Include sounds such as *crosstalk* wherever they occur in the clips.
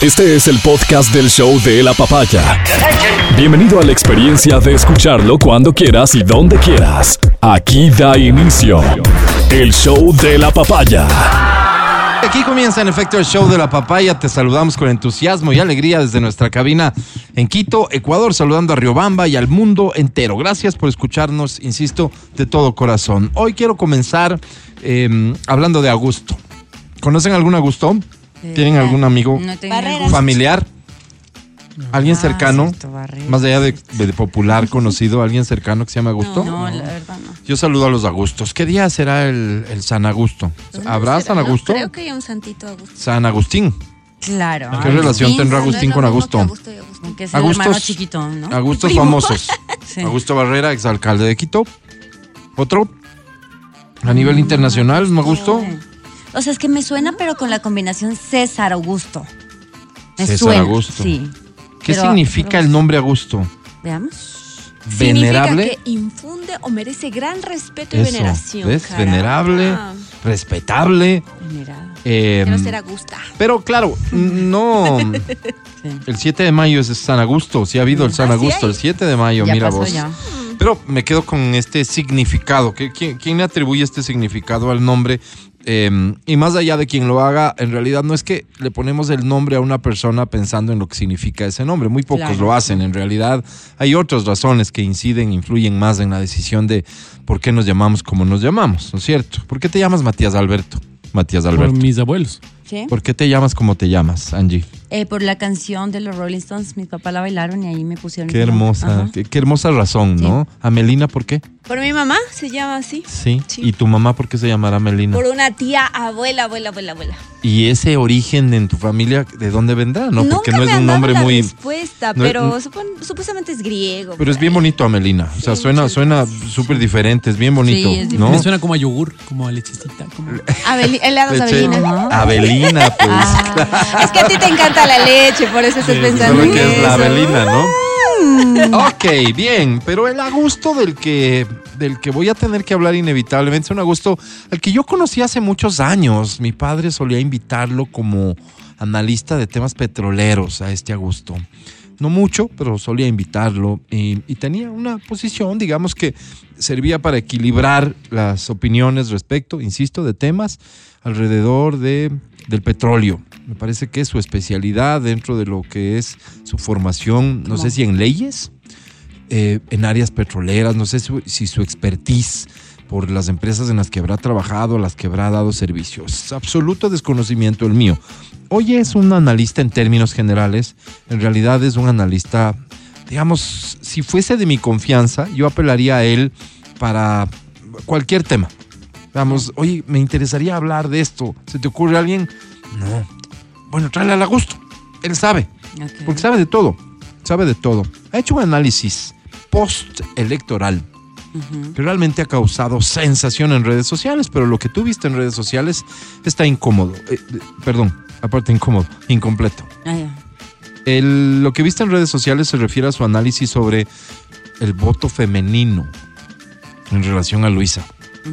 Este es el podcast del show de la papaya. Bienvenido a la experiencia de escucharlo cuando quieras y donde quieras. Aquí da inicio el show de la papaya. Aquí comienza en efecto el show de la papaya. Te saludamos con entusiasmo y alegría desde nuestra cabina en Quito, Ecuador, saludando a Riobamba y al mundo entero. Gracias por escucharnos, insisto, de todo corazón. Hoy quiero comenzar eh, hablando de Augusto. ¿Conocen algún Augusto? ¿Tienen algún amigo No Barreras. familiar? ¿Alguien Ah, cercano? cierto. Más allá de, de popular, *laughs* conocido, alguien cercano que se llama Augusto? No, la verdad no. Yo saludo a los Agustos. ¿Qué día será el, el San Augusto? ¿Habrá San No Augusto? creo que haya un santito Augusto. San Agustín. Claro. ¿Qué Ay, relación tendrá Agustín con Augusto? que Augusto y Augusto. Que es el hermano chiquito, ¿no? Agustos famosos. *laughs* Sí. Augusto Barrera, exalcalde de Quito. Otro. A nivel internacional, ¿no Augusto? Sí. O sea, es que me suena, pero con la combinación César Augusto. Me César suena. Augusto. Sí. ¿Qué Pero- significa pero- el nombre Augusto? Veamos. Venerable. Significa que infunde o merece gran respeto y Eso. veneración. ¿Ves? caramba. Venerable, respetable. Mira. eh, Quiero ser Augusta. pero claro, no. *laughs* Sí. El 7 de mayo es San Augusto. Sí ha habido el San Augusto. El 7 de mayo, Ya mira pasó vos. ya. Pero me quedo con este significado. ¿Qué- ¿Quién, quién le atribuye este significado al nombre? Eh, y más allá de quien lo haga, en realidad no es que le ponemos el nombre a una persona pensando en lo que significa ese nombre. Muy pocos Claro. lo hacen. En realidad hay otras razones que inciden, influyen más en la decisión de por qué nos llamamos como nos llamamos, ¿no es cierto? ¿Por qué te llamas Matías Alberto? Matías Por Alberto. mis abuelos. ¿Sí? ¿Por qué te llamas como te llamas, Angie? Eh, por la canción de los Rolling Stones, mis papás la bailaron y ahí me pusieron. Qué hermosa, qué, qué hermosa razón, ¿no? Amelina, ¿por qué? Por mi mamá se llama así. Sí. Sí. ¿Y tu mamá por qué se llamará Melina? Por una tía, abuela, abuela, abuela, abuela. ¿Y ese origen en tu familia, de dónde vendrá? No, porque no es me un nombre la muy... respuesta, no- pero no- supon- supuestamente es griego. Pero es bien bonito Amelina. O sea, Sí, suena, suena súper diferente, es bien bonito, Sí, es ¿no? Me suena como a yogur, como a lechecita. Como... *laughs* Abeli- helados Leche- Avelina. Pues. Ah, Es que a ti te encanta la leche, por eso estás Sí, pensando en que es la eso. Avelina, ¿no? Ok, bien, pero el Augusto del que, del que voy a tener que hablar inevitablemente es un Augusto al que yo conocí hace muchos años. Mi padre solía invitarlo como analista de temas petroleros a este Augusto. No mucho, pero solía invitarlo y, y tenía una posición, digamos que servía para equilibrar las opiniones respecto, insisto, de temas alrededor de, del petróleo. Me parece que es su especialidad dentro de lo que es su formación, no sé si en leyes, eh, en áreas petroleras, no sé su- si su expertise por las empresas en las que habrá trabajado, las que habrá dado servicios. Absoluto desconocimiento el mío. Hoy es un analista en términos generales, en realidad es un analista, digamos, si fuese de mi confianza, yo apelaría a él para cualquier tema. Vamos, oye, me interesaría hablar de esto. ¿Se te ocurre alguien? No. Bueno, tráele al gusto. Él sabe. Porque sabe de todo. Sabe de todo. Ha hecho un análisis post-electoral que realmente ha causado sensación en redes sociales, pero lo que tú viste en redes sociales está incómodo. Eh, perdón, aparte incómodo, incompleto. Ah. El- lo que viste en redes sociales se refiere a su análisis sobre el voto femenino en relación a Luisa.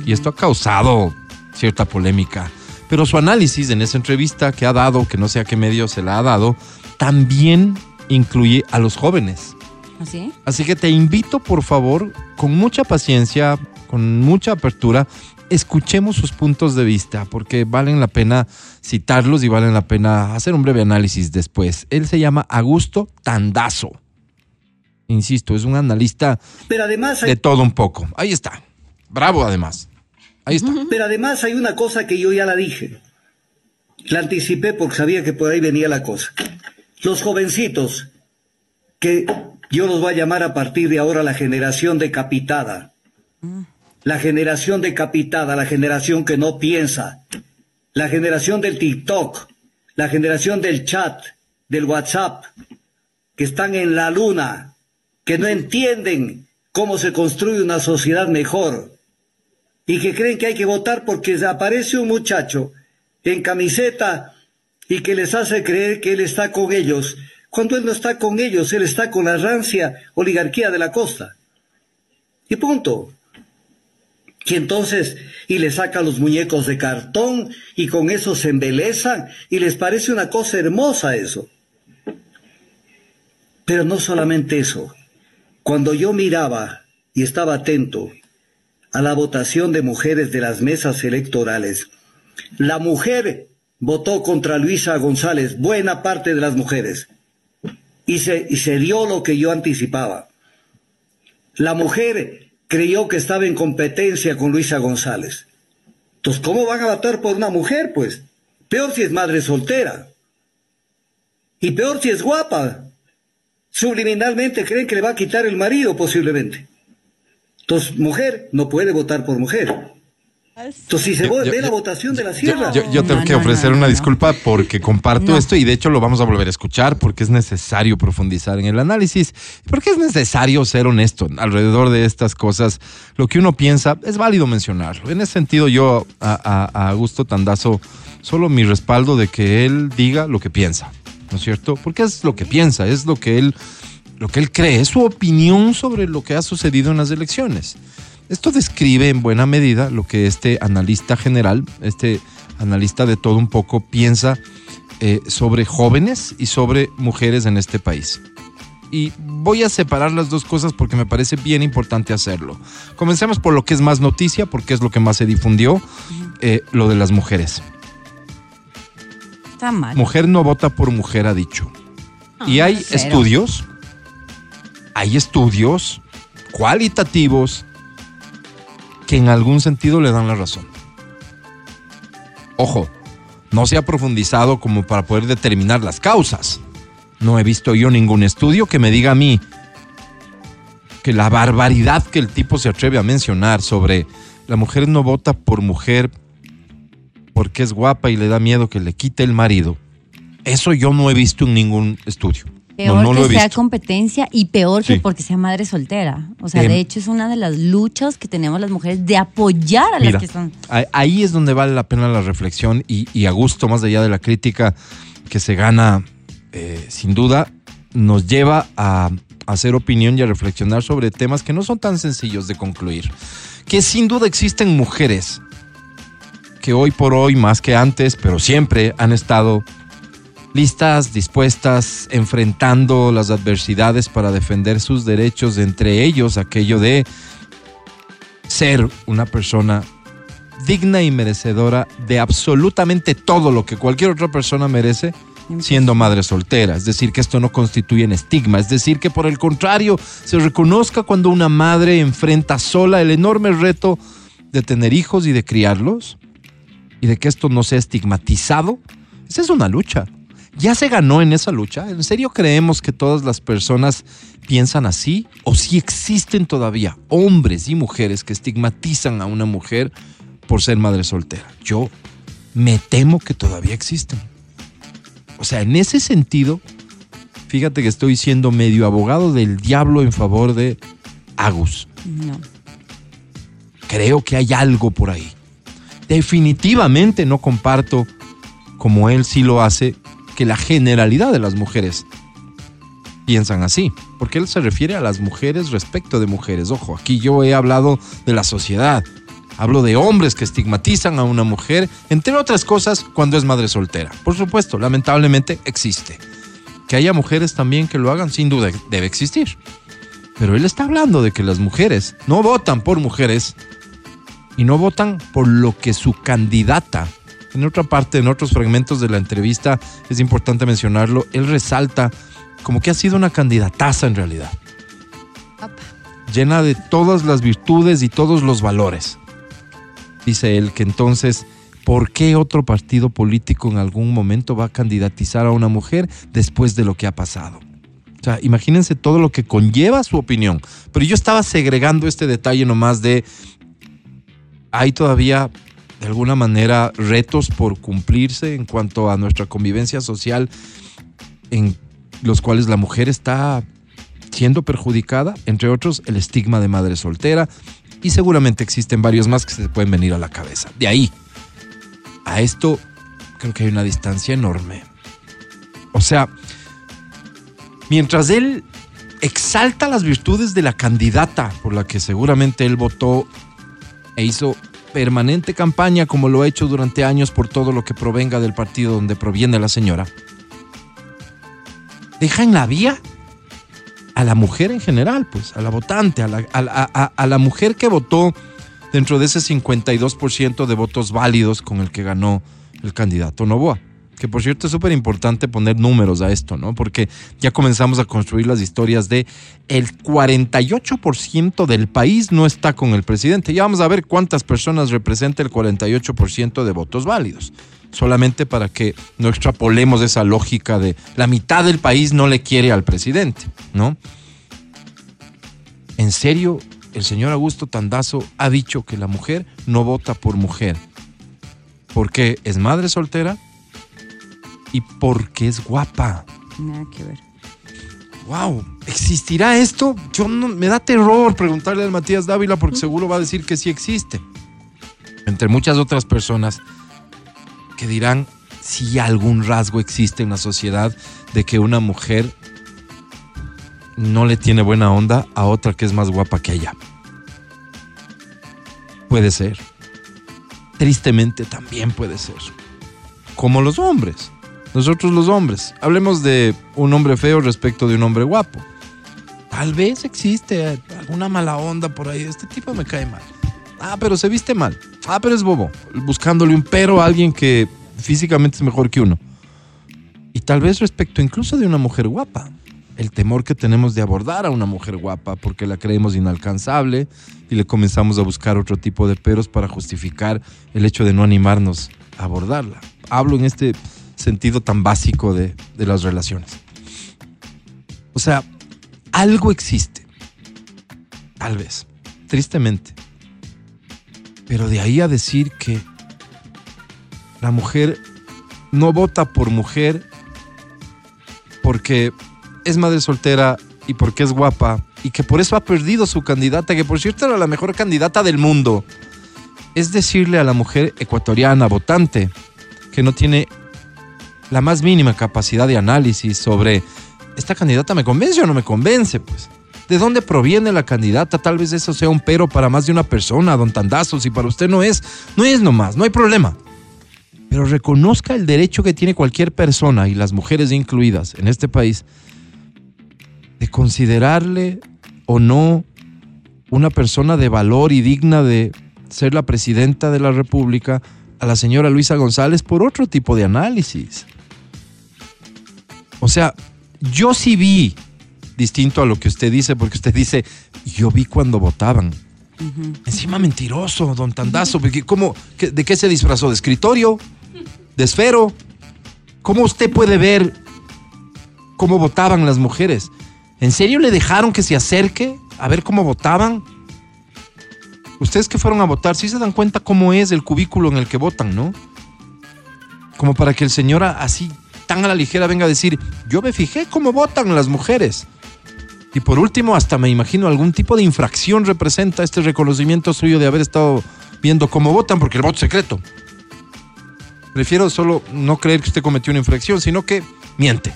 Y esto ha causado cierta polémica. Pero su análisis en esa entrevista que ha dado, que no sé a qué medio se la ha dado, también incluye a los jóvenes. ¿Así? Así que te invito, por favor, con mucha paciencia, con mucha apertura, escuchemos sus puntos de vista, porque valen la pena citarlos y valen la pena hacer un breve análisis después. Él se llama Augusto Tandazo. Insisto, es un analista Pero además, hay, de todo un poco. Ahí está. Bravo, además. Ahí está. pero además hay una cosa que yo ya la dije. La anticipé porque sabía que por ahí venía la cosa. Los jovencitos, que yo los voy a llamar a partir de ahora la generación decapitada. La generación decapitada, la generación que no piensa. La generación del TikTok, la generación del chat, del WhatsApp, que están en la luna, que no entienden cómo se construye una sociedad mejor y que creen que hay que votar porque aparece un muchacho en camiseta y que les hace creer que él está con ellos, cuando él no está con ellos, él está con la rancia oligarquía de la costa. Y punto. Y entonces, y le saca los muñecos de cartón y con eso se embelezan y les parece una cosa hermosa eso. Pero no solamente eso. Cuando yo miraba y estaba atento a la votación de mujeres de las mesas electorales, la mujer votó contra Luisa González, buena parte de las mujeres, y se, y se dio lo que yo anticipaba. La mujer creyó que estaba en competencia con Luisa González. Entonces, ¿cómo van a votar por una mujer, pues? Peor si es madre soltera. Y peor si es guapa. Subliminalmente creen que le va a quitar el marido posiblemente. Entonces, mujer no puede votar por mujer. Entonces, si se Yo- ve yo- ve la yo- votación de la sierra. Yo, yo tengo No, que no, ofrecer no, una no. disculpa porque comparto No. esto y de hecho lo vamos a volver a escuchar porque es necesario profundizar en el análisis, porque es necesario ser honesto alrededor de estas cosas. Lo que uno piensa es válido mencionarlo. En ese sentido yo a, a- a Augusto Tandazo solo mi respaldo de que él diga lo que piensa, ¿no es cierto? Porque es lo que piensa, es lo que él, lo que él cree, es su opinión sobre lo que ha sucedido en las elecciones. Esto describe en buena medida lo que este analista general, este analista de todo un poco, piensa eh, sobre jóvenes y sobre mujeres en este país. Y voy a separar las dos cosas porque me parece bien importante hacerlo. Comencemos por lo que es más noticia, porque es lo que más se difundió, eh, lo de las mujeres. Está mal. Mujer no vota por mujer, ha dicho. y hay cero. estudios, hay estudios cualitativos que en algún sentido le dan la razón. Ojo, no se ha profundizado como para poder determinar las causas. No he visto yo ningún estudio que me diga a mí que la barbaridad que el tipo se atreve a mencionar sobre la mujer no vota por mujer porque es guapa y le da miedo que le quite el marido. Eso yo no he visto en ningún estudio. Peor no, no que sea visto. competencia y peor Sí. que porque sea madre soltera. O sea, Em. de hecho es una de las luchas que tenemos las mujeres de apoyar a Mira, las que son. ahí- ahí es donde vale la pena la reflexión y, y a gusto, más allá de la crítica que se gana, eh, sin duda, nos lleva a hacer opinión y a reflexionar sobre temas que no son tan sencillos de concluir. Que sin duda existen mujeres que hoy por hoy, más que antes, pero siempre han estado listas, dispuestas, enfrentando las adversidades para defender sus derechos, entre ellos aquello de ser una persona digna y merecedora de absolutamente todo lo que cualquier otra persona merece siendo madre soltera. Es decir, que esto no constituye un estigma. Es decir, que por el contrario, se reconozca cuando una madre enfrenta sola el enorme reto de tener hijos y de criarlos y de que esto no sea estigmatizado. Esa es una lucha. Ya se ganó en esa lucha. ¿En serio creemos que todas las personas piensan así? ¿O si existen todavía hombres y mujeres que estigmatizan a una mujer por ser madre soltera? Yo me temo que todavía existen. O sea, en ese sentido, fíjate que estoy siendo medio abogado del diablo en favor de Agus. No. Creo que hay algo por ahí. Definitivamente no comparto, como él sí lo hace, que la generalidad de las mujeres piensan así, porque él se refiere a las mujeres respecto de mujeres. Ojo, aquí yo he hablado de la sociedad, hablo de hombres que estigmatizan a una mujer, entre otras cosas, cuando es madre soltera. Por supuesto, lamentablemente existe. Que haya mujeres también que lo hagan, sin duda debe existir. Pero él está hablando de que las mujeres no votan por mujeres y no votan por lo que su candidata. En otra parte, en otros fragmentos de la entrevista, es importante mencionarlo, él resalta como que ha sido una candidataza en realidad, llena de todas las virtudes y todos los valores. Dice él que entonces, ¿por qué otro partido político en algún momento va a candidatizar a una mujer después de lo que ha pasado? O sea, imagínense todo lo que conlleva su opinión. Pero yo estaba segregando este detalle nomás de hay todavía de alguna manera retos por cumplirse en cuanto a nuestra convivencia social en los cuales la mujer está siendo perjudicada, entre otros el estigma de madre soltera y seguramente existen varios más que se pueden venir a la cabeza. De ahí a esto creo que hay una distancia enorme. O sea, mientras él exalta las virtudes de la candidata por la que seguramente él votó e hizo permanente campaña como lo ha hecho durante años por todo lo que provenga del partido donde proviene la señora, deja en la vía a la mujer en general, pues, a la votante, a la, mujer que votó dentro de ese 52% de votos válidos con el que ganó el candidato Novoa. Que por cierto es súper importante poner números a esto, ¿no? Porque ya comenzamos a construir las historias de el 48% del país no está con el presidente. Ya vamos a ver cuántas personas representa el 48% de votos válidos. Solamente para que no extrapolemos esa lógica de la mitad del país no le quiere al presidente, ¿no? En serio, el señor Augusto Tandazo ha dicho que la mujer no vota por mujer. Porque es madre soltera y porque es guapa. Nada que ver. Wow, ¿existirá esto? Yo no, me da terror preguntarle al Matías Dávila porque seguro va a decir que sí existe. Entre muchas otras personas que dirán si algún rasgo existe en la sociedad de que una mujer no le tiene buena onda a otra que es más guapa que ella. Puede ser. Tristemente también puede ser. Como los hombres. Nosotros los hombres. Hablemos de un hombre feo respecto de un hombre guapo. Tal vez existe alguna mala onda por ahí. Este tipo me cae mal. Ah, pero se viste mal. Ah, pero es bobo. Buscándole un pero a alguien que físicamente es mejor que uno. Y tal vez respecto incluso de una mujer guapa. El temor que tenemos de abordar a una mujer guapa porque la creemos inalcanzable y le comenzamos a buscar otro tipo de peros para justificar el hecho de no animarnos a abordarla. Hablo en este sentido tan básico de, de las relaciones. O sea, algo existe. Tal vez. Tristemente. Pero de ahí a decir que la mujer no vota por mujer porque es madre soltera y porque es guapa y que por eso ha perdido su candidata, que por cierto era la mejor candidata del mundo. Es decirle a la mujer ecuatoriana votante que no tiene la más mínima capacidad de análisis sobre esta candidata me convence o no me convence, pues. ¿De dónde proviene la candidata? Tal vez eso sea un pero para más de una persona, don Tandazo. Si para usted no es, no es nomás, no hay problema. Pero reconozca el derecho que tiene cualquier persona, y las mujeres incluidas en este país, de considerarle o no una persona de valor y digna de ser la presidenta de la República a la señora Luisa González por otro tipo de análisis. O sea, yo sí vi, distinto a lo que usted dice, porque usted dice, yo vi cuando votaban. Encima mentiroso, don Tandazo, porque ¿cómo, qué- ¿de qué se disfrazó? ¿De escritorio? ¿De esfero? ¿Cómo usted puede ver cómo votaban las mujeres? ¿En serio le dejaron que se acerque a ver cómo votaban? Ustedes que fueron a votar, sí se dan cuenta cómo es el cubículo en el que votan, ¿no? Como para que el señor así tan a la ligera venga a decir, yo me fijé cómo votan las mujeres. Y por último, hasta me imagino algún tipo de infracción representa este reconocimiento suyo de haber estado viendo cómo votan, porque el voto secreto. Prefiero solo no creer que usted cometió una infracción, sino que miente.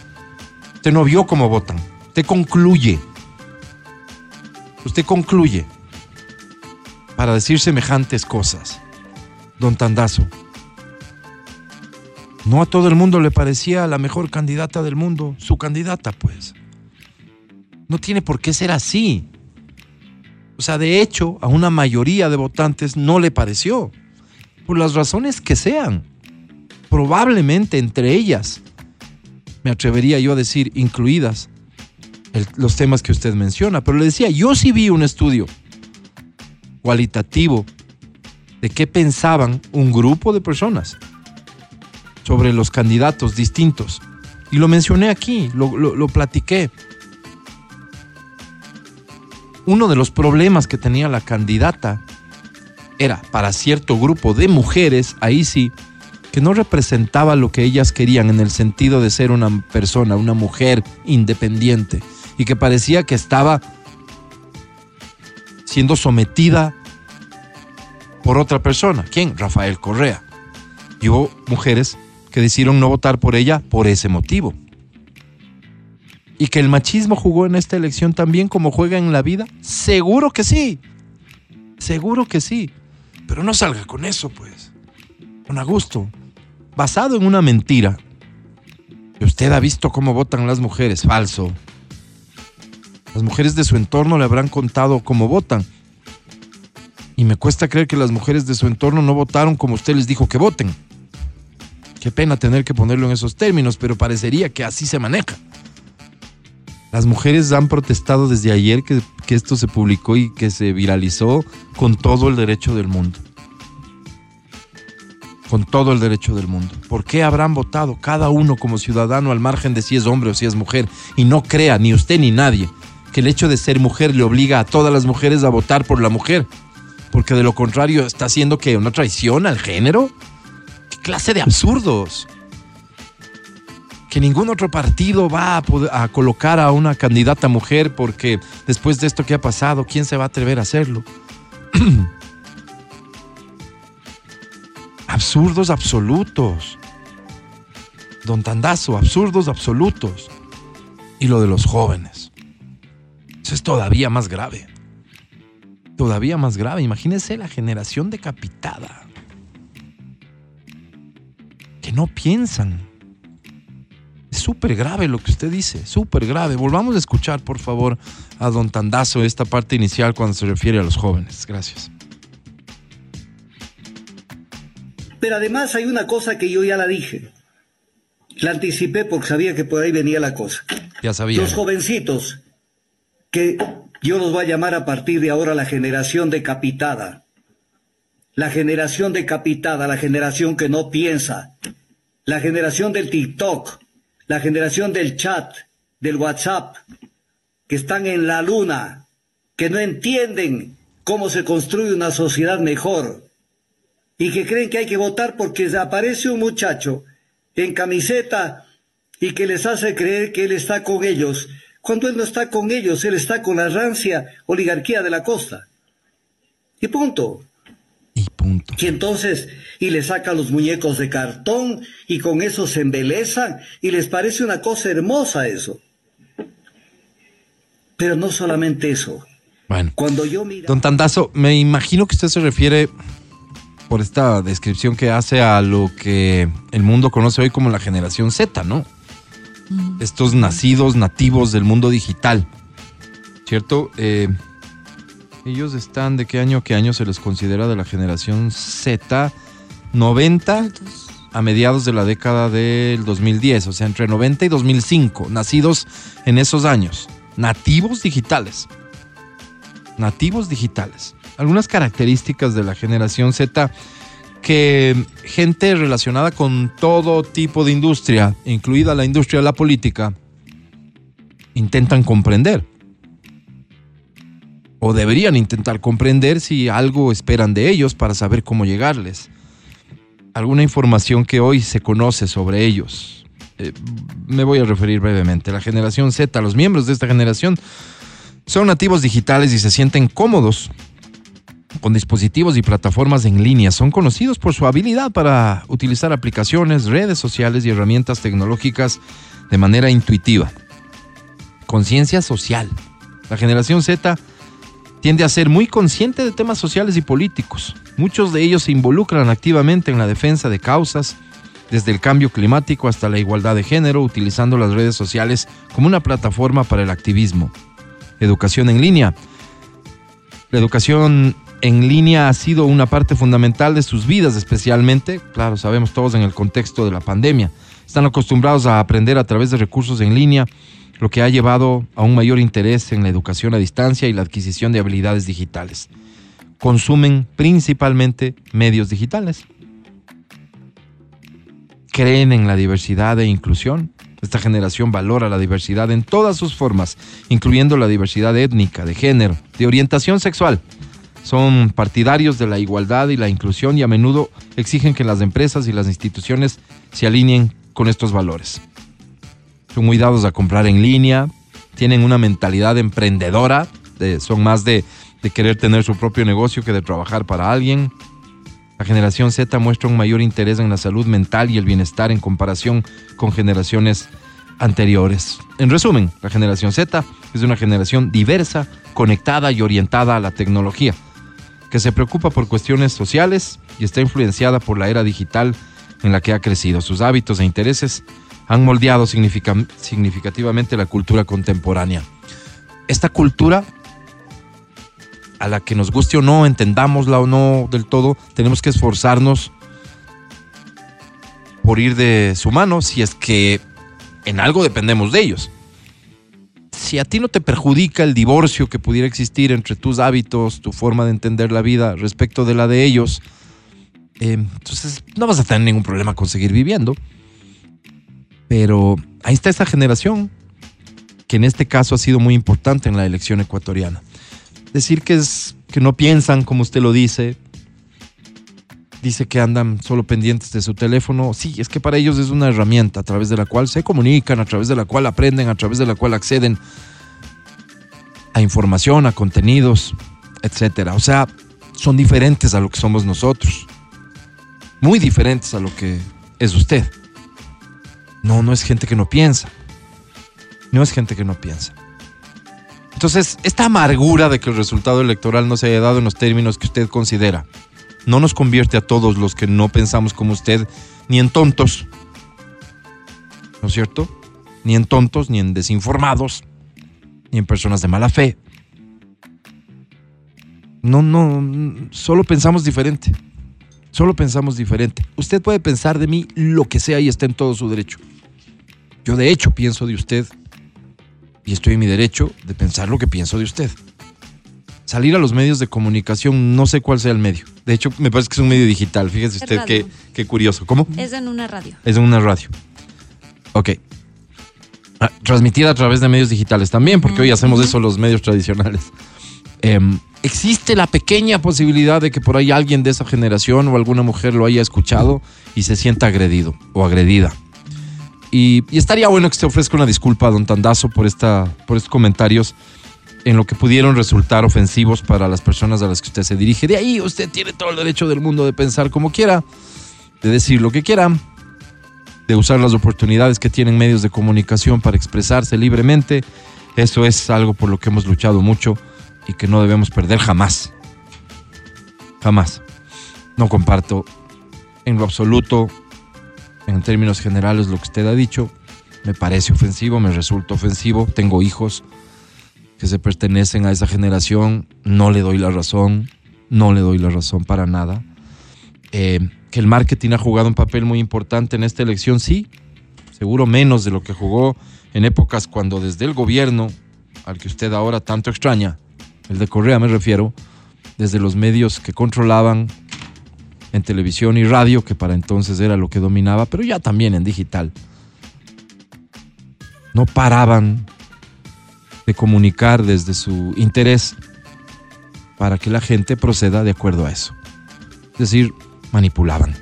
Usted no vio cómo votan. Usted concluye. Usted concluye para decir semejantes cosas. Don Tandazo. No a todo el mundo le parecía la mejor candidata del mundo, su candidata, pues. No tiene por qué ser así. O sea, de hecho, a una mayoría de votantes no le pareció, por las razones que sean. Probablemente entre ellas, me atrevería yo a decir, incluidas los temas que usted menciona. Pero le decía, yo sí vi un estudio cualitativo de qué pensaban un grupo de personas sobre los candidatos distintos. Y lo mencioné aquí, lo, lo- platiqué. Uno de los problemas que tenía la candidata era para cierto grupo de mujeres, ahí sí, que no representaba lo que ellas querían en el sentido de ser una persona, una mujer independiente, y que parecía que estaba siendo sometida por otra persona. ¿Quién? Rafael Correa. Y hubo mujeres que decidieron no votar por ella por ese motivo. ¿Y que el machismo jugó en esta elección también como juega en la vida? Seguro que sí. Seguro que sí. Pero no salga con eso, pues. Con gusto. Basado en una mentira. Usted ha visto cómo votan las mujeres. Falso. Las mujeres de su entorno le habrán contado cómo votan. Y me cuesta creer que las mujeres de su entorno no votaron como usted les dijo que voten. Qué pena tener que ponerlo en esos términos, pero parecería que así se maneja. Las mujeres han protestado desde ayer que, que esto se publicó y que se viralizó con todo el derecho del mundo. Con todo el derecho del mundo. ¿Por qué habrán votado cada uno como ciudadano al margen de si es hombre o si es mujer? Y no crea, ni usted ni nadie, que el hecho de ser mujer le obliga a todas las mujeres a votar por la mujer. Porque de lo contrario está haciendo que una traición al género. ¿Qué clase de absurdos? que ningún otro partido va a, colocar a una candidata mujer porque después de esto que ha pasado, ¿quién se va a atrever a hacerlo? *clears throat* absurdos absolutos. Don Tandazo, absurdos absolutos. Y lo de los jóvenes. Eso es todavía más grave. Todavía más grave. Imagínese la generación decapitada. Que no piensan. Es súper grave lo que usted dice, súper grave. Volvamos a escuchar, por favor, a don Tandazo esta parte inicial cuando se refiere a los jóvenes. Gracias. Pero además hay una cosa que yo ya la dije. La anticipé porque sabía que por ahí venía la cosa. Ya sabía. Los jovencitos, que yo los voy a llamar a partir de ahora la generación decapitada. La generación decapitada, la generación que no piensa. La generación del TikTok, la generación del chat, del WhatsApp, que están en la luna, que no entienden cómo se construye una sociedad mejor y que creen que hay que votar porque aparece un muchacho en camiseta y que les hace creer que él está con ellos, cuando él no está con ellos, él está con la rancia oligarquía de la costa. Y punto. Y punto. Y entonces, y le sacan los muñecos de cartón y con eso se embelezan y les parece una cosa hermosa eso. Pero no solamente eso. Bueno. Cuando yo mira... Don Tandazo, me imagino que usted se refiere, por esta descripción que hace, a lo que el mundo conoce hoy como la generación Z, ¿no? Estos nacidos nativos del mundo digital, ¿cierto? Eh, ellos están, ¿de qué año a qué año se les considera de la generación Z? 90 a mediados de la década del 2010, o sea, entre 90 y 2005, nacidos en esos años, nativos digitales nativos digitales. Algunas características de la generación Z que gente relacionada con todo tipo de industria, incluida la industria de la política, intentan comprender. O deberían intentar comprender si algo esperan de ellos para saber cómo llegarles. Alguna información que hoy se conoce sobre ellos. Eh, me voy a referir brevemente. La generación Z, los miembros de esta generación son nativos digitales y se sienten cómodos con dispositivos y plataformas en línea. Son conocidos por su habilidad para utilizar aplicaciones, redes sociales y herramientas tecnológicas de manera intuitiva. Conciencia social. La generación Z tiende a ser muy consciente de temas sociales y políticos. Muchos de ellos se involucran activamente en la defensa de causas, desde el cambio climático hasta la igualdad de género, utilizando las redes sociales como una plataforma para el activismo educación en línea. La educación en línea ha sido una parte fundamental de sus vidas, especialmente, claro, sabemos todos en el contexto de la pandemia. Están acostumbrados a aprender a través de recursos en línea, lo que ha llevado a un mayor interés en la educación a distancia y la adquisición de habilidades digitales. Consumen principalmente medios digitales. Creen en la diversidad e inclusión, esta generación valora la diversidad en todas sus formas, incluyendo la diversidad étnica, de género, de orientación sexual. Son partidarios de la igualdad y la inclusión y a menudo exigen que las empresas y las instituciones se alineen con estos valores. Son muy dados a comprar en línea, tienen una mentalidad emprendedora, de- son más de, de querer tener su propio negocio que de trabajar para alguien. La generación Z muestra un mayor interés en la salud mental y el bienestar en comparación con generaciones anteriores. En resumen, la generación Z es una generación diversa, conectada y orientada a la tecnología, que se preocupa por cuestiones sociales y está influenciada por la era digital en la que ha crecido. Sus hábitos e intereses han moldeado significa- significativamente la cultura contemporánea. esta cultura, a la que nos guste o no, entendámosla o no del todo, tenemos que esforzarnos por ir de su mano si es que en algo dependemos de ellos. Si a ti no te perjudica el divorcio que pudiera existir entre tus hábitos, tu forma de entender la vida respecto de la de ellos, eh, entonces no vas a tener ningún problema con seguir viviendo. Pero ahí está esa generación que en este caso ha sido muy importante en la elección ecuatoriana. Decir que es que no piensan como usted lo dice, dice que andan solo pendientes de su teléfono. Sí, es que para ellos es una herramienta a través de la cual se comunican, a través de la cual aprenden, a través de la cual acceden a información, a contenidos, etcétera. O sea, son diferentes a lo que somos nosotros. Muy diferentes a lo que es usted. No, no es gente que no piensa. No es gente que no piensa. Entonces, esta amargura de que el resultado electoral no se haya dado en los términos que usted considera, no nos convierte a todos los que no pensamos como usted ni en tontos, ¿no es cierto? Ni en tontos, ni en desinformados, ni en personas de mala fe. No, no, solo pensamos diferente. Solo pensamos diferente. Usted puede pensar de mí lo que sea y está en todo su derecho. Yo de hecho pienso de usted y estoy en mi derecho de pensar lo que pienso de usted. Salir a los medios de comunicación, no sé cuál sea el medio. De hecho, me parece que es un medio digital. Fíjese Es usted qué, qué curioso. ¿Cómo? Es en una radio. Es en una radio. Ok. Ah, transmitida a través de medios digitales también, porque hoy hacemos eso los medios tradicionales. Em, existe la pequeña posibilidad de que por ahí alguien de esa generación o alguna mujer lo haya escuchado y se sienta agredido o agredida. Y, y estaría bueno que se ofrezca una disculpa a don Tandazo por, esta, por estos comentarios en lo que pudieron resultar ofensivos para las personas a las que usted se dirige. De ahí usted tiene todo el derecho del mundo de pensar como quiera, de decir lo que quiera, de usar las oportunidades que tienen medios de comunicación para expresarse libremente. Eso es algo por lo que hemos luchado mucho y que no debemos perder jamás. Jamás. No comparto en lo absoluto, en términos generales, lo que usted ha dicho. Me parece ofensivo, me resulta ofensivo. Tengo hijos que se pertenecen a esa generación. No le doy la razón. No le doy la razón para nada. Eh, que el marketing ha jugado un papel muy importante en esta elección, sí. Seguro menos de lo que jugó en épocas cuando desde el gobierno, al que usted ahora tanto extraña, el de Correa me refiero, desde los medios que controlaban en televisión y radio, que para entonces era lo que dominaba, pero ya también en digital, no paraban de comunicar desde su interés para que la gente proceda de acuerdo a eso. Es decir, manipulaban.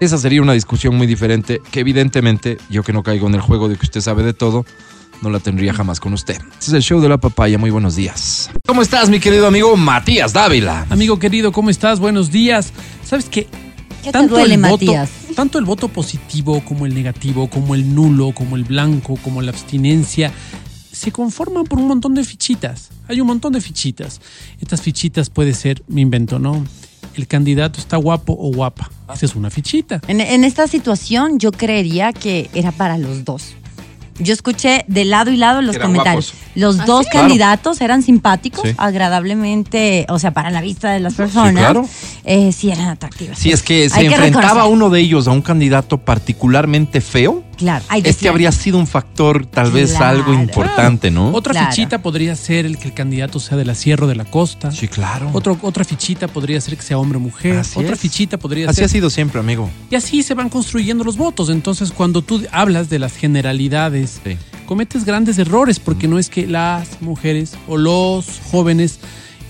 Esa sería una discusión muy diferente que evidentemente yo que no caigo en el juego de que usted sabe de todo, no la tendría jamás con usted. Este es el show de la papaya, muy buenos días. ¿Cómo estás mi querido amigo Matías Dávila? Amigo querido, ¿cómo estás? Buenos días. ¿Sabes qué? ¿Qué te duele, el voto, tanto el voto positivo como el negativo, como el nulo, como el blanco, como la abstinencia, se conforman por un montón de fichitas. Hay un montón de fichitas. Estas fichitas puede ser, me invento, ¿no? El candidato está guapo o guapa. Esa es una fichita. En, en esta situación yo creería que era para los dos. Yo escuché de lado y lado los Eran comentarios. guapos. Los ¿Ah, dos sí? Claro. candidatos eran simpáticos, Sí. agradablemente, o sea, para la vista de las personas. claro. eh, sí eran atractivas. Si es que se Hay enfrentaba uno de ellos a un candidato particularmente feo, Claro, hay este decía- habría sido un factor tal vez Claro. algo importante, ¿no? Otra Claro. fichita podría ser el que el candidato sea de la Sierra o de la Costa. Sí, claro. Otro, otra fichita podría ser que sea hombre o mujer. Así otra es. fichita podría Así ser. ha sido siempre, amigo. Y así se van construyendo los votos. Entonces, cuando tú hablas de las generalidades, Sí. cometes grandes errores porque no es que las mujeres o los jóvenes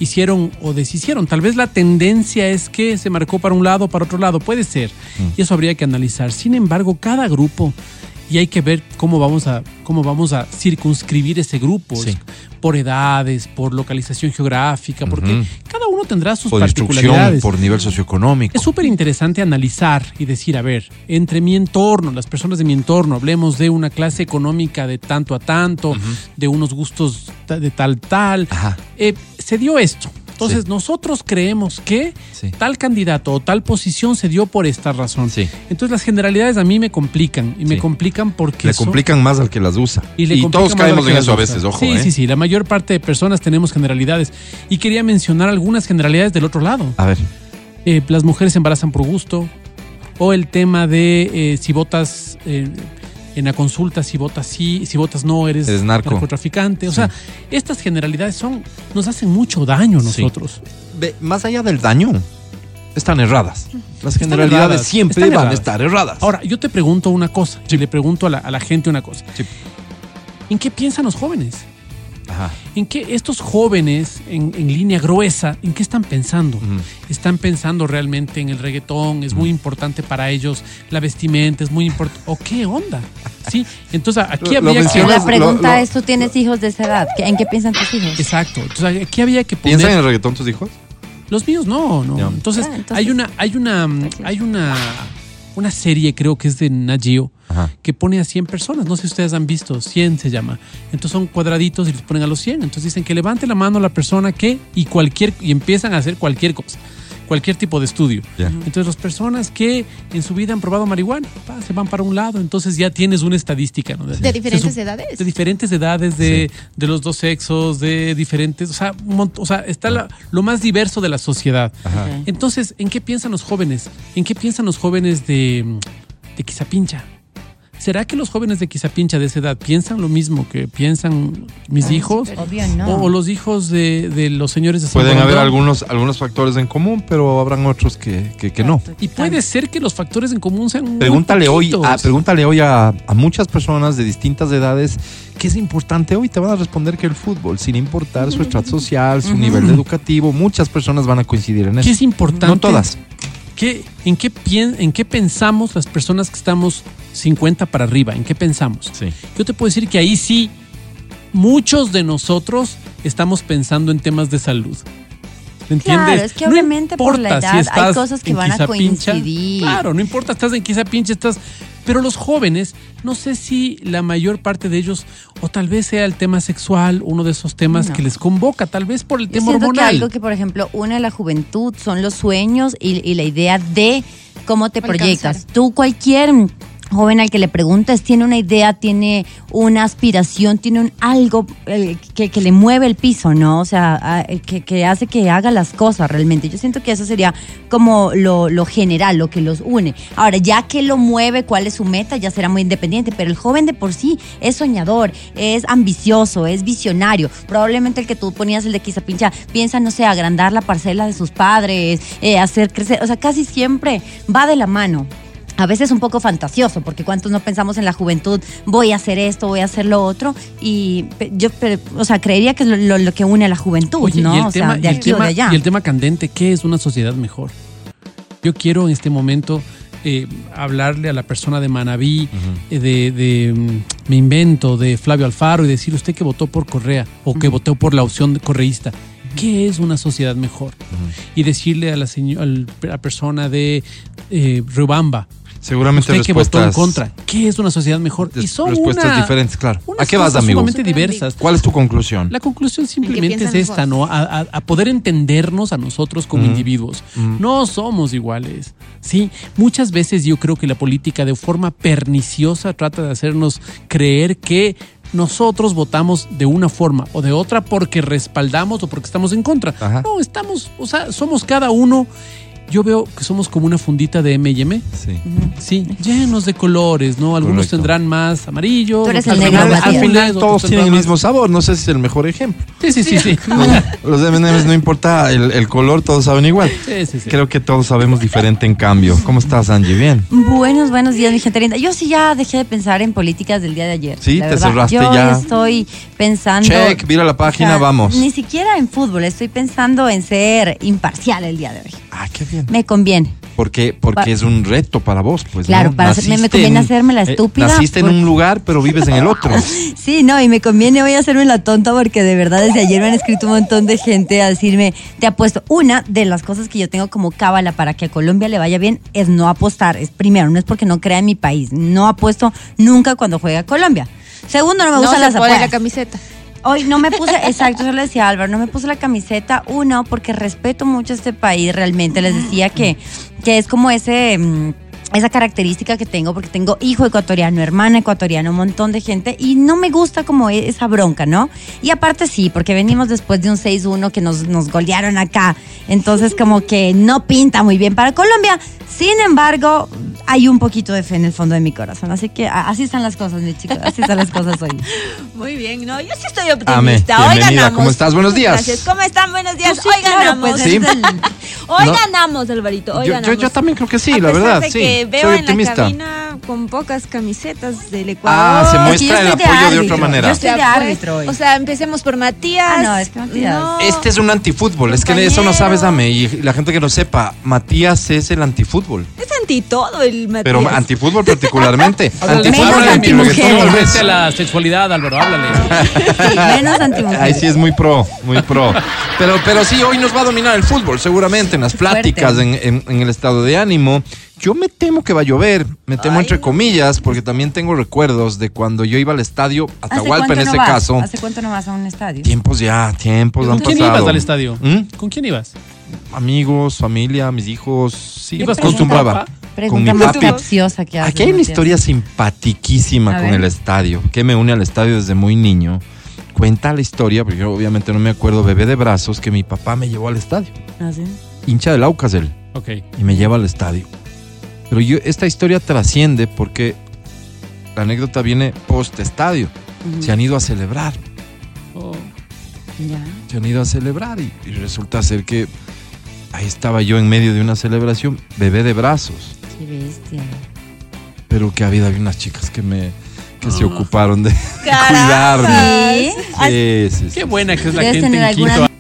hicieron o deshicieron. Tal vez la tendencia es que se marcó para un lado o para otro lado. Puede ser. Y eso habría que analizar. Sin embargo, cada grupo y hay que ver cómo vamos a cómo vamos a circunscribir ese grupo Sí. por edades, por localización geográfica, porque cada uno tendrá sus Por particularidades. por nivel socioeconómico. Es súper interesante analizar y decir, a ver, entre mi entorno, las personas de mi entorno, hablemos de una clase económica de tanto a tanto, de unos gustos de tal tal, Ajá. eh, se dio esto. Entonces, Sí. nosotros creemos que Sí. tal candidato o tal posición se dio por esta razón. Sí. Entonces, las generalidades a mí me complican. Y me Sí. complican porque. Le complican más al que las usa. y, todos caemos en eso a veces, ojo. Sí, ¿eh? sí, sí. La mayor parte de personas tenemos generalidades. Y quería mencionar algunas generalidades del otro lado. A ver. Eh, las mujeres se embarazan por gusto. O el tema de eh, si votas en la consulta, si votas sí, si votas no, eres, Eres narco. narcotraficante. O sea, estas generalidades son, nos hacen mucho daño a Sí. nosotros. Ve, más allá del daño, están erradas. Las generalidades erradas, siempre van a estar erradas. Ahora, yo te pregunto una cosa, y le pregunto a la, a la gente una cosa. Sí. ¿En qué piensan los jóvenes? Ajá. ¿En qué estos jóvenes, en, en línea gruesa, en qué están pensando? ¿Están pensando realmente en el reggaetón? ¿Es muy importante para ellos la vestimenta? ¿Es muy importante? ¿O qué onda? Sí, entonces aquí Lo- lo había que... La pregunta lo- es, ¿tú tienes hijos de esa edad? ¿Qué- ¿En qué piensan tus hijos? Exacto, entonces aquí había que poner... ¿Piensan en el reggaetón tus hijos? Los míos no, no. Entonces, Ah, entonces- hay una, hay una, hay una, una serie, creo que es de Nagio, Ajá. que pone a 100 personas. No sé si ustedes han visto, 100 se llama. Entonces son cuadraditos y los ponen a los 100. Entonces dicen que levante la mano la persona que y cualquier y empiezan a hacer cualquier cosa, cualquier tipo de estudio. Entonces las personas que en su vida han probado marihuana, pa, se van para un lado, entonces ya tienes una estadística. ¿no? De diferentes edades. De diferentes edades, de, de los dos sexos, de diferentes, o sea, un o sea está la- lo más diverso de la sociedad. Ajá. Entonces, ¿en qué piensan los jóvenes? ¿En qué piensan los jóvenes de, de Quizapincha? ¿Será que los jóvenes de Quizapincha de esa edad piensan lo mismo que piensan mis hijos? Obvio no. O, o los hijos de, de los señores de San Pueden haber algunos, algunos factores en común, pero habrán otros que, que, que no. Y puede ser que los factores en común sean muy Pregúntale hoy, a, pregúntale hoy a, a muchas personas de distintas edades qué es importante hoy. Te van a responder que el fútbol, sin importar su estrato social, su nivel educativo, muchas personas van a coincidir en ¿Qué eso. es importante? No todas. ¿Qué, en, qué pien- ¿En qué pensamos las personas que estamos 50 para arriba? ¿En qué pensamos? Sí. Yo te puedo decir que ahí sí, muchos de nosotros estamos pensando en temas de salud. ¿Me entiendes? Claro, es que obviamente por la importa edad hay cosas que en van a coincidir. Claro, no importa, estás en Quizapincha, estás... Pero los jóvenes, no sé si la mayor parte de ellos, o tal vez sea el tema sexual, uno de esos temas No. que les convoca, tal vez por el Yo tema siento que hormonal. algo que, por ejemplo, une a la juventud son los sueños y, y la idea de cómo te Alcanzar. proyectas. Tú, cualquier joven al que le preguntes, tiene una idea, tiene una aspiración, tiene un algo eh, que, que le mueve el piso, ¿no? O sea, eh, que, que hace que haga las cosas realmente. Yo siento que eso sería como lo, lo general, lo que los une. Ahora, ya que lo mueve, cuál es su meta, ya será muy independiente, pero el joven de por sí es soñador, es ambicioso, es visionario. Probablemente el que tú ponías, el de Quizapincha, piensa, no sé, agrandar la parcela de sus padres, eh, hacer crecer, o sea, casi siempre va de la mano. A veces un poco fantasioso, porque cuántos no pensamos en la juventud, voy a hacer esto, voy a hacer lo otro, y pe- yo, o sea, creería que es lo, lo- lo que une a la juventud, Oye, ¿no? y el o tema, sea, de aquí o tema- de allá. y el tema candente, ¿qué es una sociedad mejor? Yo quiero en este momento eh, hablarle a la persona de Manabí, eh, de, de, mm, me invento, de Flavio Alfaro y decir usted que votó por Correa o que votó por la opción correísta. ¿Qué es una sociedad mejor? Y decirle a la, seño- al- a la persona de eh, Riobamba, Seguramente usted que votó en contra, ¿qué es una sociedad mejor? Y son respuestas una- diferentes, claro. ¿A qué vas, amigo? diversas. ¿Cuál es tu conclusión? La conclusión simplemente es esta, mejor. ¿no? A, a- a poder entendernos a nosotros como Ujú. individuos. Ujú. No somos iguales. Sí, muchas veces yo creo que la política de forma perniciosa trata de hacernos creer que nosotros votamos de una forma o de otra porque respaldamos o porque estamos en contra. Ajá. No, estamos, o sea, somos cada uno. Yo veo que somos como una fundita de M&M. Sí. Sí, llenos de colores, ¿no? Algunos Correcto. tendrán más amarillo. Tú eres otros el tendrán negro, Matías. Al final todos otros tienen el mismo sabor, no sé si es el mejor ejemplo. Sí, sí, sí, sí. *laughs* Los M&M's no importa el, el color, todos saben igual. Sí, sí, sí. Creo que todos sabemos diferente en cambio. ¿Cómo estás, Angie? Bien. Buenos, buenos días, mi gente linda. Yo sí ya dejé de pensar en políticas del día de ayer. Sí, la te verdad. cerraste Yo ya. estoy pensando. Check, mira la página, o sea, vamos. Ni siquiera en fútbol, estoy pensando en ser imparcial el día de hoy. Ah, qué Me conviene. Porque, porque es un reto para vos, pues. Claro, ¿no? para hacer- me- me Naciste conviene en- hacerme la eh, estúpida naciste en un lugar, pero vives en el otro. *laughs* Sí, no, y me conviene hoy hacerme la tonta porque de verdad desde ayer me han escrito un montón de gente a decirme, te apuesto. Una de las cosas que yo tengo como cábala para que a Colombia le vaya bien es no apostar. Es primero, no es porque no crea en mi país. No apuesto nunca cuando juega Colombia. Segundo, no me No gustan se las pone la apuestas. camiseta. Hoy no me puse, exacto, yo le decía a Álvaro, no me puse la camiseta, uno, porque respeto mucho este país, realmente les decía que, que es como ese... esa característica que tengo, porque tengo hijo ecuatoriano, hermana ecuatoriana, un montón de gente, y no me gusta como e- esa bronca, ¿no? Y aparte sí, porque venimos después de un 6-1 que nos, nos golearon acá, entonces *laughs* como que no pinta muy bien para Colombia. Sin embargo, hay un poquito de fe en el fondo de mi corazón, así que así están las cosas, mis chicos, así están las cosas hoy. *laughs* Muy bien, no, yo sí estoy optimista. Amé. Hoy Bienvenida, ganamos. ¿cómo estás? Buenos días. Gracias. ¿Cómo están? Buenos días. Sí, hoy claro, ganamos. pues, Sí. el- *laughs* Hoy No. ganamos, Alvarito. Hoy Yo- yo- ganamos. yo también creo que sí, A la pesar verdad, de sí. que veo Soy en optimista. la cabina con pocas camisetas del Ecuador. Ah, se muestra el de apoyo de otra manera. Yo estoy de árbitro hoy. O sea, empecemos por Matías. Ah, no, es que Matías. No. Este es un antifútbol, es que eso no sabes, Ame, y la gente que no sepa, Matías es el antifútbol, Es anti todo el Matías. pero antifútbol particularmente. *laughs* Antifútbol y antimujeres. antirreggaetón, tal vez. Vete a la sexualidad, Álvaro, háblale. Sí, *laughs* menos antimujeres. Ahí sí es muy pro, muy pro. Pero, pero sí, hoy nos va a dominar el fútbol, seguramente, en las pláticas, en, en- en el estado de ánimo. Yo me temo que va a llover, me temo Ay, entre comillas, porque también tengo recuerdos de cuando yo iba al estadio, ¿Hace Atahualpa en no vas? caso. ¿Hace cuánto no vas a un estadio? Tiempos ya, tiempos han ¿Con quién pasado. ibas al estadio? ¿Mm? ¿Con quién ibas? Amigos, familia, mis hijos, sí, ¿Ibas me con tu acostumbraba. papá? Con Pregunta mi papi. capciosa que haces, Aquí hay una historia simpatiquísima A con ver. el estadio, que me une al estadio desde muy niño. Cuenta la historia, porque yo obviamente no me acuerdo, bebé de brazos, que mi papá me llevó al estadio. ¿Ah, sí? Hincha del Aucas él, Ok. y me lleva al estadio. Pero yo, esta historia trasciende porque la anécdota viene post estadio. Se han ido a celebrar, Oh. Ya. se han ido a celebrar y, y resulta ser que ahí estaba yo en medio de una celebración, bebé de brazos. Qué bestia. pero que había había unas chicas que me que se Ah. ocuparon de *laughs* *laughs* cuidarme. ¿Sí? Sí, sí, sí. Qué buena que es la gente en Quito. alguna-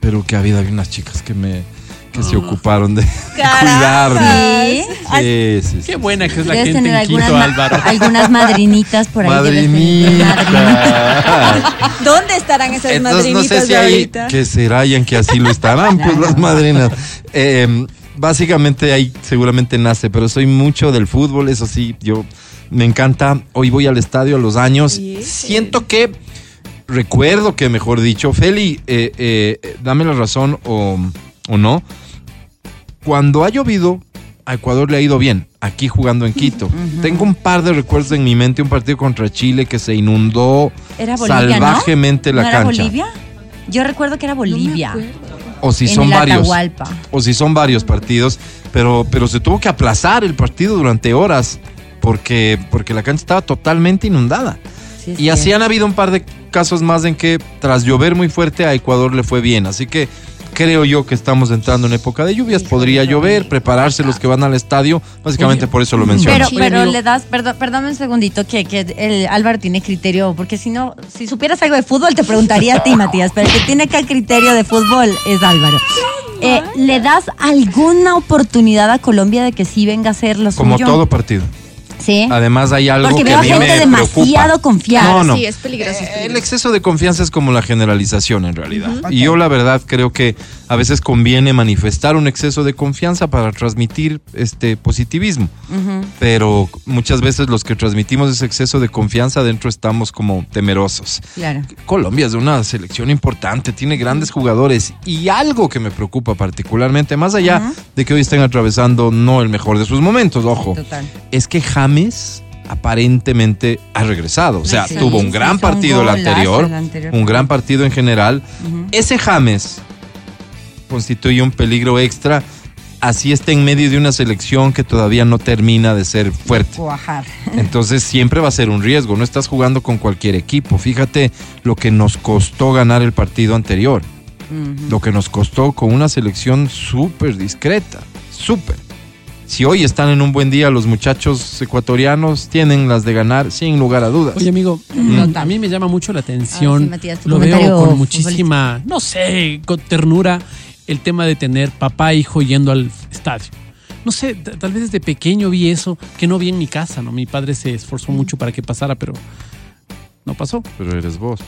Pero que había había unas chicas que me que se Ah. ocuparon de Caramba. cuidarme. ¿Sí? Sí, sí, sí. Qué buena que es la gente tener en Quito, algunas, ma- Álvaro. algunas madrinitas por ahí. madrinitas. Madrinita. ¿Dónde estarán esas Entonces no madrinitas sé si de hay ahorita? que será y en que así lo estarán pues las madrinas. Eh, básicamente ahí seguramente nace, pero soy mucho del fútbol, eso sí, yo me encanta. Hoy voy al estadio a los años. Siento que recuerdo que, mejor dicho, Feli, eh, eh, dame la razón o, o no. Cuando ha llovido, a Ecuador le ha ido bien, aquí jugando en Quito. Tengo un par de recuerdos en mi mente, un partido contra Chile que se inundó Era Bolivia, salvajemente ¿no? la ¿No era cancha. Bolivia? Yo recuerdo que era Bolivia. O si en son el varios. Atahualpa. O si son varios partidos, pero, pero se tuvo que aplazar el partido durante horas porque, porque la cancha estaba totalmente inundada. Sí, Y así cierto. han habido un par de casos más en que tras llover muy fuerte a Ecuador le fue bien. Así que creo yo que estamos entrando en época de lluvias. Podría llover, prepararse los que van al estadio. Básicamente por eso lo menciono. Pero, pero le das, perdón, perdóname un segundito, que, que el Álvaro tiene criterio, porque si no, si supieras algo de fútbol, te preguntaría a ti, Matías, pero el que tiene acá criterio de fútbol es Álvaro. Eh, ¿Le das alguna oportunidad a Colombia de que sí venga a ser lo Como suyo? todo partido. Sí. Además hay algo Porque que veo a mí gente me demasiado preocupa. confiada. No, no. Sí, es peligroso. es Eh, El exceso de confianza es como la generalización en realidad. Y yo la verdad creo que a veces conviene manifestar un exceso de confianza para transmitir este positivismo. Pero muchas veces los que transmitimos ese exceso de confianza dentro estamos como temerosos. Claro. Colombia es una selección importante, tiene grandes jugadores y algo que me preocupa particularmente, más allá de que hoy estén atravesando no el mejor de sus momentos, ojo, Total. es que James aparentemente ha regresado. O sea, Sí, tuvo un gran partido el anterior, el anterior. un gran partido en general. Ese James constituye un peligro extra, así está en medio de una selección que todavía no termina de ser fuerte. Cuajar. *laughs* Entonces siempre va a ser un riesgo, no estás jugando con cualquier equipo. Fíjate lo que nos costó ganar el partido anterior, lo que nos costó con una selección súper discreta, súper. Si hoy están en un buen día los muchachos ecuatorianos, tienen las de ganar sin lugar a dudas. Oye, amigo, Mm. a mí me llama mucho la Ah, sí, atención. Matías, lo veo con muchísima, no sé, con ternura el tema de tener papá e hijo yendo al estadio. No sé, tal vez desde pequeño vi eso, que no vi en mi casa, ¿no? Mi padre se esforzó mucho para que pasara, pero no pasó, Pero eres vos.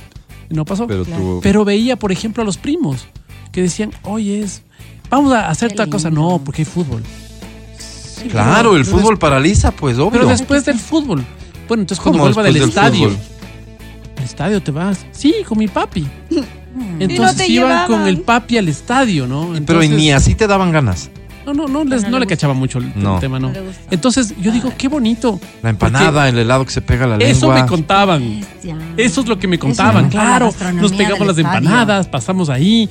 no pasó. Pero Claro. tú. Pero veía, por ejemplo, a los primos que decían, oye, es, vamos a hacer Qué tal cosa. No, porque hay fútbol. Sí, claro, pero- el fútbol paraliza, pues obvio. Pero después del fútbol. Bueno, entonces cuando ¿Cómo vuelva del, estadio. fútbol? ¿Al estadio te vas? Sí, con mi papi. Entonces te iban llevaban. con el papi al estadio, ¿no? Pero Entonces- ni así te daban ganas. No, no, no, les- No no le le cachaba mucho el, No. tema, no. Le. Entonces yo digo, qué bonito. La empanada, el helado que se pega a la Eso lengua. me contaban. Bestia. Eso es lo que me Eso contaban, es claro. Nos pegamos las estadio. empanadas, pasamos ahí.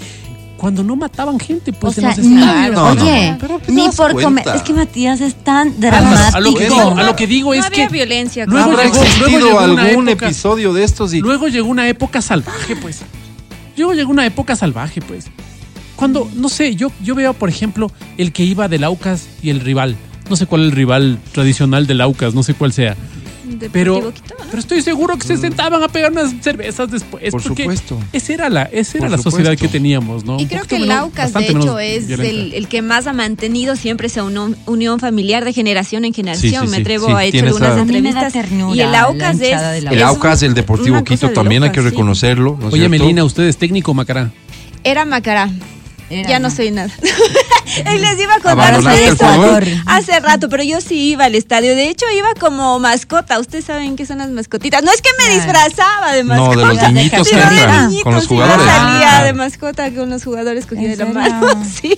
Cuando no mataban gente, pues o en sea, los ni, estadios. No, oye, pero ni por comer. Es que Matías es tan A, dramático. a lo que digo, a lo que digo No es había que violencia. luego ¿Habrá llegó- luego existido llegó algún época- episodio de estos? Y... luego llegó una época salvaje, pues. Luego llegó una época salvaje, pues. Cuando, no sé, yo, yo veo, por ejemplo, el que iba del Aucas y el rival. No sé cuál es el rival tradicional del Aucas, no sé cuál sea. Pero, pero estoy seguro que se sentaban a pegar unas cervezas después. Mm. Por porque supuesto. Esa era la, esa era Por la sociedad supuesto. que teníamos, ¿no? Y creo que el menos- Aucas, de hecho, es el, el que más ha mantenido siempre esa unión, unión familiar de generación en generación. Sí, sí, Me atrevo sí, a hecho esa- algunas A mí me da entrevistas. ternura y el la Aucas es. del El es Aucas, el Deportivo Quito de también hay que reconocerlo. ¿no es Oye, cierto? Melina, ¿usted es técnico, Macará? Era Macará. Era, ya no ¿no? soy nada. *laughs* Él les iba a contar ¿Abandonaste hace rato, hace rato, pero yo sí iba al estadio. De hecho, iba como mascota. Ustedes saben qué son las mascotitas. No es que me Claro. disfrazaba de No, mascota. de los niñitos Sí, que de entran niñitos, con los jugadores. Yo salía Ah. de mascota con los jugadores cogida ¿En de la mano. *laughs* Sí.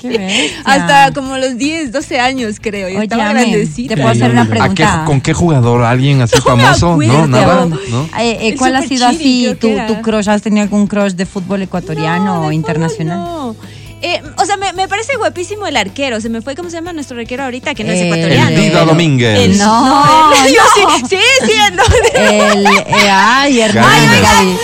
Hasta como los 10, 12 años, creo. Y Oye, estaba grandecita. ¿te puedo hacer una ¿A qué- ¿A qué- pregunta? ¿Con qué jugador? ¿Alguien así No famoso? No, nada. ¿no? Eh, eh, ¿Cuál ha sido Chiri, así tu, tu crush? ¿Has tenido algún crush de fútbol ecuatoriano No, o internacional? no. Eh, o sea, me, me parece guapísimo el arquero. Se me fue, ¿cómo se llama nuestro arquero ahorita? Que no es ecuatoriano. El Dida Domínguez. El- No, el- yo sí, sí, sí, el nombre. El, eh, ay, Galíndez.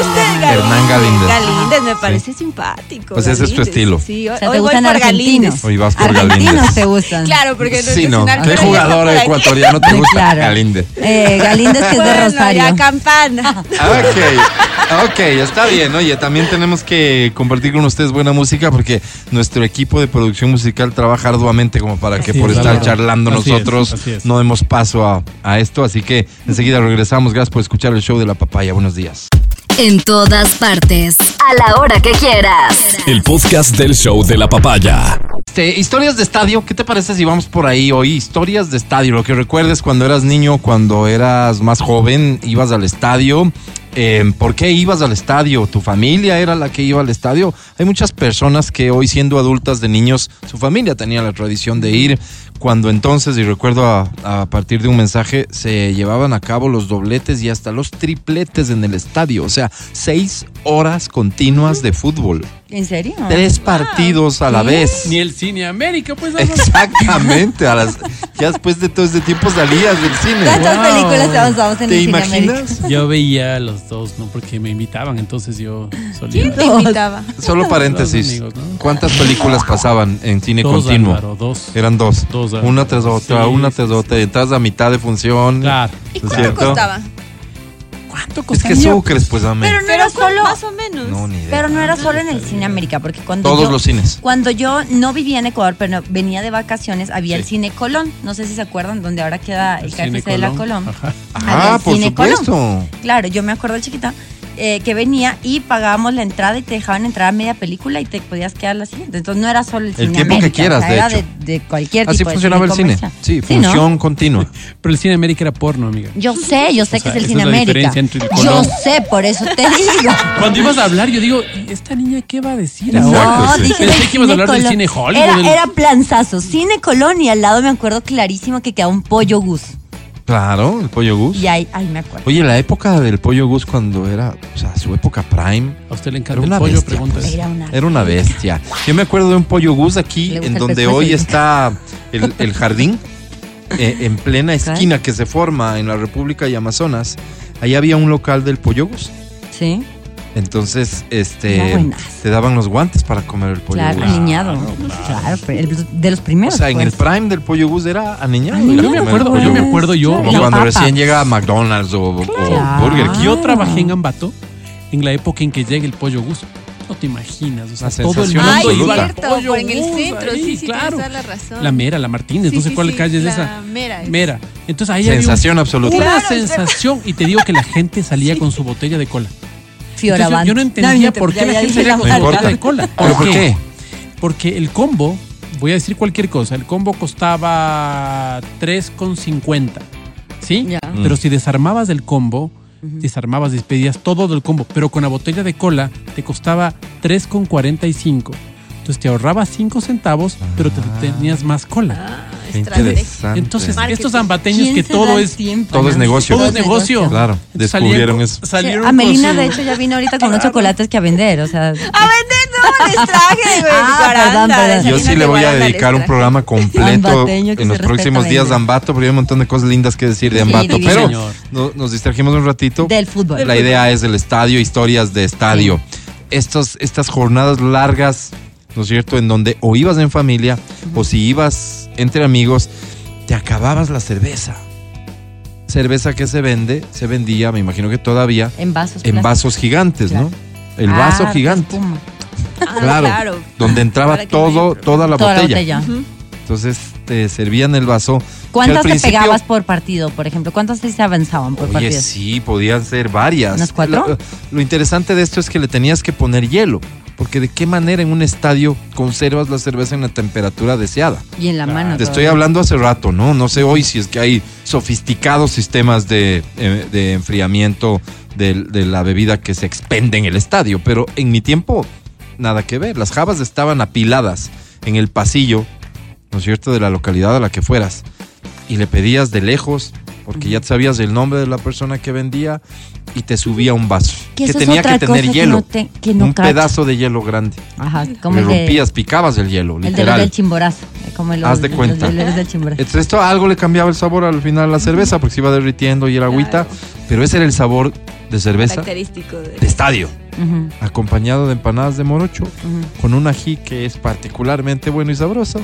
Usted, Hernán Galíndez. Galíndez me parece simpático. Pues ese es tu estilo. Sí, hoy, O sea, hoy ¿te voy gustan por argentinos? Galíndez. Hoy vas por ¿Argentinos Galíndez. te gustan? Claro, porque Sí, no. ¿Qué jugador ecuatoriano te gusta? Claro. Galíndez. Eh, Galíndez, que es de Rosario. ya campana. Ok, ok, está bien. Oye, también tenemos que compartir con ustedes buena música porque nuestro equipo de producción musical trabaja arduamente como para que Así por es, estar claro. charlando Así nosotros es. no demos paso a, a esto. Así que enseguida regresamos. Gracias por escuchar el show de la papaya. Buenos días. En todas partes. A la hora que quieras. El podcast del show de la papaya. Este, historias de estadio, ¿qué te parece si vamos por ahí hoy? Historias de estadio, lo que recuerdes cuando eras niño, cuando eras más joven, ibas al estadio. Eh, ¿Por qué ibas al estadio? ¿Tu familia era la que iba al estadio? Hay muchas personas que hoy siendo adultas de niños, su familia tenía la tradición de ir. Cuando entonces, y recuerdo a, a partir de un mensaje, se llevaban a cabo los dobletes y hasta los tripletes en el estadio. O sea, seis horas continuas de fútbol. ¿En serio? Tres partidos a la vez. Ni el cine América, pues. Exactamente, a las, ya después de todo este tiempo salías del cine. ¿Cuántas Wow. películas avanzamos en ¿Te el cine América? imaginas? Yo veía a los dos, ¿no? Porque me invitaban, entonces yo solía. ¿Quién te invitaba? Solo paréntesis. Los amigos, ¿no? ¿Cuántas películas pasaban en cine Dos, continuo? Álvaro, dos. Eran dos. Dos, una tras otra, Sí, una tras sí. otra. Entras a mitad de función. Claro. ¿Y ¿Es cuánto cierto? costaba? ¿Cuánto Es costaría? que sucres, pues, dame. Pero no Pero era solo... más o menos. No, ni idea. Pero no era solo en el cine América, porque cuando Todos yo, los cines. Cuando yo no vivía en Ecuador, pero venía de vacaciones, había el cine Colón. No sé si se acuerdan, donde ahora queda el, Cine KFC de la Colón. Ajá. Ah, el por cine supuesto. Colón. Claro, yo me acuerdo chiquita eh, que venía y pagábamos la entrada y te dejaban entrar a media película y te podías quedar la siguiente. Entonces no era solo el, El cine tiempo que América, quieras, o sea, de era hecho. de, de cualquier Así tipo de funcionaba el cine. Sí, ¿no? función continua. *laughs* Pero el cine América era porno, amiga. Yo sé, yo sé O sea, que es el cine es América. Yo sé, por eso te digo. *laughs* Cuando ibas a hablar, yo digo, ¿y esta niña qué va a decir ahora? dije Pensé del que ibas a hablar del Colón. cine Hollywood. Era, del- era planzazo. Cine Colón y al lado me acuerdo clarísimo que quedaba un pollo gus. Claro, el pollo gus. Y ahí, ahí me acuerdo. Oye, la época del pollo gus cuando era, o sea, su época prime. A usted le Era encanta el una pollo, bestia. pregunta. pues. Era una- Era una bestia. Yo me acuerdo de un pollo gus aquí, en donde hoy está el, el jardín, eh, en plena esquina que se forma en la República y Amazonas. Ahí había un local del pollo gus. Sí, Entonces, este, te daban los guantes para comer el pollo claro, gus. aniñado. Claro, el- de los O primeros. sea, en el pues. prime del pollo gus era aniñado. Aniñado, Yo me acuerdo, yo me pollo gus. acuerdo yo. Como cuando papa. recién llega a McDonald's o, o Claro. Burger King. Yo trabajé en Ambato en la época en que llega el pollo gusto. No te imaginas, o sea, La todo el sensación mundo Ay, absoluta. iba al cierto, pollo por en el centro, ahí, sí, sí, claro. toda la razón. La Mera, la Martínez, Sí, no sé sí, cuál sí, calle es la esa. Mera es. Mera. Entonces ahí había Sensación un- absoluta. Una Claro, sensación. Y te digo que la gente salía con su botella de cola. Entonces, yo, no entendía No, por qué la gente dije salía la cola. ¿Pero por qué? Porque el combo, voy a decir cualquier cosa, el combo costaba 3,50. ¿Sí? Ya. Pero si desarmabas el combo, desarmabas, despedías todo del combo, pero con la botella de cola te costaba 3,45. Entonces te ahorrabas 5 centavos, pero te tenías más cola. Interesante. Entonces, Marketing. estos zambateños ¿Quién que todo el es tiempo, todo es negocio. todo es negocio. Claro, descubrieron salieron- eso. salieron Amelina, con su- de hecho, ya vino ahorita con unos chocolates que a vender, o sea... *laughs* A vender, no, les traje, güey. Ah, perdón, Yo sí le voy a dedicar un programa completo en los próximos días de Ambato, porque hay un montón de cosas lindas que decir de Ambato. pero nos distrajimos un ratito. Del fútbol. La idea es del estadio, historias de estadio. Estos, estas jornadas largas, ¿no es cierto? En donde o ibas en familia o si ibas entre amigos, te acababas la cerveza. Cerveza que se vende, se vendía, me imagino que todavía, En vasos. en vasos gigantes, ¿no? El Ah, vaso de gigante. *laughs* Ah, Claro, claro. donde entraba todo, me- toda la Toda la botella. botella. Ujú. Entonces te servían el vaso. ¿Cuántas te pegabas por partido, por ejemplo? ¿Cuántas se avanzaban por Oye, partido? sí, podían ser varias. ¿Unas cuatro? Lo interesante de esto es que le tenías que poner hielo. Porque de qué manera en un estadio conservas la cerveza en la temperatura deseada. Y en la mano. Te estoy hablando hace rato, ¿no? No sé hoy si es que hay sofisticados sistemas de, eh, de enfriamiento de, de la bebida que se expende en el estadio, pero en mi tiempo nada que ver. Las jabas estaban apiladas en el pasillo, ¿no es cierto?, de la localidad a la que fueras. Y le pedías de lejos, porque ya sabías el nombre de la persona que vendía y te subía un vaso. Que tenía que tener que hielo. no te- que no un cacho. pedazo de hielo grande. Ajá, como Le de- rompías, picabas el hielo, El de los literal. del chimborazo. eh, Como el, Haz de cuenta. del- del chimborazo. Entonces esto algo le cambiaba el sabor al final a la cerveza porque se iba derritiendo y era agüita, pero ese era el sabor de cerveza Característico de... de estadio, Ujú, acompañado de empanadas de morocho con un ají que es particularmente bueno y sabroso.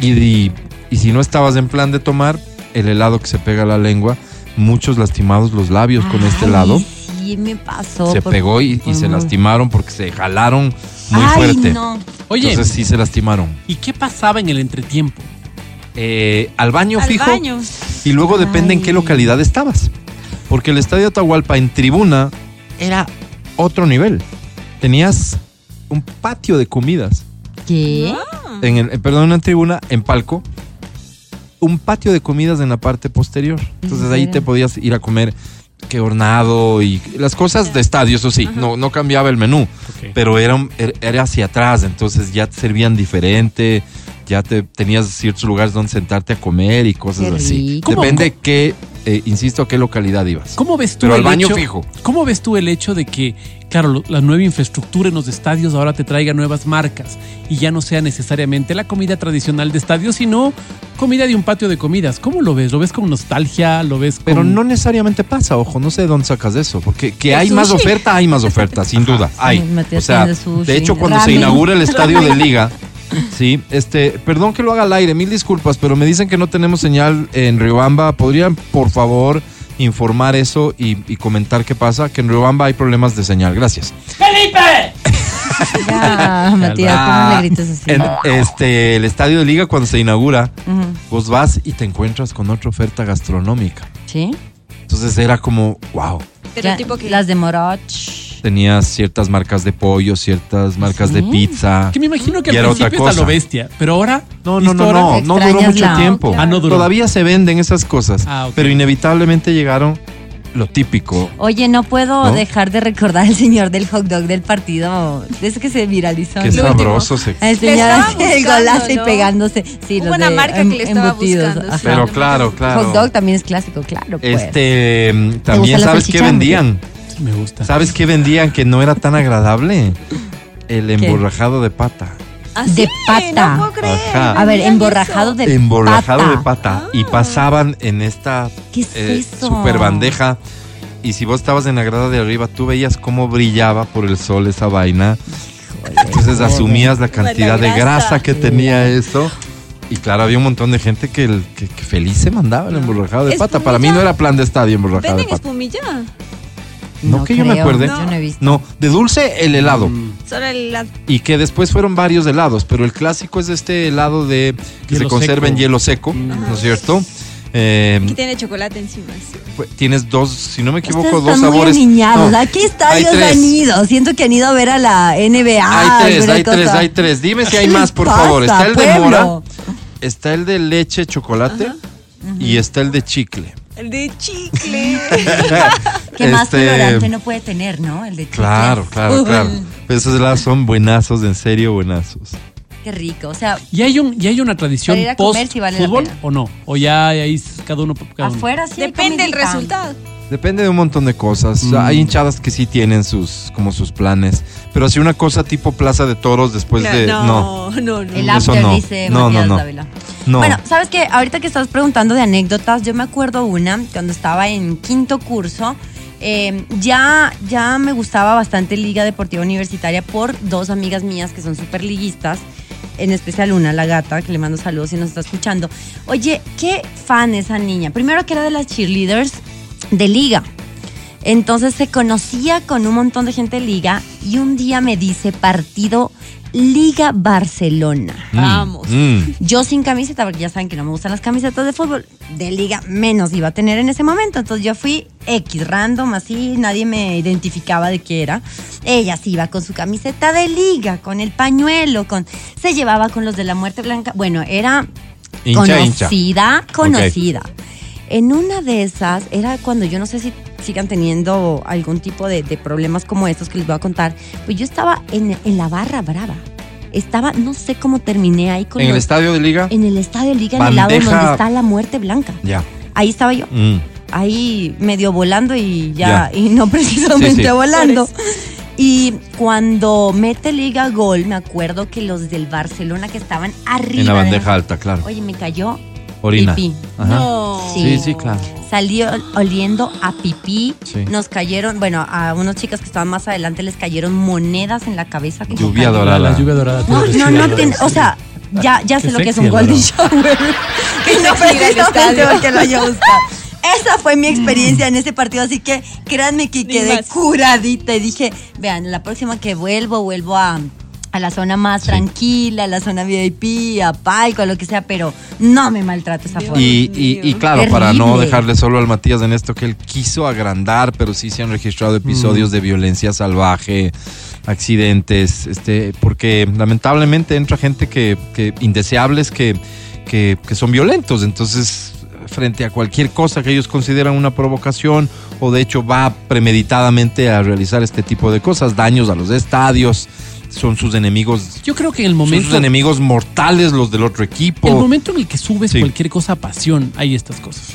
Y, y, y si no estabas en plan de tomar el helado que se pega a la lengua, muchos lastimados los labios con este Ay, helado, Sí, me pasó. se por- pegó y, se lastimaron porque se jalaron muy Ay, fuerte. no. Oye, Entonces sí se lastimaron. ¿y qué pasaba en el entretiempo? Eh, al baño Al fijo. baño. Y luego depende en qué Ay. localidad estabas. Porque el estadio Atahualpa en tribuna era otro nivel. Tenías un patio de comidas. ¿Qué? En el, eh, perdón, en tribuna, en palco. Un patio de comidas en la parte posterior. Entonces ¿En ahí te podías ir a comer que hornado y las cosas de estadio, eso sí, no, no cambiaba el menú, pero era, un- era- hacia atrás, entonces ya te servían diferente, ya te tenías ciertos lugares donde sentarte a comer y cosas así. Depende qué, eh, insisto, a qué localidad ibas. ¿Cómo ves tú Pero al el baño hecho, fijo. ¿Cómo ves tú el hecho de que, claro, la nueva infraestructura en los estadios ahora te traiga nuevas marcas y ya no sea necesariamente la comida tradicional de estadios, sino comida de un patio de comidas? ¿Cómo lo ves? ¿Lo ves con nostalgia? ¿Lo ves con... Pero no necesariamente pasa, ojo, no sé de dónde sacas eso, porque que hay más oferta, hay más oferta, sin duda, *laughs* hay. O sea, de hecho, cuando se inaugura el estadio de liga, *laughs* sí, este, perdón que lo haga al aire, mil disculpas, pero me dicen que no tenemos señal en Riobamba, ¿podrían, por favor, informar eso y, y comentar qué pasa? Que en Riobamba hay problemas de señal, gracias. Ya, *laughs* Matías, ¿cómo le gritas así? en, este, el estadio de liga, cuando se inaugura, vos vas y te encuentras con otra oferta gastronómica. ¿Sí? Entonces era como, wow. Pero Ya, tipo que... Las de Moroch. Tenías ciertas marcas de pollo, ciertas marcas de pizza. Que me imagino que al era otra principio lo cosa. bestia, pero ahora... No, no, ¿listo no, no, no duró mucho la- tiempo. Ah, no duró. Todavía se venden esas cosas, Ah, ok. pero inevitablemente llegaron lo típico. Oye, no puedo ¿No? dejar de recordar al señor del hot dog del partido. De ese que se viralizó. Qué ¿no? sabroso se... El señor estaba así, el buscando, golazo y ¿no? pegándose. Sí, Hubo los una de marca em- que le estaba embutidos, buscando, ajá. sí. Pero claro, claro. Hot dog también es clásico, claro. Pues. Este, mm, también la sabes qué salchicha? vendían. Sí, me gusta. ¿Sabes qué vendían que no era tan agradable? El emborrajado de pata. ¿Ah, sí? de pata. No puedo creer. Ajá. A ver, emborrajado eso. de Emborrajado pata. de pata. Y pasaban en esta ¿Qué es eh, eso? super bandeja. Y si vos estabas en la grada de arriba, tú veías cómo brillaba por el sol esa vaina. Entonces asumías la cantidad de grasa. grasa que tenía eso. Y claro, había un montón de gente que, el- que- que feliz se mandaba el emborrajado de pata. Para mí no era plan de estadio emborrajado de ¿Venden pata. espumilla? No, que yo me acuerde. Yo no he visto. No, de dulce el helado. Mm, Solo el... la- Y que después fueron varios helados, pero el clásico es este helado de que Hielo se conserva seco. en hielo seco, Mm. ¿no es cierto? Eh, Que tiene chocolate encima. sí. pues, tienes dos, si no me equivoco, dos están muy sabores. aniñados. No, ¿A qué estadios hay tres. han ido? Siento que han ido a ver a la NBA. Hay tres, hay tres, hay tres. Dime si ¿Qué hay más, por *laughs* pasa, favor. Está el de mora, está el de leche chocolate y está el de chicle. El de chicle. *laughs* ¿Qué más Este, colorante no puede tener, no? El de chicle. Claro, claro, Uy, claro. Pero esos helados son buenazos, en serio, buenazos. Qué rico. O sea, ¿Y hay, un, ¿Y hay una tradición comer sí vale post-fútbol o no? ¿O ya ahí cada uno? Cada uno? afuera sí. hay Depende del resultado. Depende de un montón de cosas. Mm. Hay hinchadas que sí tienen sus, como sus planes. Pero así una cosa tipo Plaza de Toros después de. No, no, no, no. El after, no. dice No, no, Matías no. Dávila. no. Bueno, ¿sabes qué? Ahorita que estás preguntando de anécdotas, yo me acuerdo una cuando estaba en quinto curso. eh, ya, ya me gustaba bastante Liga Deportiva Universitaria por dos amigas mías que son súper liguistas. En especial una, la gata, que le mando saludos si nos está escuchando. Oye, qué fan esa niña. Primero que era de las cheerleaders de Liga. Entonces se conocía con un montón de gente de Liga y un día me dice partido Liga Barcelona. Mm, Vamos. mm. Yo sin camiseta, porque ya saben que no me gustan las camisetas de fútbol, de liga menos iba a tener en ese momento. Entonces yo fui X, random, así, nadie me identificaba de qué era. Ella sí iba con su camiseta de liga, con el pañuelo, con se llevaba con los de la muerte blanca. Bueno, era Hincha, hincha. conocida, conocida. En una de esas, era cuando yo no sé si sigan teniendo algún tipo de, de problemas como estos que les voy a contar, pues yo estaba en, en la barra brava. Estaba, no sé cómo terminé ahí con En el estadio de Liga. en el estadio Liga, en el lado donde está la muerte blanca. Ya. Ahí estaba yo, Mm. ahí medio volando y ya, Ya. y no *laughs* precisamente Sí, sí. volando. Y cuando mete Liga gol, me acuerdo que los del Barcelona que estaban arriba. En la de- bandeja alta, claro. Oye, me cayó Orina. pipí. Ajá. No. Sí, sí, claro. Salió oliendo a pipí. Sí. Nos cayeron, bueno, a unas chicas que estaban más adelante les cayeron monedas en la cabeza. que Lluvia dorada. La lluvia dorada. No, no, no tiene, o sea, ya, ya sé lo que es un golden shower. *laughs* que no precisamente porque lo haya buscado. Esa fue mi experiencia en ese partido, así que créanme que Ni quedé más. curadita y dije, vean, la próxima que vuelvo, vuelvo a, a la zona más tranquila, a la zona VIP, a palco, a lo que sea, pero no me maltrato esa forma. Y, y, y claro, Terrible. para no dejarle solo al Matías en esto que él quiso agrandar, pero sí se han registrado episodios de violencia salvaje, accidentes, este, porque lamentablemente entra gente que, que indeseables que, que, que son violentos, entonces frente a cualquier cosa que ellos consideran una provocación o de hecho va premeditadamente a realizar este tipo de cosas, daños a los estadios, son sus enemigos, Yo creo que en el son momento, sus enemigos mortales los del otro equipo. el momento en el que subes Sí. cualquier cosa a pasión, hay estas cosas.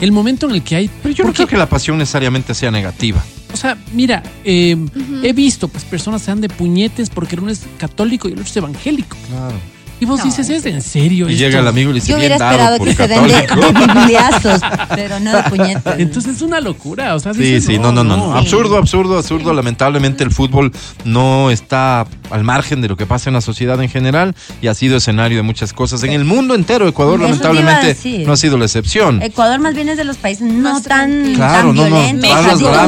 El momento en el que hay. Pero yo no creo que la pasión necesariamente sea negativa. O sea, mira, eh, he visto pues personas se dan de puñetes porque uno es católico y el otro es evangélico. Claro. Y vos No, dices, ¿es en serio? Y esto?" llega el amigo y le dice, Yo hubiera bien dado esperado por que se den de, católico. *laughs* de bibliazos, pero no de *laughs* puñetes. Entonces es una locura. O sea, Sí, dices, sí, no, no, no, no. Sí. Absurdo, absurdo, absurdo. Lamentablemente el fútbol no está al margen de lo que pasa en la sociedad en general y ha sido escenario de muchas cosas. En el mundo entero, Ecuador Eso lamentablemente no ha sido la excepción. Ecuador más bien es de los países no tan. Claro, tan no, no, violentos.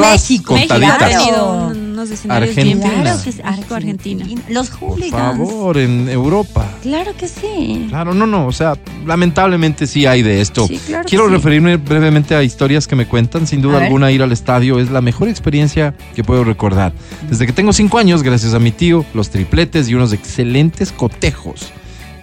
México, contaditas. México ha tenido unos escenarios bien Argentina. Claro que sí, México, Argentina. Los Por hooligans. favor, en Europa. Claro que sí. Claro, no, no, o sea, lamentablemente sí hay de esto. Sí, claro que Quiero sí. referirme brevemente a historias que me cuentan. Sin duda A ver. alguna, ir al estadio es la mejor experiencia que puedo recordar. Desde que tengo cinco años, gracias a mi tío, los tripletes y unos excelentes cotejos.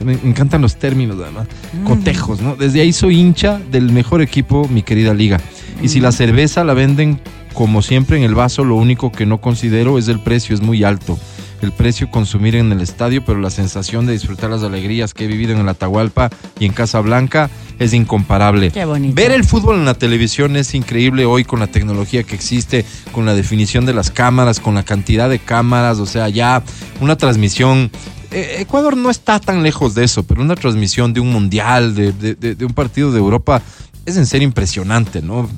Me encantan los términos, además. Mm. Cotejos, ¿no? Desde ahí soy hincha del mejor equipo, mi querida liga. Y si la cerveza la venden como siempre en el vaso, lo único que no considero es el precio, es muy alto. El precio consumir en el estadio, pero la sensación de disfrutar las alegrías que he vivido en el Atahualpa y en Casablanca es incomparable. Qué bonito. Ver el fútbol en la televisión es increíble hoy con la tecnología que existe, con la definición de las cámaras, con la cantidad de cámaras, o sea, ya una transmisión. eh, Ecuador no está tan lejos de eso, pero una transmisión de un mundial, de, de- de- de un partido de Europa, es en serio impresionante, ¿no?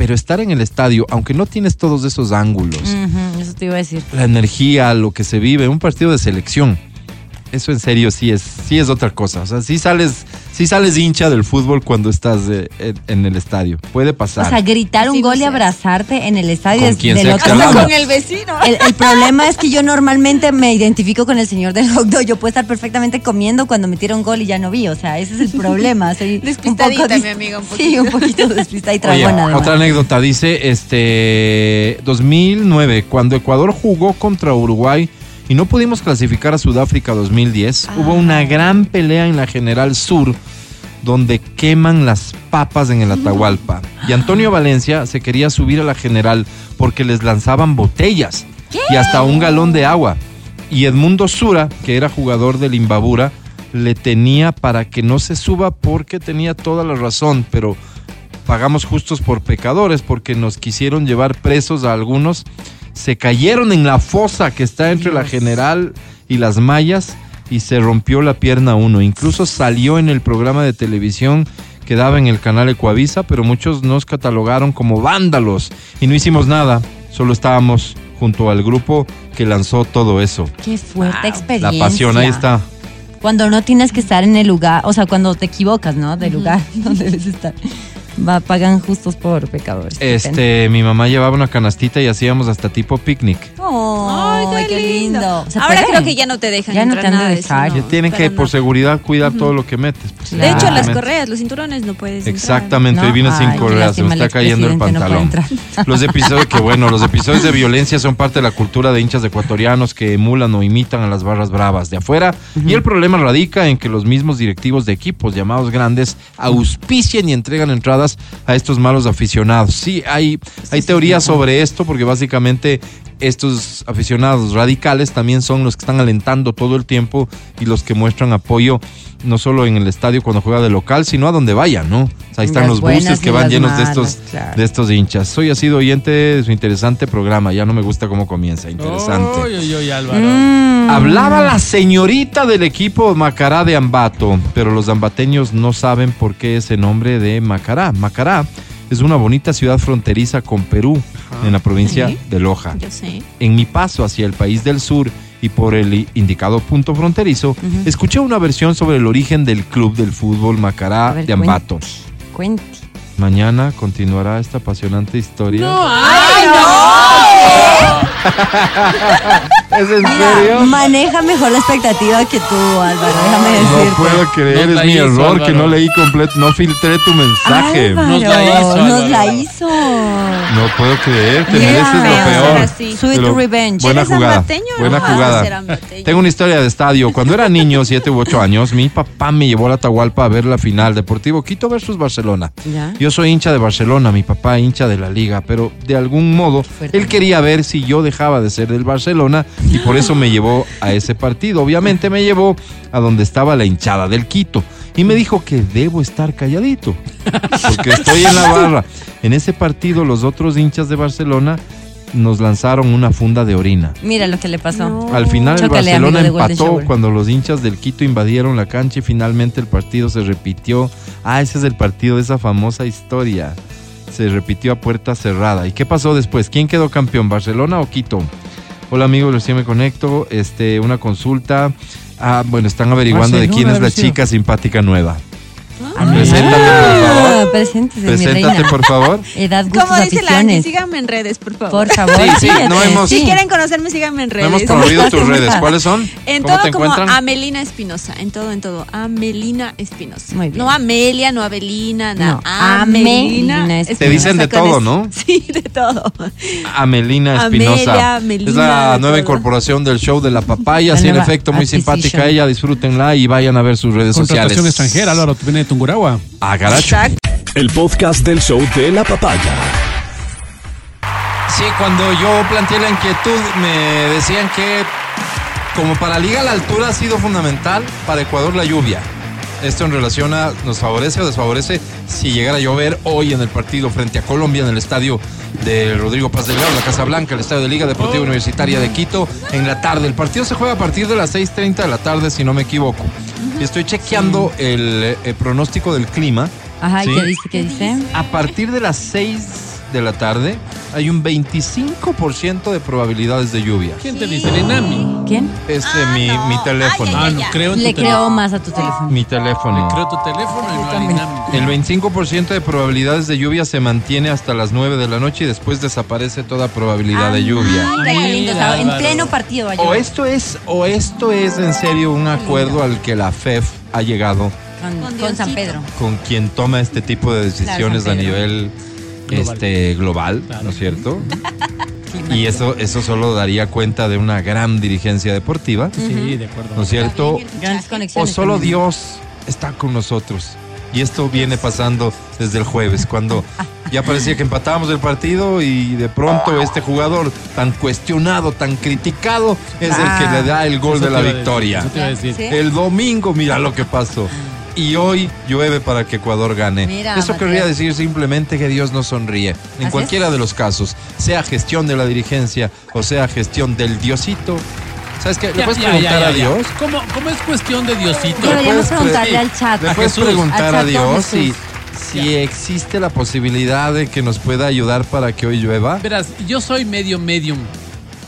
Pero estar en el estadio, aunque no tienes todos esos ángulos, eso te iba a decir. la energía, lo que se vive, un partido de selección. Eso en serio sí es, sí es otra cosa. O sea, sí sales, sí sales hincha del fútbol cuando estás eh, en, en el estadio. Puede O pasar. sea, gritar un no gol y abrazarte en el estadio Con es quien del otro lado. Con el vecino. El, el problema es que yo normalmente me identifico con el señor del hot dog. Yo puedo estar perfectamente comiendo cuando me tira un gol y ya no vi. O sea, ese es el problema. *laughs* Soy un Despistadita, poco mi amiga, un Sí, un poquito despistada y tragona. otra anécdota dice, este, 2009, cuando Ecuador jugó contra Uruguay y no pudimos clasificar a Sudáfrica 2010, Ah. hubo una gran pelea en la General Sur donde queman las papas en el Atahualpa. Y Antonio Valencia se quería subir a la general porque les lanzaban botellas y hasta un galón de agua. Y Edmundo Sura, que era jugador del Imbabura, le tenía para que no se suba porque tenía toda la razón, pero pagamos justos por pecadores porque nos quisieron llevar presos a algunos. Se cayeron en la fosa que está entre la general y las mallas y se rompió la pierna uno. Incluso salió en el programa de televisión que daba en el canal Ecuavisa, pero muchos nos catalogaron como vándalos y no hicimos nada. Solo estábamos junto al grupo que lanzó todo eso. Qué fuerte La experiencia. pasión, ahí está. Cuando no tienes que estar en el lugar, o sea, cuando te equivocas, ¿no? Del lugar *laughs* donde debes estar. Va, pagan justos por pecadores. Este, mi mamá llevaba una canastita y hacíamos hasta tipo picnic. Oh, Ay, qué lindo. ¿Se Ahora creo que ya no te dejan Ya no entrar te han de nada de eso, no, tienen que, por seguridad, cuidar todo lo que metes. pues. De hecho, las correas, los cinturones no puedes. Exactamente, No, hoy vine sin ay, qué correa, se me está cayendo el pantalón. Los episodios, que bueno, los episodios de *laughs* violencia son parte de la cultura de hinchas ecuatorianos que emulan o imitan a las barras bravas de afuera. Y el problema radica en que los mismos directivos de equipos llamados grandes auspician y entregan entradas a estos malos aficionados. Sí, hay, hay teorías sobre esto porque básicamente estos aficionados radicales también son los que están alentando todo el tiempo y los que muestran apoyo no solo en el estadio cuando juega de local, sino a donde vaya, ¿no? O sea, ahí están Las los buses que van llenos de estos claro. de estos hinchas. Soy así de oyente de su interesante programa, ya no me gusta cómo comienza, interesante. Álvaro. Mm. Hablaba la señorita del equipo Macará de Ambato, pero los ambateños no saben por qué ese nombre de Macará. Macará es una bonita ciudad fronteriza con Perú, en la provincia Sí. de Loja. Yo sé. En mi paso hacia el país del sur y por el indicado punto fronterizo, escuché una versión sobre el origen del club del fútbol Macará ver, de Ambato. Cuente. Mañana continuará esta apasionante historia. ¡Ay, *laughs* *laughs* ¿Es en Mira, serio? maneja mejor la expectativa que tú, Álvaro. Déjame decirte. No puedo creer, Nos es mi hizo, error que no leí completo, no filtré tu mensaje. Álvaro, Nos la hizo, Nos Álvaro. la hizo. No puedo creer, te Yeah. mereces lo peor. Sweet Pero revenge. Buena ¿Eres jugada. Buena jugada. ambateño? Tengo una historia de estadio. Cuando era niño, *laughs* 7 u 8 años, mi papá me llevó a la Atahualpa a ver la final Deportivo Quito versus Barcelona. Ya. Yo soy hincha de Barcelona, mi papá hincha de la liga, pero de algún modo fuerte. él quería ver si yo dejaba de ser del Barcelona y por eso me llevó a ese partido. Obviamente me llevó a donde estaba la hinchada del Quito y me dijo que debo estar calladito porque estoy en la barra. En ese partido los otros hinchas de Barcelona nos lanzaron una funda de orina. Mira lo que le pasó. No. Al final el Barcelona empató cuando los hinchas del Quito invadieron la cancha y finalmente el partido se repitió. Ah, ese es el partido de esa famosa historia. Se repitió a puerta cerrada. ¿Y qué pasó después? ¿Quién quedó campeón? ¿Barcelona o Quito? Hola amigos, recién me conecto. Este, una consulta. Ah, bueno, están averiguando de quién es la chica simpática nueva. Ah, Preséntate, por favor. Preséntese, mi Preséntate, reina. por favor. Edad, gustos, Como dice la aficiones. síganme en redes, por favor. Por favor, Sí, sí, no hemos- Si quieren conocerme, síganme en No redes. hemos ¿Cómo promovido tus *laughs* ¿Cómo redes. ¿Cuáles son? En ¿Cómo todo te como encuentran? Amelina Espinosa, en todo, en todo. Amelina Espinosa. Muy bien. No Amelia, no Abelina, no. No, Amelina Espinosa. Te dicen de todo. ¿no? Sí, de todo. Amelina Amelia, Espinosa. Amelina, es la nueva todo. incorporación del show de la papaya. La Sí, en efecto, muy simpática ella. Disfrútenla y vayan a ver sus redes sociales. extranjera, Álvaro, tú vienes de Ah, caracho. Exacto. El podcast del show de la papaya. Sí, cuando yo planteé la inquietud, me decían que como para Liga la altura ha sido fundamental, para Ecuador la lluvia. Esto en relación a nos favorece o desfavorece si llegara a llover hoy en el partido frente a Colombia en el estadio de Rodrigo Paz Delgado, la Casa Blanca, el estadio de Liga Deportiva Universitaria de Quito, en la tarde. El partido se juega a partir de las 6.30 de la tarde, si no me equivoco. Y estoy chequeando el, eh, pronóstico del clima. Ajá, ¿y ¿sí? qué dice? ¿Qué dice? A partir de las 6 de la tarde hay un 25% de probabilidades de lluvia. ¿Quién te dice? El Enami. ¿Quién? Este Ah, mi, no. mi teléfono. Ay, Ah, ay, no ya. creo en tu Le teléfono. creo más a tu teléfono. Mi teléfono. Le creo tu teléfono y no al. El 25% de probabilidades de lluvia se mantiene hasta las 9 de la noche y después desaparece toda probabilidad de lluvia. Ay, qué lindo. o sea, en pleno partido va a O esto es o esto es en serio un acuerdo al que la FEF ha llegado Con, San. Pedro. con quien toma este tipo de decisiones a nivel Global. este global, Claro. ¿no es cierto? *laughs* Y eso eso solo daría cuenta de una gran dirigencia deportiva, Sí, de acuerdo. ¿no es cierto? O solo. Dios está con nosotros. Y esto viene pasando desde el jueves, cuando ya parecía que empatábamos el partido y de pronto este jugador tan cuestionado, tan criticado, es el que le da el gol de la victoria. El domingo, mira lo que pasó. Y hoy llueve para que Ecuador gane. Mira, Eso Mateo. querría decir simplemente que Dios nos sonríe. En Así cualquiera es. de los casos, sea gestión de la dirigencia o sea gestión del Diosito. ¿Sabes qué? ¿Le Ya, puedes ya, preguntar ya, a. Dios? ¿Cómo, ¿Cómo es cuestión de Diosito? Puedes pre- preguntarle al chat. Le puedes Jesús, preguntar a Dios si, si existe la posibilidad de que nos pueda ayudar para que hoy llueva. Verás, yo soy medio medium.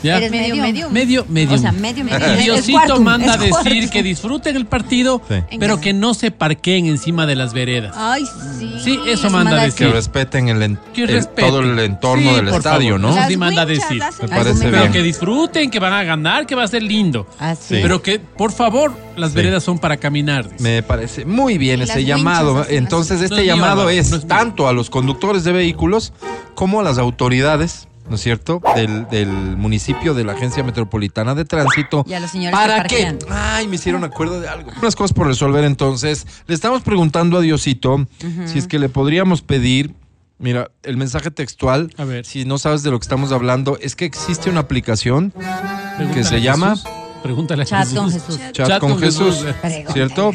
¿Ya? Eres medio, medio. Medio, medio. O sea, medio, medio. Diosito manda decir que disfruten el partido, Sí. pero que no se parqueen encima de las veredas. Ay, sí. Sí, eso manda a Que decir. respeten el, en- Que el- respeten. todo el entorno Sí, del estadio, favor. ¿no? Eso Las sí manda decir. Me parece Pero bien. que disfruten, que van a ganar, que va a ser lindo. Así. Pero que, por favor, las Sí. veredas son para caminar. dice. Me parece muy bien Y ese llamado. Entonces, este No es mío, llamado es no es mío. tanto a los conductores de vehículos como a las autoridades, ¿no es cierto?, del, del municipio, de la Agencia Metropolitana de Tránsito. Y a los señores ¿Para que qué? parquean. Ay, me hicieron acuerdo de algo. Unas cosas por resolver entonces. Le estamos preguntando a Diosito si es que le podríamos pedir. Mira, el mensaje textual, A ver. si no sabes de lo que estamos hablando, es que existe una aplicación Pregúntale que se llama Jesús. Pregúntale a Chat Jesús. con Jesús. Chat, con, Jesús. ¿cierto?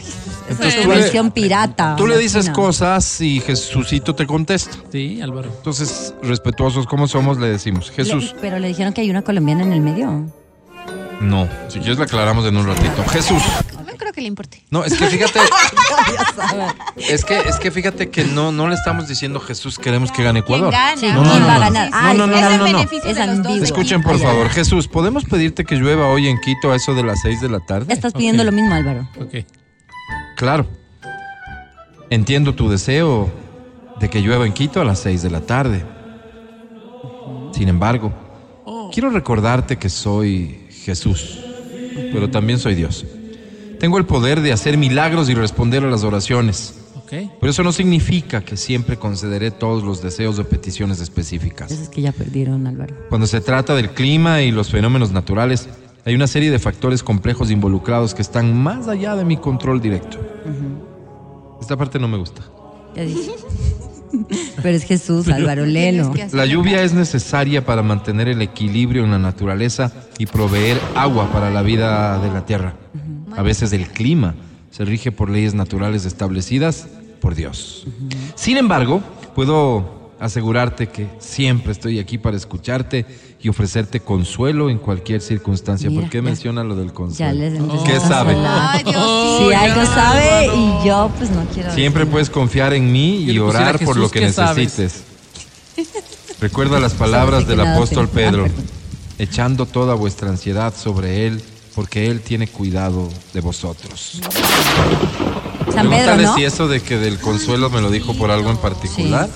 Entonces es le, versión pirata. tú le dices cosas y Jesucito te contesta. Sí, Álvaro. Entonces, respetuosos como somos, le decimos, Jesús. Le- pero le dijeron que hay una colombiana en el medio. No, si quieres la aclaramos en un ratito. Jesús. No creo que le importe. No, es que fíjate, *laughs* es que, es que fíjate que no, no le estamos diciendo Jesús, queremos que gane Ecuador. ¿Quién gana? Sí, No, no, ¿quién no, va a no. ganar? No, Ay, no, no, es no, no, no. Escuchen, por favor. Jesús, ¿podemos pedirte que llueva hoy en Quito a eso de las 6 de la tarde? Estás pidiendo lo mismo, Álvaro. Ok. Claro. Entiendo tu deseo de que llueva en Quito a las 6 de la tarde. Sin embargo, quiero recordarte que soy Jesús, pero también soy Dios. Tengo el poder de hacer milagros y responder a las oraciones. Ok. Pero eso no significa que siempre concederé todos los deseos o peticiones específicas. Eso es que ya perdieron, Álvaro. Cuando se trata del clima y los fenómenos naturales, hay una serie de factores complejos involucrados que están más allá de mi control directo. Esta parte no me gusta. Ya dije. *laughs* Pero es Jesús, Álvaro, *laughs* hacer La lluvia es necesaria para mantener el equilibrio en la naturaleza y proveer agua para la vida de la tierra. A veces el clima se rige por leyes naturales establecidas por Dios. Sin embargo, puedo asegurarte que siempre estoy aquí para escucharte y ofrecerte consuelo en cualquier circunstancia. Mira, ¿Por qué ya- menciona lo del Ya consuelo? les ¿Qué sabe? Ay, Dios Oh, Si ya, algo sabe y yo pues no quiero Siempre puedes confiar en mí y orar por lo que necesites. *laughs* Recuerda las palabras del apóstol. Pedro, Ah, perdón. echando toda vuestra ansiedad sobre él, porque él tiene cuidado de vosotros. San Pedro, Pregúntale ¿no? si eso de que del consuelo me lo dijo por algo en particular.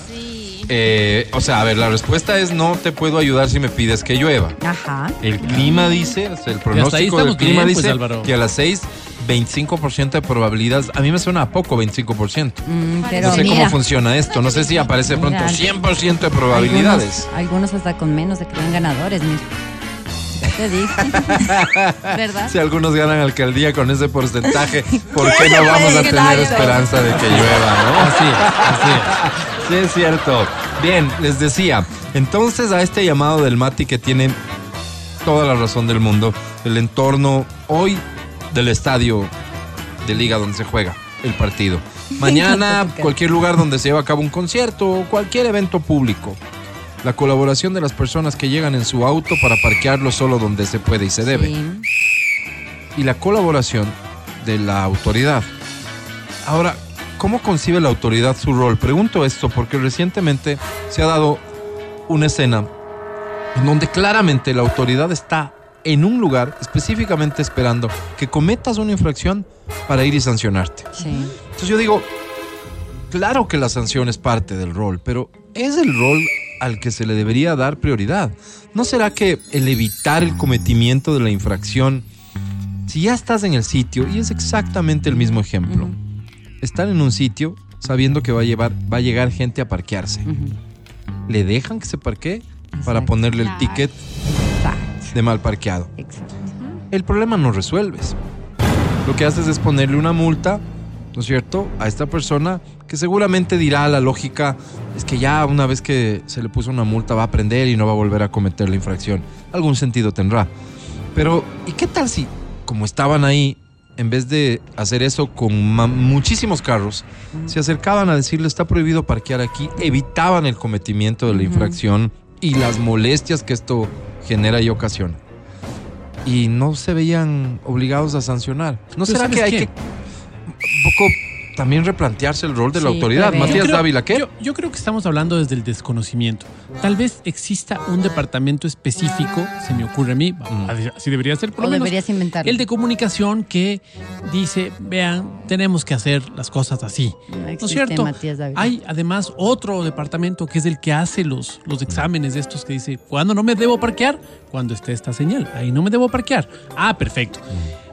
Eh, o sea, a ver, la respuesta es no te puedo ayudar si me pides que llueva. Ajá. El clima dice, o sea, el pronóstico del clima bien, pues, dice Álvaro. que a las 6, 25% de probabilidades. A mí me suena a poco 25%. Mm, pero no sé mira, cómo funciona esto. No sé si aparece pronto Mira. 100% de probabilidades. Algunos, algunos hasta con menos de que sean ganadores, mira. *laughs* Si algunos ganan alcaldía con ese porcentaje, *laughs* ¿por qué no vamos a tener esperanza de que llueva, Así, así. no? Sí, es cierto. Bien, les decía, entonces a este llamado del Mati que tiene toda la razón del mundo, el entorno hoy del estadio de liga donde se juega el partido. *laughs* Mañana, cualquier lugar donde se lleva a cabo un concierto o cualquier evento público. La colaboración de las personas que llegan en su auto para parquearlo solo donde se puede y se debe. Sí. y la colaboración de la autoridad. Ahora, ¿cómo concibe la autoridad su rol? Pregunto esto porque recientemente se ha dado una escena en donde claramente la autoridad está en un lugar específicamente esperando que cometas una infracción para ir y sancionarte. Sí. Entonces yo digo, claro que la sanción es parte del rol, pero es el rol al que se le debería dar prioridad. ¿No será que el evitar el cometimiento de la infracción, si ya estás en el sitio, y es exactamente el mismo ejemplo, estar en un sitio sabiendo que va a, llevar, va a llegar gente a parquearse. ¿le dejan que se parquee para ponerle el Claro. ticket Exacto. de mal parqueado? Exacto. el problema no resuelves. Lo que haces es ponerle una multa ¿no es cierto? A esta persona que seguramente dirá la lógica, es que ya una vez que se le puso una multa va a aprender y no va a volver a cometer la infracción. Algún sentido tendrá. Pero, ¿y qué tal si, como estaban ahí, en vez de hacer eso con muchísimos carros, se acercaban a decirle está prohibido parquear aquí, evitaban el cometimiento de la infracción y las molestias que esto genera y ocasiona? Y no se veían obligados a sancionar. ¿No será ¿sabes que hay qué? que un poco también replantearse el rol de la autoridad? Matías creo- Dávila, ¿qué? Yo, yo creo que estamos hablando desde el desconocimiento. Tal vez exista un departamento específico, se me ocurre a mí, Mm. así debería ser por lo O menos. deberías inventarlo. El de comunicación que dice, vean, tenemos que hacer las cosas así. No ¿No es cierto? Matías Dávila. Hay además otro departamento que es el que hace los, los exámenes de estos que dice, ¿cuándo no me debo parquear? Cuando esté esta señal. Ahí no me debo parquear. Ah, perfecto.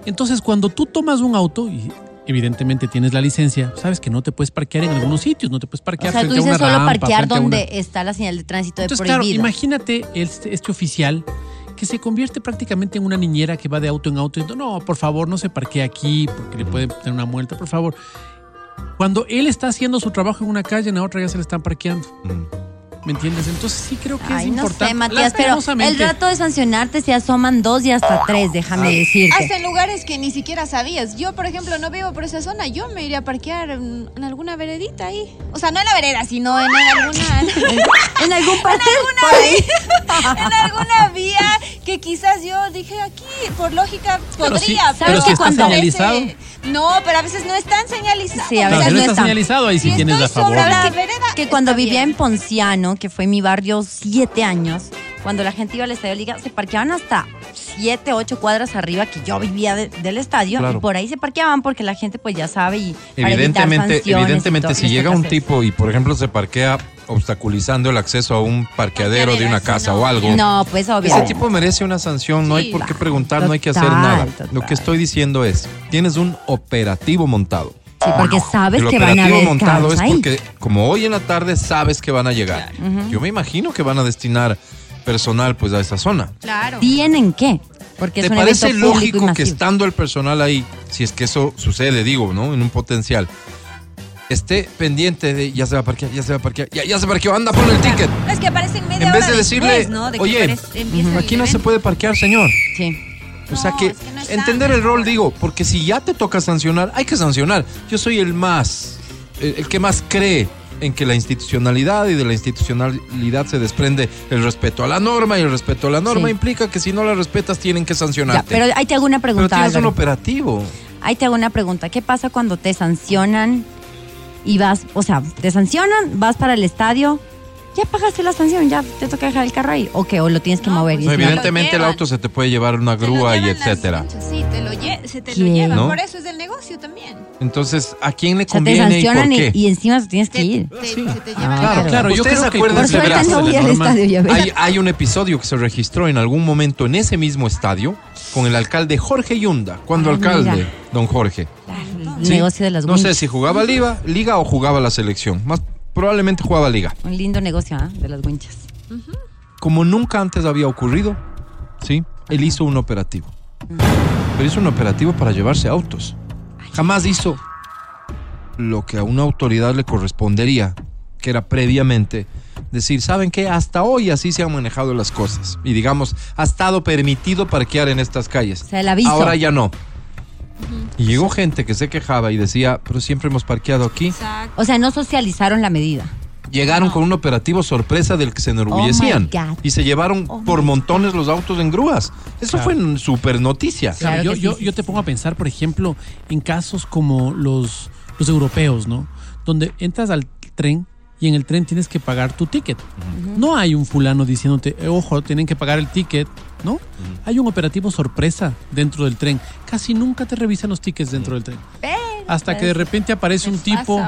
Entonces, cuando tú tomas un auto y evidentemente tienes la licencia, sabes que no te puedes parquear en algunos sitios, no te puedes O parquear sea, tú frente a una dices solo rampa, parquear frente una- donde está la señal de tránsito de entonces, claro, prohibido. imagínate este, este oficial que se convierte prácticamente en una niñera que va de auto en auto y dice, no, por favor, no se parquee aquí porque le pueden tener una multa, por favor. Cuando él está haciendo su trabajo en una calle, en la otra ya se le están parqueando. ¿Me entiendes? Entonces sí creo que es Ay, no importante. sé, Matías, pero el rato de sancionarte se asoman dos y hasta tres, déjame decirte. Hasta en lugares que ni siquiera sabías. Yo, por ejemplo, no vivo por esa zona. Yo me iría a parquear en, en alguna veredita ahí. O sea, no en la vereda, sino en, alguna... *laughs* ¿En algún ahí, *laughs* en alguna vía que quizás yo dije aquí, por lógica, Pero sí, podría. pero si está cuando señalizado. parece- No, pero a veces no están señalizados. Sí, a veces no no está está. señalizado, ahí sí Si tienes estoy a favor. la Que- vereda, que cuando está vivía bien. en Ponciano, que fue mi barrio siete años, cuando la gente iba al estadio de Liga, se parqueaban hasta siete, ocho cuadras arriba que yo vivía de- del estadio Claro. y por ahí se parqueaban porque la gente pues ya sabe y para Evidentemente, y evidentemente todo, si llega un hacer. tipo y por ejemplo se parquea obstaculizando el acceso a un parqueadero de una casa no. o algo. No, pues Ese obviamente. tipo merece una sanción, no hay por qué preguntar, no hay que hacer nada. total. Lo que estoy diciendo es, tienes un operativo montado. Sí, porque sabes que van a haber montado carros es ahí. porque como hoy en la tarde sabes que van a llegar. Yo me imagino que van a destinar personal pues a esa zona. Claro. ¿Tienen qué? Porque es ¿Te un parece lógico que estando el personal ahí, si es que eso sucede, digo, ¿no? En un potencial, esté pendiente de ya se va a parquear, ya se va a parquear, ya, ya se parqueó, anda, ponle el ticket. Es que aparecen media En vez hora de decirle, después, ¿no? De que oye, aquí no se puede parquear, señor. Sí. O sea que, es que no está. entender el rol, digo, porque si ya te toca sancionar, hay que sancionar. Yo soy el más, el, el que más cree en que la institucionalidad y de la institucionalidad se desprende el respeto a la norma y el respeto a la norma Sí. implica que si no la respetas tienen que Ya, sancionarte. pero ahí te hago una Pero pregunta, tienes un Álvaro. operativo. Ahí te hago una pregunta. ¿Qué pasa cuando te sancionan y vas, o sea, te sancionan, vas para el estadio, ya pagaste la sanción, ya te toca dejar el carro ahí? ¿O qué? ¿O lo tienes que No, mover? encima- evidentemente el auto se te puede llevar una grúa y las etcétera. Sí, te lo lle- se te lo ¿Quién? llevan. ¿No? Por eso es el negocio también. Entonces, ¿a quién le O sea, te conviene y por sancionan y, qué? y encima tienes que ir. te- Sí. se te Ah, llevan claro, Claro, yo creo que Por suerte no voy al estadio. Hay, hay un episodio que se registró en algún momento en ese mismo estadio con el alcalde Jorge Yunda. Cuando Ah, alcalde, mira. don Jorge. El Sí. negocio de las No sé si jugaba liga, liga o jugaba la selección. Más probablemente jugaba liga. Un lindo negocio ¿ah? de las winchas. Como nunca antes había ocurrido, ¿sí? Él hizo un operativo. Pero hizo un operativo para llevarse autos. Jamás hizo lo que a una autoridad le correspondería, que era previamente decir, ¿saben qué? Hasta hoy así se han manejado las cosas. Y digamos, ha estado permitido parquear en estas calles. O sea, el aviso. Ahora ya no. Y llegó gente que se quejaba y decía, pero siempre hemos parqueado aquí. Exacto. O sea, no socializaron la medida. Llegaron con un operativo sorpresa del que se enorgullecían. Oh y se llevaron Oh por montones los autos en grúas. Eso Claro. fue en super noticia. Claro yo, sí, yo, sí, yo sí, te pongo a pensar, por ejemplo, en casos como los, los europeos, ¿no? Donde entras al tren y en el tren tienes que pagar tu ticket. No hay un fulano diciéndote, "Eh, ojo, tienen que pagar el ticket, ¿no? Hay un operativo sorpresa dentro del tren. Casi nunca te revisan los tickets dentro del tren. Hasta que de repente aparece un tipo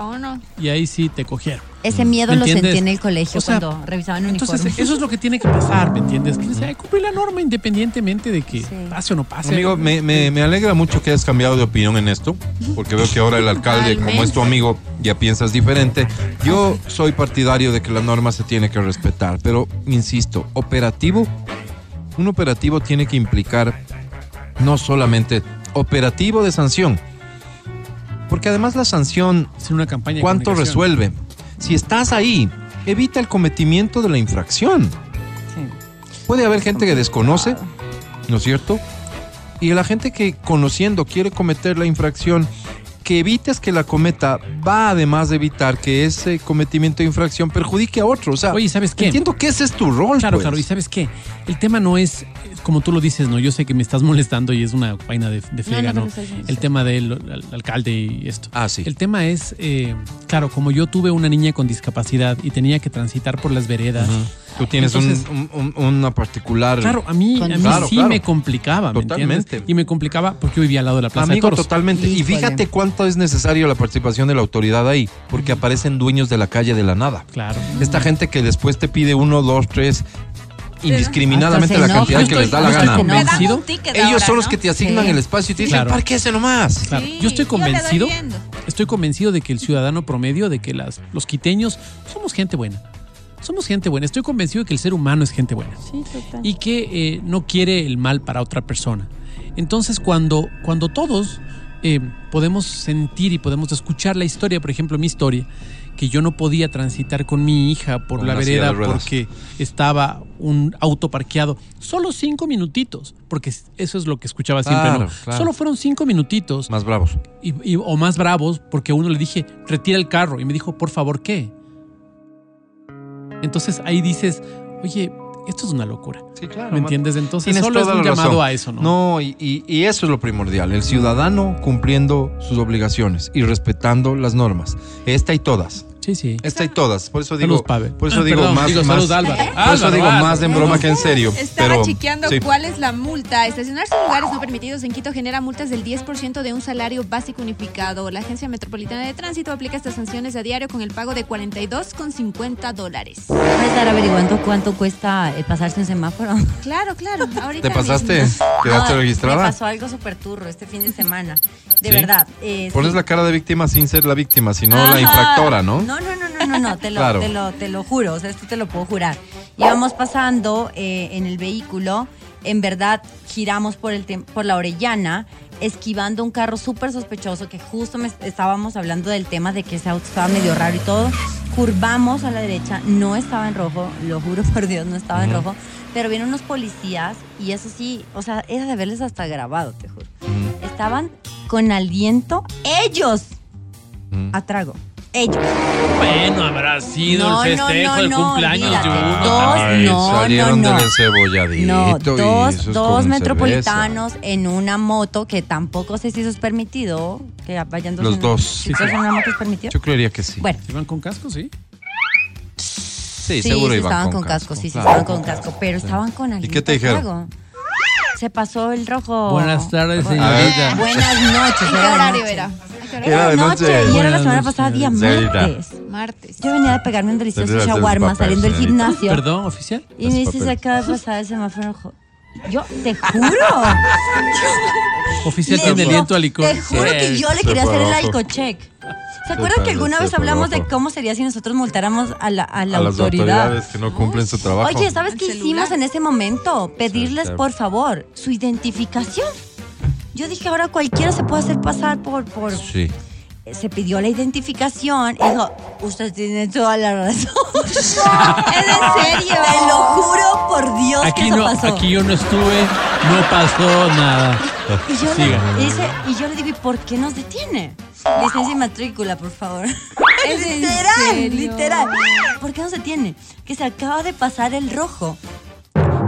y ahí sí te cogieron. Ese miedo ¿Me lo sentí en el colegio O sea, cuando revisaban Entonces, uniformes. *laughs* eso es lo que tiene que pasar, ¿me entiendes? Que se cumplir la norma independientemente de que Sí. pase o no pase. Amigo, me, me- me alegra mucho que hayas cambiado de opinión en esto, porque veo que ahora el alcalde, como es tu amigo, ya piensas diferente. Yo soy partidario de que la norma se tiene que respetar, pero insisto, operativo, un operativo tiene que implicar no solamente operativo de sanción, Porque además la sanción, Es una campaña. de ¿cuánto resuelve? Si estás ahí, evita el cometimiento de la infracción. Puede haber gente que desconoce, ¿no es cierto? Y la gente que conociendo quiere cometer la infracción, que evites que la cometa, va además de evitar que ese cometimiento de infracción perjudique a otro. O sea, Oye, ¿sabes qué? entiendo que ese es tu rol. Claro, pues. claro. ¿Y sabes qué? El tema no es, como tú lo dices, ¿no? Yo sé que me estás molestando y es una vaina de, de friega, no, El tema del al- alcalde y esto. Ah, sí. El tema es, eh, claro, como yo tuve una niña con discapacidad y tenía que transitar por las veredas. Tú tienes un- Entonces- un- un- una particular... Claro, a mí, a mí Claro, sí claro. me complicaba, ¿me Totalmente. entiendes? Y me complicaba porque yo vivía al lado de la Plaza Amigo, de Toros. totalmente. Y fíjate cuánto es necesario la participación de la autoridad ahí, porque aparecen dueños de la calle de la nada. Claro. Esta gente que después te pide uno, dos, tres, indiscriminadamente la cantidad que les da la gana. convencido. Ellos ahora, son los ¿no? que te asignan Sí. el espacio y te dicen, Claro. parquese nomás. Claro. Sí, yo estoy convencido, estoy convencido de que el ciudadano promedio, de que las, los quiteños somos gente buena. Somos gente buena. Estoy convencido de que el ser humano es gente buena Sí, total. y que eh, no quiere el mal para otra persona. Entonces, cuando, cuando todos eh, podemos sentir y podemos escuchar la historia, por ejemplo, mi historia, que yo no podía transitar con mi hija por Con la vereda porque estaba un auto parqueado, solo cinco minutitos, porque eso es lo que escuchaba siempre, Claro, ¿no? claro. Solo fueron cinco minutitos Más bravos. y, y- o más bravos porque a uno le dije, retira el carro. Y me dijo, por favor, ¿qué? Entonces ahí dices, oye, esto es una locura. Sí, claro. ¿Me entiendes? Entonces solo es un la llamado razón. a eso, ¿no? No, y, y- y eso es lo primordial. El ciudadano cumpliendo sus obligaciones y respetando las normas. Esta y todas. Sí, sí. Esta y todas. Por eso digo, por eso Ah, digo perdón, más, digo, más- Álvaro. Por eso digo Álvaro. más de en broma que en serio. Estaba pero, chequeando sí. cuál es la multa. Estacionarse en lugares no permitidos en Quito genera multas del 10% de un salario básico unificado. La Agencia Metropolitana de Tránsito aplica estas sanciones a diario con el pago de 42,50 dólares. Voy a estar averiguando cuánto cuesta eh, pasarse un semáforo. Claro, claro. *laughs* Ahorita ¿Te pasaste? mismo. ¿Quedaste No, registrada? Me pasó algo súper turro este fin de semana. De ¿Sí? verdad. eh, Pones sí. la cara de víctima sin ser la víctima, sino la infractora, ¿no? No, no, no, no, no, no, te lo, Claro. te lo, te lo juro, o sea, esto te lo puedo jurar. Íbamos pasando eh, en el vehículo, en verdad giramos por, el por la Orellana, esquivando un carro súper sospechoso, que justo me estábamos hablando del tema de que ese auto estaba medio raro y todo. Curvamos a la derecha, no estaba en rojo, lo juro por Dios, no estaba en rojo, pero vienen unos policías y eso sí, o sea, era de verles hasta grabado, te juro. Estaban con aliento, ellos, ujú. a trago. Ellos. Bueno, habrá sido No, el no, festejo no, del no, cumpleaños de uno Dos, no, salieron no, no. del No, y dos, dos metropolitanos en una moto que tampoco sé si eso es permitido. Que vayan dos Los en- dos. ¿Sí, Sí, dos sí. en una moto es permitido? Yo creería que sí. Bueno, ¿Iban con casco, sí? sí, sí, seguro sí iban estaban con casco, sí, sí, claro. estaban con casco, pero estaban con aliento qué te dijeron? Se pasó el rojo. Buenas tardes, señorita. Buenas noches. ¿En qué horario era? ¿A Era de noche. y era la semana pasada, día martes. Martes. Yo venía de pegarme un delicioso shawarma saliendo del gimnasio. Perdón, oficial. Y me dice, papel. se acaba de pasar el semáforo rojo. Yo te juro. *laughs* Oficial tiene aliento a licor. Te juro que yo le quería hacer el alcocheck. ¿Se acuerdan que alguna se vez hablamos de cómo sería si nosotros multáramos a la, a la a las autoridad? autoridades que no cumplen su trabajo. Oye, ¿sabes ¿El qué celular? hicimos en ese momento? Pedirles, claro. por favor, su identificación. Yo dije, ahora cualquiera se puede hacer pasar por... por... Sí. Se pidió la identificación y dijo, usted tiene toda la razón. *laughs* ¿Es en serio? Te lo juro por Dios que Aquí eso no, pasó. aquí yo no estuve, no pasó nada. Y yo, Siga. le, dice- y yo le digo, ¿y por qué nos detiene? Licencia y matrícula, por favor. *laughs* ¿Es literal, literal. ¿Por qué nos detiene? Que se acaba de pasar el rojo.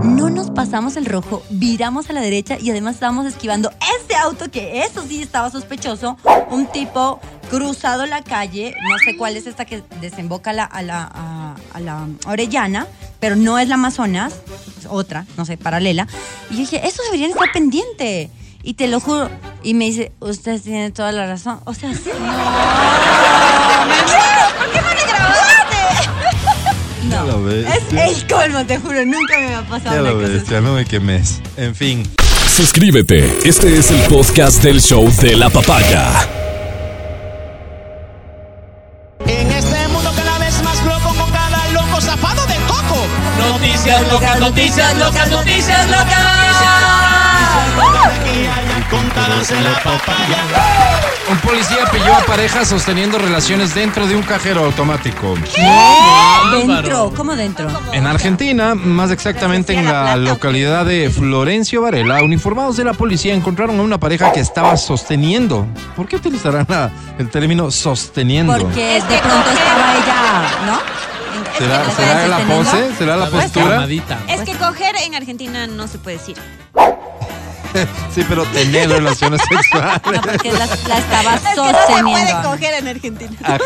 No nos pasamos el rojo, viramos a la derecha y además estábamos esquivando este auto que eso sí estaba sospechoso. Un tipo cruzado la calle, no sé cuál es esta que desemboca a la, a la, a- a la Orellana, pero no es la Amazonas, es otra, no sé, paralela. Y yo dije, eso deberían estar pendiente. Y te lo juro. Y me dice, usted tiene toda la razón. O sea, sí. ¿Por *laughs* qué no? Lo ves. Es el colmo, te juro. Nunca me ha pasado Ya una lo cosa ves, así. ya no me quemes. En fin. Suscríbete. Este es el podcast del show de la papaya. En este mundo cada vez más loco con cada loco zafado de coco. Noticias locas, noticias locas, noticias locas. Aquí hay contadas en la papaya. Un policía pilló a parejas sosteniendo relaciones dentro de un cajero automático. Dentro, ¿cómo dentro? En Argentina, más exactamente en la localidad de Florencio Varela, uniformados de la policía encontraron a una pareja que estaba sosteniendo. ¿Por qué utilizarán la- el término sosteniendo? Porque de pronto estaba ella, ¿no? ¿Será, será la pose? ¿Será la postura? Calmadita. Es que coger en Argentina no se puede decir. Sí, pero tener relaciones *laughs* No, sexuales. porque la, la estaba Es que no se puede sosteniendo. coger en Argentina. Ajá,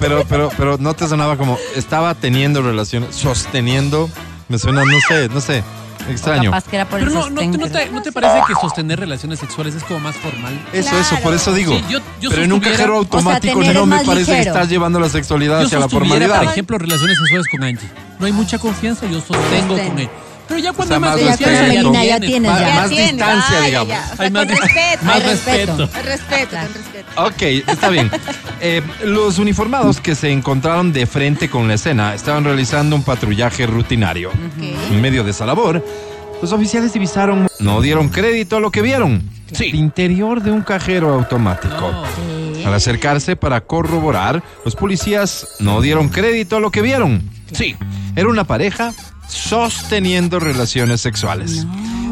pero, pero, pero no te sonaba como estaba teniendo relaciones, sosteniendo. Me suena, no sé, no sé, extraño. Capaz que era por Pero el no, no, no te, ¿no te parece que sostener relaciones sexuales es como más formal? Eso, eso, por eso digo. Sí, yo- yo pero en un cajero o sea, automático no me parece que ligero. estás llevando la sexualidad Yo hacia la formalidad. por ejemplo, relaciones sexuales con Angie. No hay mucha confianza, yo sostengo Sostén. con él. Pero ya cuando sea, hay más más confianza, ya, Ya tienes, tienes, ya. más Atiende, distancia, vaya, digamos. ya. O sea, Hay más respeto. más Hay respeto. respeto. Respeto, Claro. con respeto. Ok, está bien. *laughs* Eh, los uniformados que se encontraron de frente con la escena estaban realizando un patrullaje rutinario. En medio de esa labor, los oficiales divisaron, no dieron crédito a lo que vieron. Sí. El interior de un cajero automático. No. Al acercarse para corroborar, los policías no dieron crédito a lo que vieron. Sí, era una pareja sosteniendo relaciones sexuales.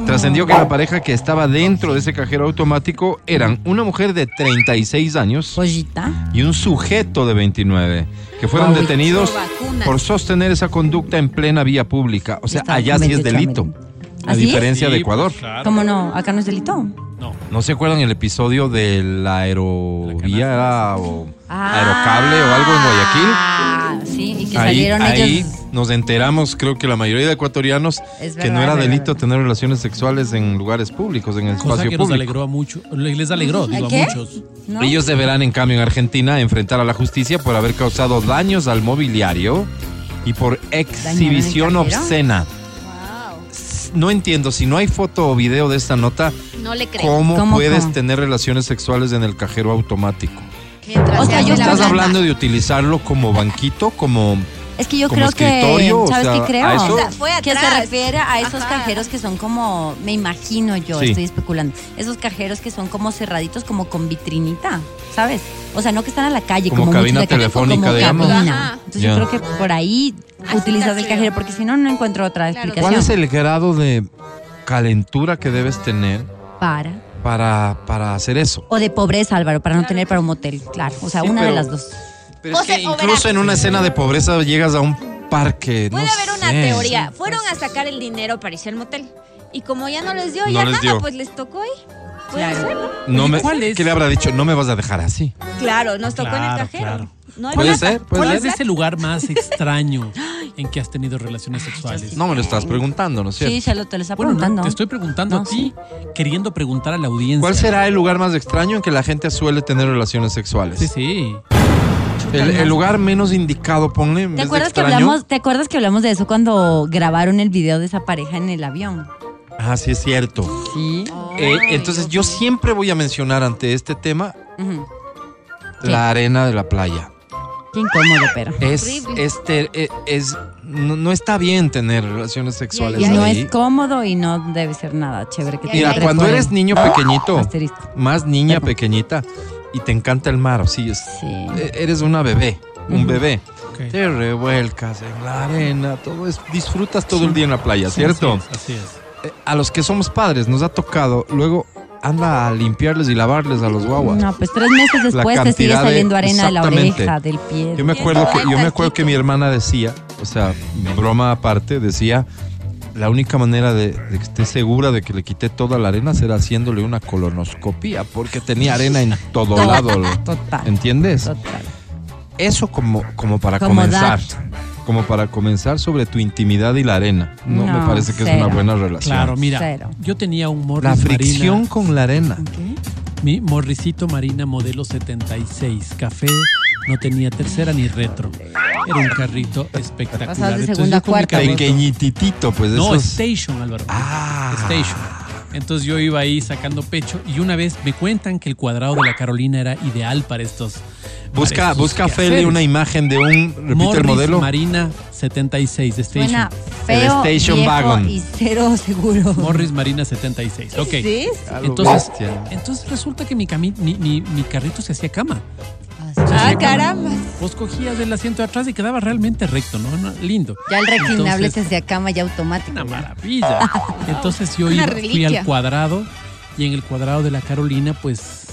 Trascendió que la pareja que estaba dentro de ese cajero automático eran una mujer de 36 años Pollita. y un sujeto de 29, que fueron detenidos por sostener esa conducta en plena vía pública. O sea, allá sí es 28 delito. A ¿Ah, sí? diferencia de Ecuador. pues, claro. ¿Cómo no? Acá no es delito. No. ¿No se acuerdan el episodio de la aerovía La o aerocable o algo en Guayaquil? Ah, sí, y que Ahí, salieron ahí ellos. nos enteramos, creo que la mayoría de ecuatorianos, que no era delito verdad. tener relaciones sexuales en lugares públicos, en el Cosa espacio que nos público. alegró a muchos. Les alegró, digo, ¿Qué? a muchos. ¿No? Ellos deberán, en cambio, en Argentina, enfrentar a la justicia por haber causado daños al mobiliario y por exhibición obscena. No entiendo, si no hay foto o video de esta nota, No le creo. ¿cómo, ¿Cómo, puedes cómo? tener relaciones sexuales en el cajero automático? Mientras O se sea, yo ¿Estás hablando de utilizarlo como banquito, como... Es que yo como creo que, escritorio, o ¿sabes sea, qué creo? ¿a eso? O sea, fue que se refiere a esos Ajá. cajeros que son como, me imagino yo, Sí. estoy especulando, esos cajeros que son como cerraditos, como con vitrinita, ¿sabes? O sea, no que están a la calle, Como como, cabina de telefónica, como digamos. cabina. Entonces yo creo que por ahí utilizas el cajero, porque si no, no encuentro otra Claro. explicación. ¿Cuál es el grado de calentura que debes tener Para. para, para hacer eso? O de pobreza, Álvaro, para no tener para un motel, claro. O sea, Sí, una de pero- las dos. Pero es O sea, que o incluso verás. en una escena de pobreza llegas a un parque. Puede no haber una sé. teoría. Fueron a sacar el dinero para irse al motel. Y como ya no les dio No ya les nada, dio. pues les tocó ir. Puede Claro. ser, ¿no? Me, ¿cuál es? ¿Qué le habrá dicho? No me vas a dejar así. Claro, nos tocó en el Claro, cajero. claro. No hay Puede plata. ser, puede ¿Cuál ser. es ese lugar más extraño en que has tenido relaciones sexuales? No me lo estás preguntando, ¿no es cierto? Sí, se lo te lo está Bueno, no, preguntando. te estoy preguntando No, a ti, queriendo preguntar a la audiencia. ¿Cuál será el lugar más extraño en que la gente suele tener relaciones sexuales? Sí, sí. El, el lugar menos indicado, ponle. en ¿Te vez de acuerdas, que extraño. hablamos, ¿Te acuerdas que hablamos de eso cuando grabaron el video de esa pareja en el avión? Ah, sí, es cierto. Sí. Eh, Ay, entonces, yo siempre voy a mencionar ante este tema Ujú. ¿Qué? la arena de la playa. Qué incómodo, pero. Es, Horrible. este, eh, es, no, no está bien tener relaciones sexuales Y no ahí. es cómodo y no debe ser nada chévere que te Mira, cuando eres niño pequeñito, Asterisco. más niña pequeñita, y te encanta el mar, sí, es, Sí. e- eres una bebé, un bebé. Ok. Te revuelcas en la arena, todo es, disfrutas todo el día en la playa, ¿cierto? Así es, así es. A los que somos padres nos ha tocado, luego anda a limpiarles y lavarles a los guaguas. No, pues tres meses después te sigue de- saliendo arena de la oreja, del pie. Yo me acuerdo que yo me acuerdo que mi hermana decía, o sea, broma aparte, decía, la única manera de, de que esté segura de que le quité toda la arena será haciéndole una colonoscopía, porque tenía arena en todo lado. Total. ¿Entiendes? Total. Eso como, como para Como comenzar. Como para comenzar sobre tu intimidad y la arena. No, me parece que es una buena relación. Claro, mira, Cero. yo tenía un Morris La fricción Marina, con la arena. mi Morrisito Marina modelo 76, café, no tenía tercera ni retro. Era un carrito espectacular. Pasas de Entonces, segunda a cuarta. Pequeñititito, pues No, esos- Station, Álvaro. Ah. Station. Entonces yo iba ahí sacando pecho y una vez me cuentan que el cuadrado de la Carolina era ideal para estos Busca, Para busca Feli una imagen de un, repite Morris el modelo. Marina 76 de Station. Suena feo, Station viejo Wagon. y cero seguro. Morris Marina 76. Ok. ¿Sí? Entonces, entonces resulta que mi, cami- mi, mi- mi carrito se hacía cama. Ah, caramba. Vos cogías del asiento de atrás y quedaba realmente recto, ¿no? No, lindo. Ya el reclinable se hacía cama ya automático. Una maravilla. *laughs* Entonces yo iba- fui al cuadrado y en el cuadrado de la Carolina, pues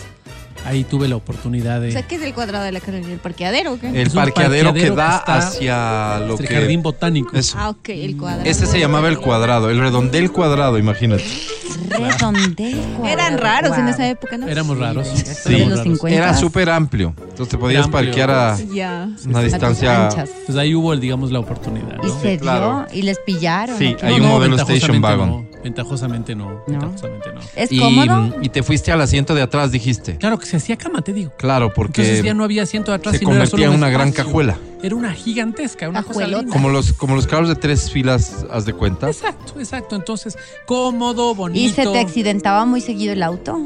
ahí tuve la oportunidad de... O sea, ¿qué es el cuadrado de la Carolina? ¿El parqueadero o qué? El parqueadero, que da que hacia lo el que... jardín botánico. Eso. Ah, ok, el cuadrado. Ese se llamaba el cuadrado, el redondel cuadrado, imagínate. Redondel. Eran raros en esa época, ¿no? Éramos raros. Sí. de Éramos los raros. 50. Era súper amplio. Entonces te podías amplio. parquear a una distancia... Pues ahí hubo, digamos, la oportunidad. Y ¿no? se dio claro. y les pillaron. Sí, ¿o qué? hay un modelo Station Wagon. no, ventajosamente no. Ventajosamente no. ¿Es Y, cómodo? y te fuiste al asiento de atrás, dijiste. Claro que se hacía cama, te digo. Claro, Entonces ya porque no había asiento de atrás. se era convertía solo en un una gran cajuela. Era una gigantesca, una cosa Cajuelota. linda. Como los, como los carros de tres filas, haz de cuenta. Exacto, exacto. Entonces, cómodo, bonito. ¿Y se te accidentaba muy seguido el auto?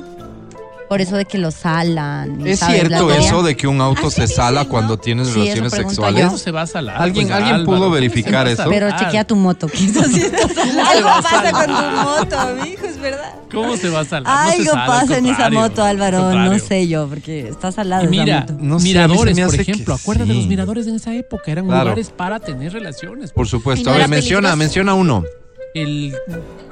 Por eso de que lo salan. Es sabes, cierto eso de que un auto Así se sala cuando tienes Sí, relaciones sexuales. yo. ¿Cómo se va a salar? ¿Alguien- Pues, alguien pudo verificar ¿cómo se va a eso? Pero chequea tu moto. *laughs* Algo a pasa con tu moto, amigo, es verdad. ¿Cómo se va a salar? No Algo sala, pasa en esa moto, Álvaro. No sé yo, porque está salada esa mira, moto. No sé, miradores, por ejemplo. Acuérdate de sí. los miradores en esa época. Eran Claro. lugares para tener relaciones. Por supuesto. A ver, menciona, menciona uno. El,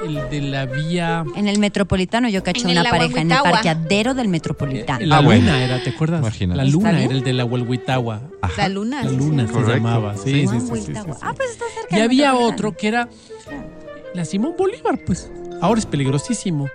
el de la vía... En el Metropolitano yo caché una pareja en el parqueadero del Metropolitano. La Ah, luna bueno. era, ¿te acuerdas? Imagínate. La ¿Está luna era el de la Huelhuitagua. La luna. La luna sí. se Correcto. llamaba. Sí, Sí. sí, sí, sí, sí, Agüehuitagua. sí. Ah, pues está cerca Y había otro que era la Simón Bolívar, pues. Ahora es peligrosísimo.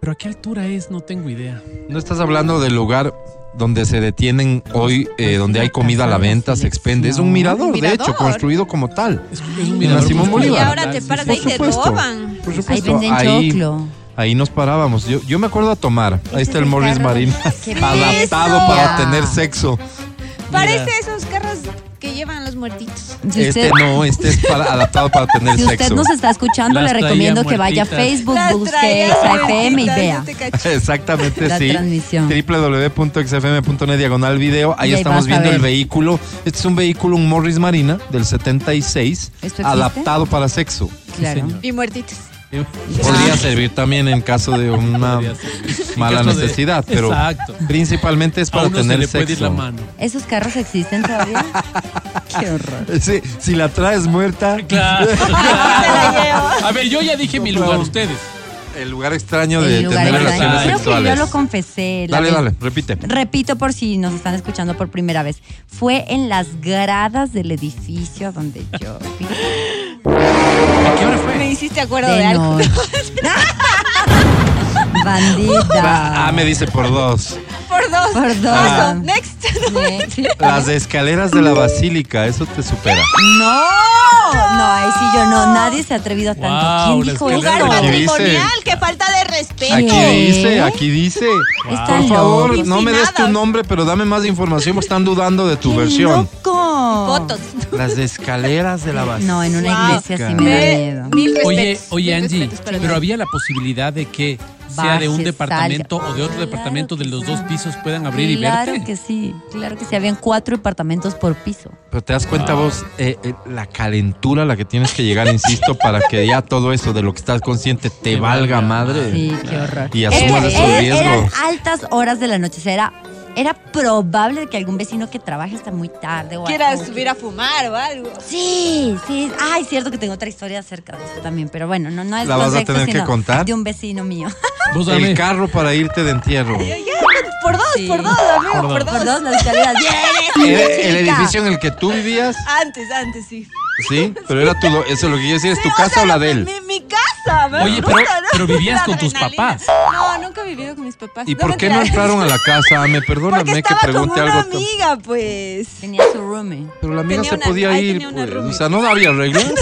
Pero a qué altura es, no tengo idea. No estás hablando del lugar donde se detienen hoy, eh, donde hay comida a la venta, se expende. Es un mirador, de hecho, construido como tal. Es, es un En mirador la Simón Bolívar. Y ahora te paras ahí y te roban. Por Ahí supuesto. venden Ahí, choclo. ahí nos parábamos. Yo, yo me acuerdo a tomar. Ahí está el Morris. Marina, *laughs* adaptado para tener sexo. Parece esos carros llevan los muertitos. Si Este usted, no, este es para- adaptado para tener *laughs* si usted sexo. nos está escuchando, Las le recomiendo que vaya a. Facebook, Las busque XFM y vea. *laughs* Exactamente, La sí. transmisión. www.xfm.net diagonal video. Ahí estamos viendo el vehículo. Este es un vehículo, un Morris Marina del 76, ¿Esto existe? adaptado para sexo. Claro. señor. Y muertitos. Podría servir también en caso de una mala de- necesidad, pero Exacto. principalmente es A para se tener ir sexo. la mano. ¿Esos carros existen todavía? *laughs* Qué horror. Sí, si la traes muerta, *laughs* Claro. *laughs* llevo. A ver, yo ya dije mi lugar, ustedes. el lugar extraño de El lugar tener extraño. relaciones Creo que yo lo confesé. la dale, vez- dale, repite. Repito por si nos están escuchando por primera vez. Fue en las gradas del edificio donde yo ¿A qué hora fue? Me hiciste acuerdo de, de algo. noche. *laughs* Bandida. Ah, me dice por dos. Por dos. Por dos. Paso. Next. Next. Las escaleras de la basílica, eso te supera. No, no, ahí sí yo no. Nadie se ha atrevido a tanto. Wow, ¿Quién dijo? Lugar patrimonial. Qué falta de respeto. Aquí dice, aquí dice. Están Por favor, no me des tu nombre, pero dame más información, porque están dudando de tu ¡Qué versión. loco! Fotos. *laughs* Las escaleras de la basílica. No, en una Wow. iglesia sí me da miedo. Mil respetos. Oye, oye mil Angie, pero había la posibilidad de que sea de un departamento salga. o de otro Claro departamento de los dos pisos puedan abrir y Claro verte. que sí, claro que sí. Habían cuatro departamentos por piso. Pero te das cuenta vos, eh, eh, la calentura a la que tienes que llegar, insisto, *laughs* para que ya todo eso de lo que estás consciente te valga madre. Sí, qué horror. Y asumas esos riesgos. Eran altas horas de la noche. O sea, era, era probable que algún vecino que trabaje hasta muy tarde o Quieras algo. subir a fumar o algo. Sí, sí. Ay, cierto que tengo otra historia acerca de eso también. Pero bueno, no, no es ¿La vas a tener que contar? De un vecino mío. *laughs* Vos El carro para irte de entierro. Por dos, Sí. por dos, amigo, Por por dos. dos. Por dos, las escaleras. *laughs* El, ¡Bien! el edificio en el que tú vivías, Antes, antes, sí. sí, pero era tu, eso es lo que quiero decir, es tu casa o la de él. Mi, mi casa, me Oye, gusta, pero- ¿no? pero vivías con tus papás. No, nunca he vivido con mis papás. ¿Y por qué no entraron a la casa? Me perdóname que pregunte una algo. tan- amiga, pues. Tenía su roomie. Pero la amiga Tenía se una- podía ir, una pues. O sea, no había reglas. *laughs*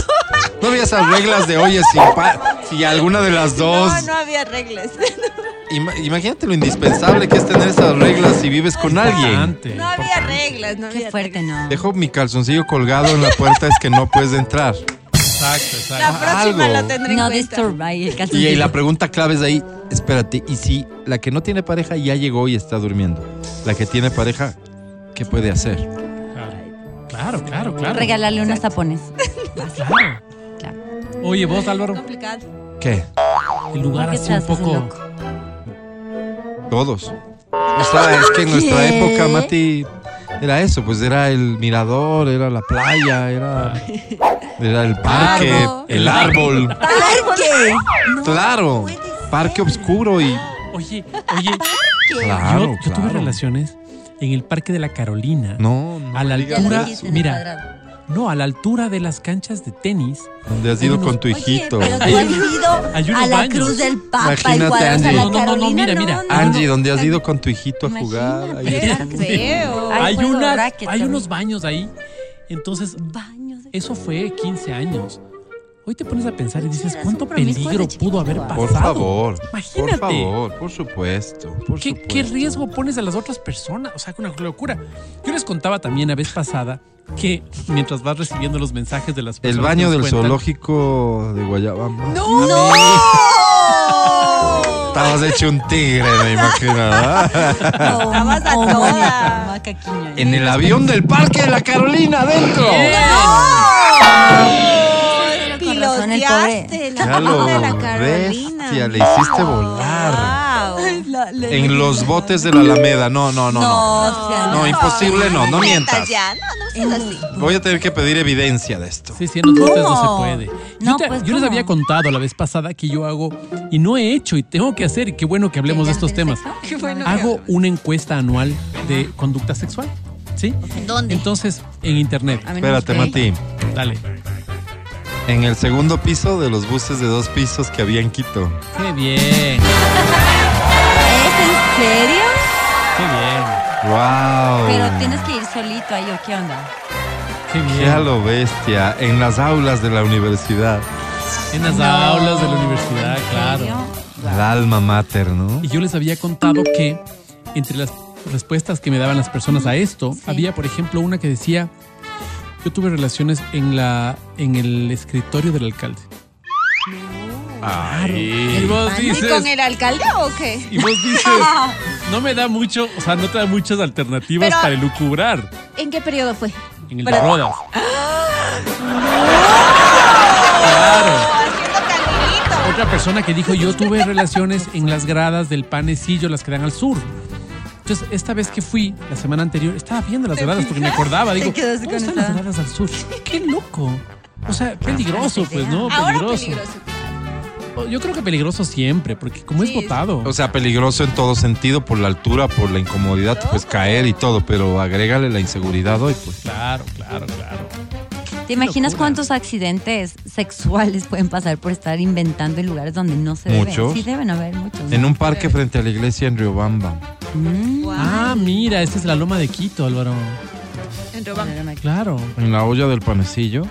No había esas reglas de, oye, si, pa- si alguna de las dos. No, no había reglas. *laughs* Ima- imagínate lo indispensable que es tener esas reglas si vives con alguien. No había reglas, no había Qué fuerte, reglas. ¿no? Dejo mi calzoncillo colgado en la puerta, es que no puedes entrar. Exacto, La exacto. próxima algo. lo tendré en No cuenta. disturb ahí el Y, calzoncillo. la pregunta clave es ahí, espérate, ¿y si la que no tiene pareja ya llegó y está durmiendo? La que tiene pareja, ¿qué puede hacer? Claro, claro, claro. claro. Regalarle unos tapones. *laughs* Claro. Claro. Oye, vos, Álvaro, Complicado. ¿Qué? el lugar ¿Por qué así un poco. loco? Todos. O sea, es que en nuestra ¿Qué? época, Mati, era eso, pues era el mirador, era la playa, era, era el parque, el árbol. ¿Parque? No Claro, puede ser. parque oscuro y... Oye, oye, Claro, yo, yo tuve relaciones en el Parque de la Carolina. No, no A la me digas altura, eso. mira. No, a la altura de las canchas de tenis. Donde has ido unos- con tu hijito. Oye, pero Hay tú has ido hay unos a la baños. Cruz del Papa Imagínate, a Angie. la No, no, no, Carolina. mira, mira. no, Angie, no. ¿dónde has ido con tu hijito a jugar? Ahí. Ay, hay unas, hay unos baños ahí. Entonces, Baños eso fue 15 años. Hoy te pones a pensar y dices, ¿cuánto peligro pudo haber chiquito. pasado? Por favor, Imagínate. por favor, por supuesto, por ¿Qué, supuesto. qué riesgo pones a las otras personas? O sea, una locura. Yo les contaba también la vez pasada que mientras vas recibiendo los mensajes de las El personas. baño que nos del cuentan- zoológico de Guayabamba. ¡No! Estabas hecho un tigre, me imagino. ¿verdad? Estabas a toda. En el avión del Parque de la Carolina, adentro. Con razón, el pobre- Piloteaste Ya la lo de la Carolina. bestia, le hiciste volar. Wow. La- En los botes de la Alameda. No, no, no, no. No, o sea, No, imposible, no, no mientas. Ya, no, no seas así. Voy a tener que pedir evidencia de esto. Sí, sí, en los botes no se puede. Yo, No, te- pues, yo les había contado la vez pasada que yo hago, y no he hecho, y tengo que hacer, y qué bueno que hablemos de estos temas. Qué bueno Hago una encuesta anual de conducta sexual. ¿Sí? ¿Dónde? Entonces, en internet. Espérate. Mati. Dale. En el segundo piso de los buses de dos pisos que había en Quito. Qué bien, ¿Es en serio? qué bien, ¡Wow! Pero tienes que ir solito ahí, ¿o qué onda? qué bien. ¡Qué a lo bestia! En las aulas de la universidad. En las No. aulas de la universidad, ¿En claro. serio? El alma mater, ¿no? Y yo les había contado que entre las respuestas que me daban las personas a esto, Sí. había, por ejemplo, una que decía, yo tuve relaciones en la en el escritorio del alcalde. Ay. Y vos ¿Y dices, con el alcalde o qué? y vos dices, *laughs* no me da mucho, o sea, no te da muchas alternativas Pero- para elucubrar ¿En qué periodo fue? en el Pero- de Rodas. *gasps* Haciendo caminito. Otra persona que dijo, yo tuve relaciones en las gradas del panecillo, las que dan al sur. Entonces, esta vez que fui, la semana anterior, estaba viendo las gradas porque me acordaba. Digo, ¿dónde están las gradas al sur? ¡Qué loco! O sea, peligroso, pues, ¿no? Ahora Peligroso. peligroso. Yo creo que peligroso siempre, porque como es votado. O sea, peligroso en todo sentido, por la altura, por la incomodidad, pues caer y todo, pero agrégale la inseguridad hoy, pues. Claro, claro, claro. ¿Te imaginas locura. cuántos accidentes sexuales pueden pasar por estar inventando en lugares donde no se deben? Muchos. Sí, deben haber muchos. ¿no? En un parque frente a la iglesia en Riobamba. Mm. Ah, mira, esta es la loma de Quito, Álvaro. En Robán. Claro. En la olla del panecillo.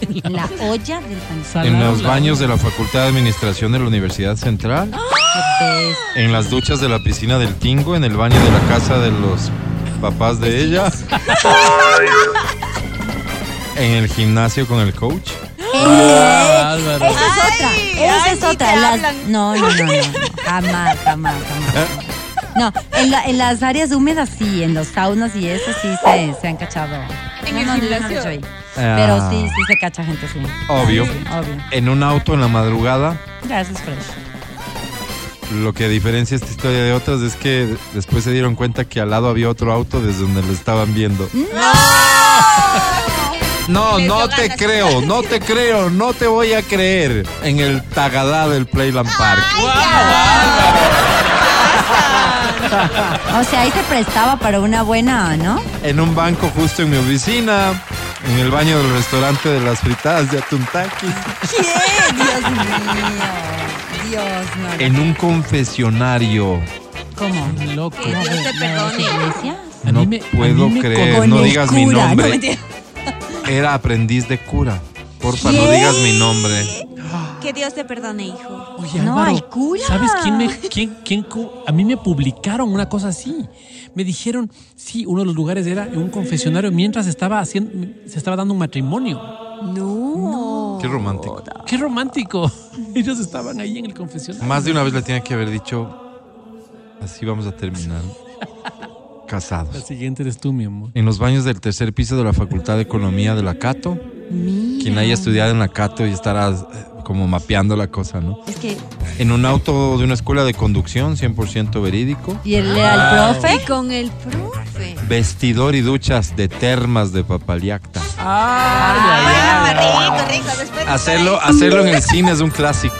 En la olla del pan. Salado, En los baños de la Facultad de Administración de la Universidad Central. Bestia. En las duchas de la piscina del Tingo. En el baño de la casa de los papás de ella. *laughs* En el gimnasio con el coach. Ah. Esa es otra. Esa ay, es otra. te Las- hablan. no, no, no, no, no. Jamás, jamás, jamás. No, en, la- en las áreas húmedas sí, en los saunas y eso sí se, se han cachado. En No, el no, no lo he gimnasio. hecho ahí. Ah. Pero sí, sí se cacha gente, sí. Obvio. Sí, obvio. En un auto en la madrugada. Gracias, Fresh. Lo que diferencia esta historia de otras es que después se dieron cuenta que al lado había otro auto desde donde lo estaban viendo. No, no te creo, no te creo, no te voy a creer. En el Tagadá del Playland Park. O sea, ahí se prestaba para una buena, ¿no? En un banco justo en mi oficina. En el baño del restaurante de las fritadas de Atuntaki. ¿Qué? Dios mío. Dios, no. En un confesionario. ¿Cómo? Qué loco. Que Dios te ¿La de las perdone. no mí me- a puedo mí me creer, no digas mi no, nombre. mentira. Era aprendiz de cura. Porfa, no digas mi nombre. Que Dios te perdone, hijo. Oye, No, Álvaro, al cura. ¿sabes quién me, quién, quién a mí me publicaron una cosa así? Me dijeron, sí, uno de los lugares era en un confesionario mientras estaba haciendo, se estaba dando un matrimonio. No. Qué romántico. Qué romántico. *laughs* Ellos estaban ahí en el confesionario. Más de una vez le tenía que haber dicho, así vamos a terminar. La casados. siguiente eres tú, mi amor. En los baños del tercer piso de la Facultad de Economía de la Cato. Quien haya estudiado en la Cato y estará eh, como mapeando la cosa, ¿no? Es que. En un auto de una escuela de conducción, 100% verídico. ¿Y el al profe? Y con el profe. Vestidor y duchas de termas de Papaliacta. Ah, rico, rico. Después Hacerlo, hacerlo en el cine es un clásico.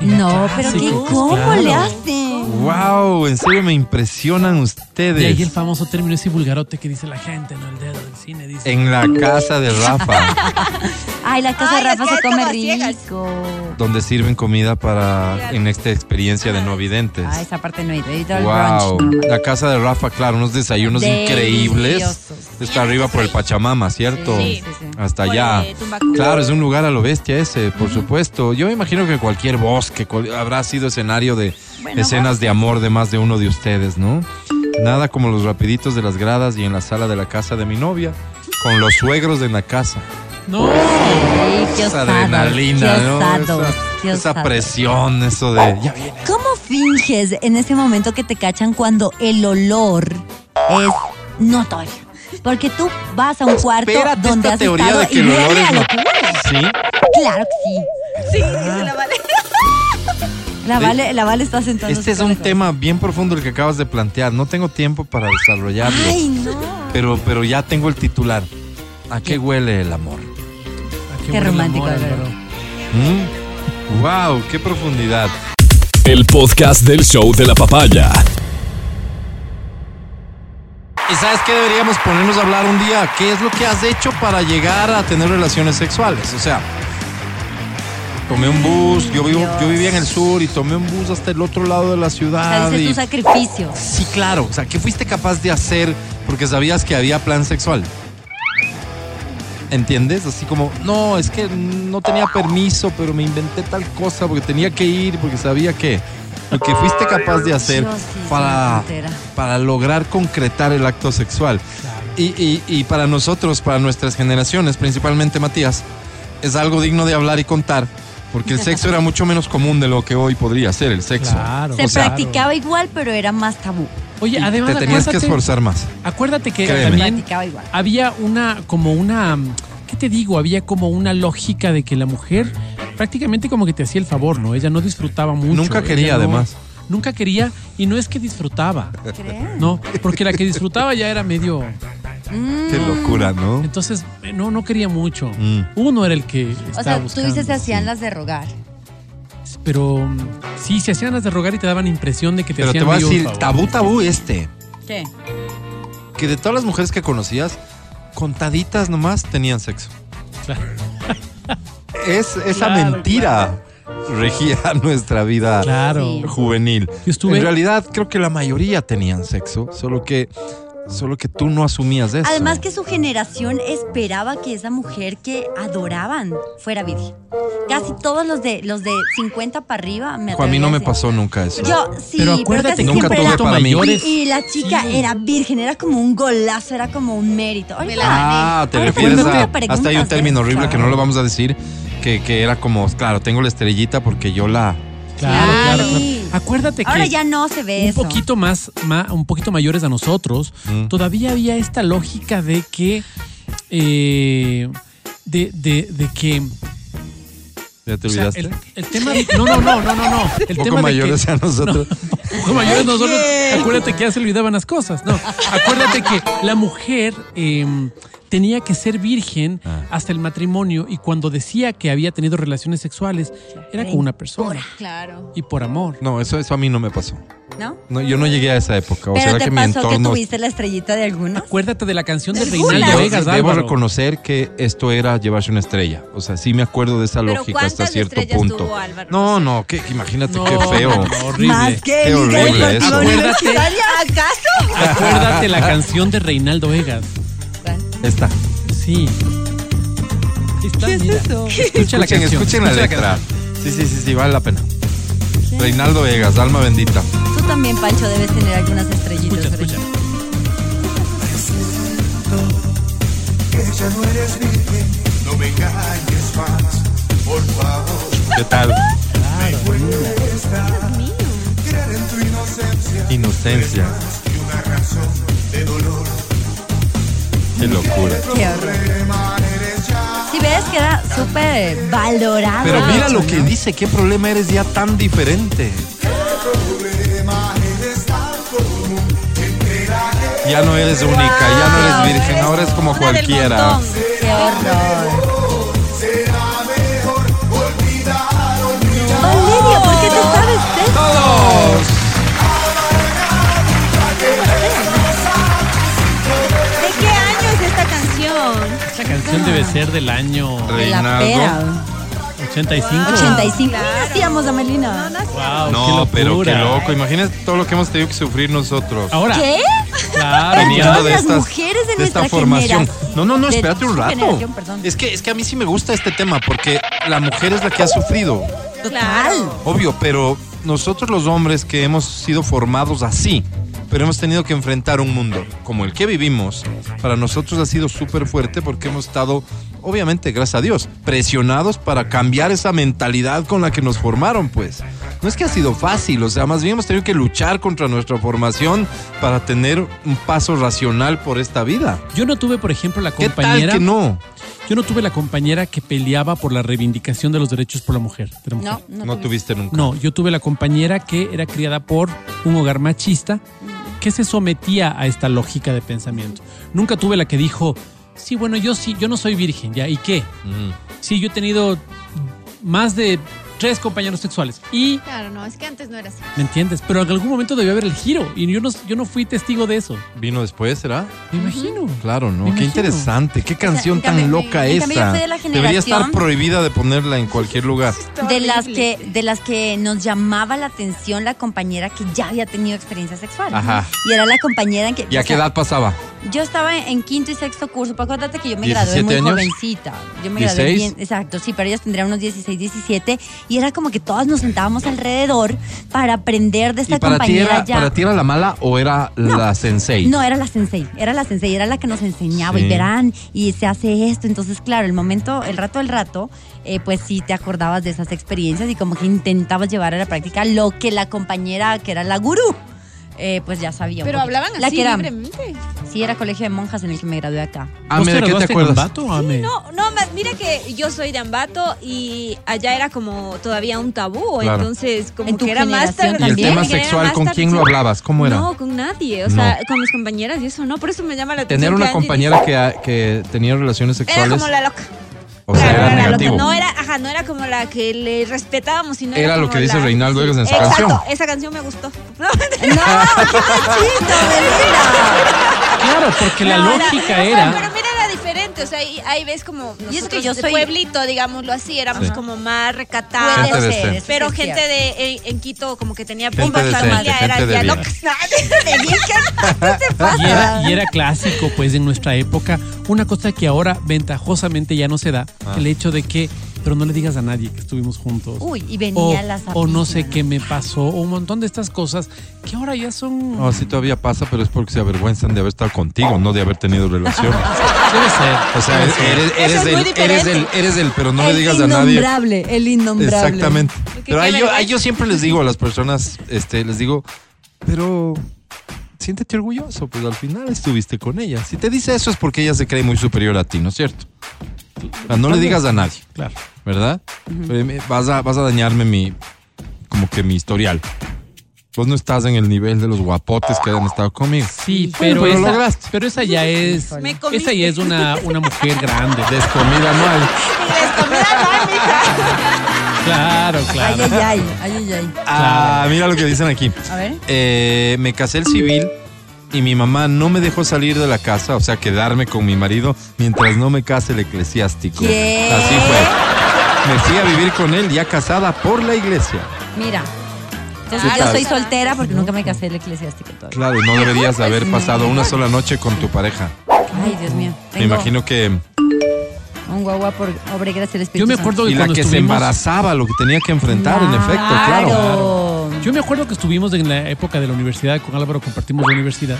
No, pero qué, Clásico, ¿cómo claro. le hacen? ¡Wow! En serio me impresionan De ahí el ustedes. famoso término ese vulgarote que dice la gente, no el dedo del cine, dice. En la casa de Rafa, *laughs* Ay, la casa Ay, de Rafa se come rico. donde sirven comida para en esta experiencia de no videntes. Ah, esa parte no he ido. He ido al Wow, brunch. la casa de Rafa, claro, unos desayunos Deliciosos. increíbles. Está arriba por el Pachamama, ¿cierto? Sí, sí, sí. Hasta Por, allá. eh. Claro, es un lugar a lo bestia ese, por supuesto. Yo me imagino que cualquier bosque cual- habrá sido escenario de Bueno, escenas de amor de más de uno de ustedes, ¿no? Nada como los rapiditos de las gradas y en la sala de la casa de mi novia, con los suegros en la casa. No, Ay, qué Esa adrenalina, qué ¿no? esa, qué esa osados. presión, eso de... Ya viene. ¿Cómo finges en ese momento que te cachan cuando el olor es notorio? Porque tú vas a un cuarto Espérate donde esta has teoría estado de que y el olor es a no- locura. ¿Sí? Claro que sí. Sí, dice la Vale. La. Vale, la Vale está sentada. Este es un tema bien profundo el que acabas de plantear. No tengo tiempo para desarrollarlo. Ay, no. Pero, pero ya tengo el titular. ¿A qué huele el amor? ¿a Qué huele el romántico, amor? ¿Mm? ¡Wow! ¡Qué profundidad! El podcast del show de la papaya. ¿Y sabes qué deberíamos ponernos a hablar un día? ¿Qué es lo que has hecho para llegar a tener relaciones sexuales? O sea, tomé un bus, yo, vivo, yo vivía en el sur y tomé un bus hasta el otro lado de la O sea, ciudad. y- tu sacrificio. Sí, claro. O sea, ¿qué fuiste capaz de hacer porque sabías que había plan sexual? ¿Entiendes? Así como, no, es que no tenía permiso, pero me inventé tal cosa porque tenía que ir, porque sabía que lo que fuiste capaz de hacer sí para, para lograr concretar el acto sexual. Y, y- y para nosotros, para nuestras generaciones, principalmente Matías, es algo digno de hablar y contar, porque el sexo era mucho menos común de lo que hoy podría ser el sexo. Claro. Se O sea, practicaba igual, pero era más tabú. Oye, Y además te tenías que esforzar más. Acuérdate que Créeme. también Practicaba igual. había una, como una, ¿qué te digo? Había como una lógica de que la mujer prácticamente como que te hacía el favor, ¿no? Ella no disfrutaba mucho. Nunca quería, no- además. Nunca quería y no es que disfrutaba, ¿Crees? ¿no? Porque la que disfrutaba ya era medio... Qué locura, ¿no? Entonces, eh, no, no quería mucho. Mm. Uno era el que O estaba sea, tú dices se hacían las de rogar. Pero mm, sí, se hacían las de rogar y te daban impresión de que te Pero te hacían voy a decir, tabú, tabú este. ¿Qué? Que de todas las mujeres que conocías, contaditas nomás tenían sexo. Claro. *laughs* Es esa Claro, mentira regía *laughs* nuestra vida Claro. Sí. juvenil. Yo estuve- En realidad, creo que la mayoría tenían sexo, solo que, solo que tú no asumías eso. Además que su generación esperaba que esa mujer que adoraban fuera virgen. Casi todos los de los de 50 para arriba me a mí no me a pasó nunca eso. Yo sí, Pero acuérdate casi que Nunca siempre tuve para mí. mayores. Y, y la chica Sí. era virgen, era como un golazo, era como un mérito. Ahorita- Ah, te ahora refieres a. Hasta hay un de término eso. horrible que no lo vamos a decir, que, que era como, claro, tengo la estrellita porque yo la. Claro, claro, claro. Acuérdate que Ahora ya no se ve un eso. poquito más, ma- un poquito mayores a nosotros, Mm. todavía había esta lógica de que eh, de, de, de que ¿Ya te o sea, olvidaste? el, el tema de- no no no no no no el un tema poco de mayores que, a *laughs* nosotros. un poco mayores nosotros acuérdate que ya se olvidaban las cosas no acuérdate que la mujer eh, tenía que ser virgen Ah. hasta el matrimonio y cuando decía que había tenido relaciones sexuales era con una persona Claro. y por amor No, eso, eso a mí no me pasó. ¿No? No, yo no llegué a esa época. O Pero sea te que mi pasó que entorno. tuviste la estrellita de alguna. acuérdate de la canción de. Reinaldo Yo Vegas debo Álvaro. reconocer que esto era llevarse una estrella. O sea, sí me acuerdo de esa Pero lógica hasta ¿cuántas cierto punto. tuvo Álvaro? No, no, que, que imagínate No, qué feo. no, horrible. Más que Qué horrible Deportiva eso. Acuérdate. ¿acaso? Acuérdate la canción de Reinaldo Vegas. Esta. Sí. Está, ¿Qué es mira. eso? Escucha la Escuchen, canción. escuchen la escucha letra. Sí, sí, sí, sí, vale la pena. Reinaldo Vegas, alma bendita. Tú también, Pancho, debes tener algunas estrellitas. Escucha. No me engañes más, por favor. ¿Qué tal? Inocencia Qué locura. Qué. Si ves, queda súper valorado. Pero mira lo que dice, qué problema eres ya tan diferente. Ya no eres única, ya no eres virgen, ahora es como cualquiera. Qué horror. Valeria, ¿por qué te sabes esto? Todos. Canción? Esta canción debe ser del año De la Reinaldo. pera. 85. 85. Claro. ¿Qué hacíamos, Amelina? Wow, No, qué pero qué loco. Imagínate todo lo que hemos tenido que sufrir nosotros. Ahora, ¿Qué? claro, Viniendo todas de las estas, mujeres de de esta formación. No, no, no, espérate un rato. Es que, es que a mí sí me gusta este tema porque la mujer es la que ha sufrido. Total. Obvio, pero nosotros los hombres que hemos sido formados así, pero hemos tenido que enfrentar un mundo como el que vivimos, para nosotros ha sido súper fuerte porque hemos estado, obviamente, gracias a Dios, presionados para cambiar esa mentalidad con la que nos formaron, pues. No es que ha sido fácil, o sea, más bien hemos tenido que luchar contra nuestra formación para tener un paso racional por esta vida. yo no tuve, por ejemplo, la ¿Qué tal compañera. que no? Yo no tuve la compañera que peleaba por la reivindicación de los derechos por la mujer. de la mujer. No, no, No tuviste nunca. No, yo tuve la compañera que era criada por un hogar machista que se sometía a esta lógica de pensamiento. Nunca tuve la que dijo, sí, bueno, yo sí, yo no soy virgen, ¿ya? ¿Y qué? Mm. Sí, yo he tenido más de tres compañeros sexuales. Y, Claro, no, es que antes no era así. ¿me entiendes? Pero en algún momento debió haber el giro. Y yo no, yo no fui testigo de eso. ¿Vino después, será? Me imagino. Claro, ¿no? Me Qué imagino. interesante, qué canción tan loca cambio esta. fui de la Debería estar prohibida de ponerla en cualquier lugar. De las que de las que nos llamaba la atención la compañera que ya había tenido experiencia sexual. Ajá. Y era la compañera en que ¿Y a qué sea, edad pasaba? Yo estaba en quinto y sexto curso, pero acuérdate que yo me 17 gradué muy años. jovencita. Yo me gradué 16. bien, exacto, sí, pero ellas tendrían unos 16, 17 y era como que todas nos sentábamos alrededor para aprender de esta ¿Y para ti, compañera era, ya. para ti era la mala o era No. la sensei? No, era la sensei, era la sensei, era la que nos enseñaba Sí. y verán y se hace esto. Entonces, claro, el momento, el rato del rato, eh, pues sí te acordabas de esas experiencias y como que intentabas llevar a la práctica lo que la compañera, que era la gurú, eh, pues ya sabía. un Pero poquito. hablaban La así que era- libremente. Sí, era colegio de monjas en el que me gradué acá. Ah, ¿Vos mira, ¿qué te acuerdas? Ambato, Ame? No, no, ma- mira que yo soy de Ambato y allá era como todavía un tabú, Claro. entonces como En tu que era más generación ¿Y el también. tema era sexual con quién lo hablabas? ¿Cómo era? No, con nadie, o sea, No. con mis compañeras y eso no, por eso me llama la atención. Tener una compañera dice- que, que tenía relaciones Era sexuales, como la loca. O sea, Claro, era era la loca. negativo. No era, ajá, no era como la que le respetábamos, sino Era lo como que dice la- Reinaldo Egas en su Exacto, canción. esa canción me gustó. No, ¡No! Claro, porque la No, lógica era... Pero mira la diferente, o sea, ahí, ahí ves como Y es que nosotros yo de soy- pueblito, digámoslo así, éramos Sí. como más recatados. Gente ser, Pero gente de en, en Quito como que tenía pumba decente, familia, era ya. ¿Qué te pasa? Y era, y era clásico, pues, en nuestra época. Una cosa que ahora ventajosamente ya no se da, Ah. el hecho de que, pero no le digas a nadie que estuvimos juntos. Uy, y o, venía la o no sé qué me pasó, o un montón de estas cosas que ahora ya son... No, sí todavía pasa, pero es porque se avergüenzan de haber estado contigo, no de haber tenido relaciones. *laughs* Debe ser. O sea, eres, eres, Eso es del, muy eres del, eres del, pero no le el digas a nadie. innombrable, el innombrable. Exactamente. Pero ahí yo, vergüenza. ahí yo siempre les digo a las personas, este, les digo, pero siéntete orgulloso, pues al final estuviste con ella. Si te dice eso es porque ella se cree muy superior a ti, ¿no es cierto? No le digas a nadie, Claro. ¿verdad? Pero me- vas, a, vas a dañarme mi, como que mi historial. Vos no estás en el nivel de los guapotes que han estado conmigo. Sí, Bueno, pero, pero esa, lograste. pero esa ya es... Esa ya es una, una mujer grande. Descomida hay. *laughs* Y les comida no hay, mija. Claro, claro. ay, ay, ay, ay, ay. Ah, mira lo que dicen aquí. A ver. Eh, me casé el civil y mi mamá no me dejó salir de la casa, o sea, quedarme con mi marido mientras no me case el eclesiástico. ¿Qué? Así fue. Me fui a vivir con él ya casada por la iglesia. Mira. Entonces yo soy soltera porque nunca me casé el eclesiástico todavía. Claro, no deberías haber pasado una sola noche con tu pareja. Ay, Dios mío. Me imagino que... Un guagua por obra y gracia del Espíritu Yo me Santo. acuerdo que Y la cuando que se embarazaba, lo que tenía que enfrentar, en efecto, claro. Claro. Yo me acuerdo que estuvimos en la época de la universidad, con Álvaro compartimos la universidad,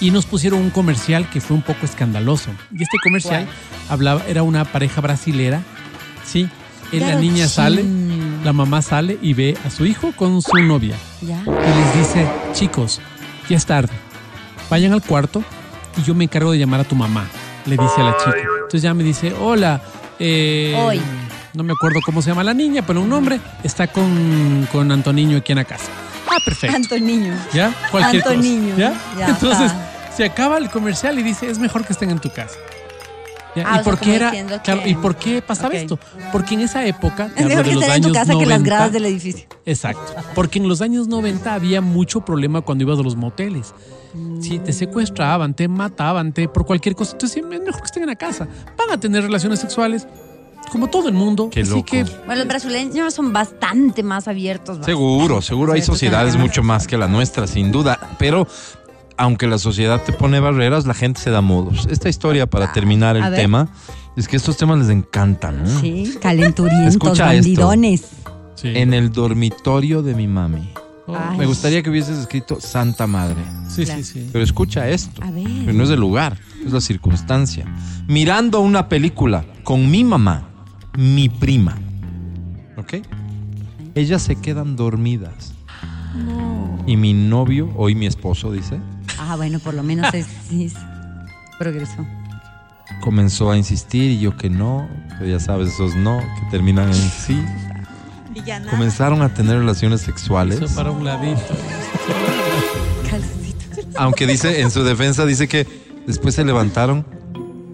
y nos pusieron un comercial que fue un poco escandaloso. Y este comercial ¿Cuál? hablaba, era una pareja brasilera, ¿sí? Y la niña sale, la mamá sale y ve a su hijo con su novia. Ya. Y les dice, chicos, ya es tarde, vayan al cuarto y yo me encargo de llamar a tu mamá, le dice a la chica. Entonces ya me dice, hola, eh, Hoy. no me acuerdo cómo se llama la niña, pero un nombre, está con, con Antoniño aquí en la casa. Ah, perfecto. Antoniño. ¿Ya? Cualquier cosa. Antoniño. ¿Ya? Ya *laughs* Entonces, está. se acaba el comercial y dice, es mejor que estén en tu casa. ¿Ya? Ah, ¿Y o por sea, qué era? claro, que- ¿Y por qué pasaba esto? Porque en esa época, *laughs* te Es hablo mejor de que los estar en tu años casa que en las 90, gradas del edificio. Exacto. Porque en los años 90 había mucho problema cuando ibas a los moteles. Sí, te secuestraban, te mataban, te por cualquier cosa. Entonces, es mejor que estén en la casa. Van a tener relaciones sexuales como todo el mundo. Qué así loco. que Bueno, los brasileños son bastante más abiertos. Seguro, seguro hay sociedades mucho más que la nuestra, sin duda. Pero aunque la sociedad te pone barreras, la gente se da modos. Esta historia, para terminar a el ver. tema, es que estos temas les encantan. ¿no? Sí, calenturientos, Escucha esto. bandidones. sí. En el dormitorio de mi mami. Ay. Me gustaría que hubieses escrito Santa Madre. sí, sí, sí. Pero escucha esto. A ver. Pero no es el lugar, es la circunstancia. Mirando una película con mi mamá, mi prima. ¿Ok? Ellas se quedan dormidas. Y mi novio, hoy mi esposo, dice, Ah, bueno, por lo menos *laughs* es, progreso. comenzó a insistir y yo que no, que ya sabes, esos no, que terminan en sí. Y ya nada. Comenzaron a tener relaciones sexuales. Eso para un ladito. Calcito. Aunque dice, en su defensa, dice que después se levantaron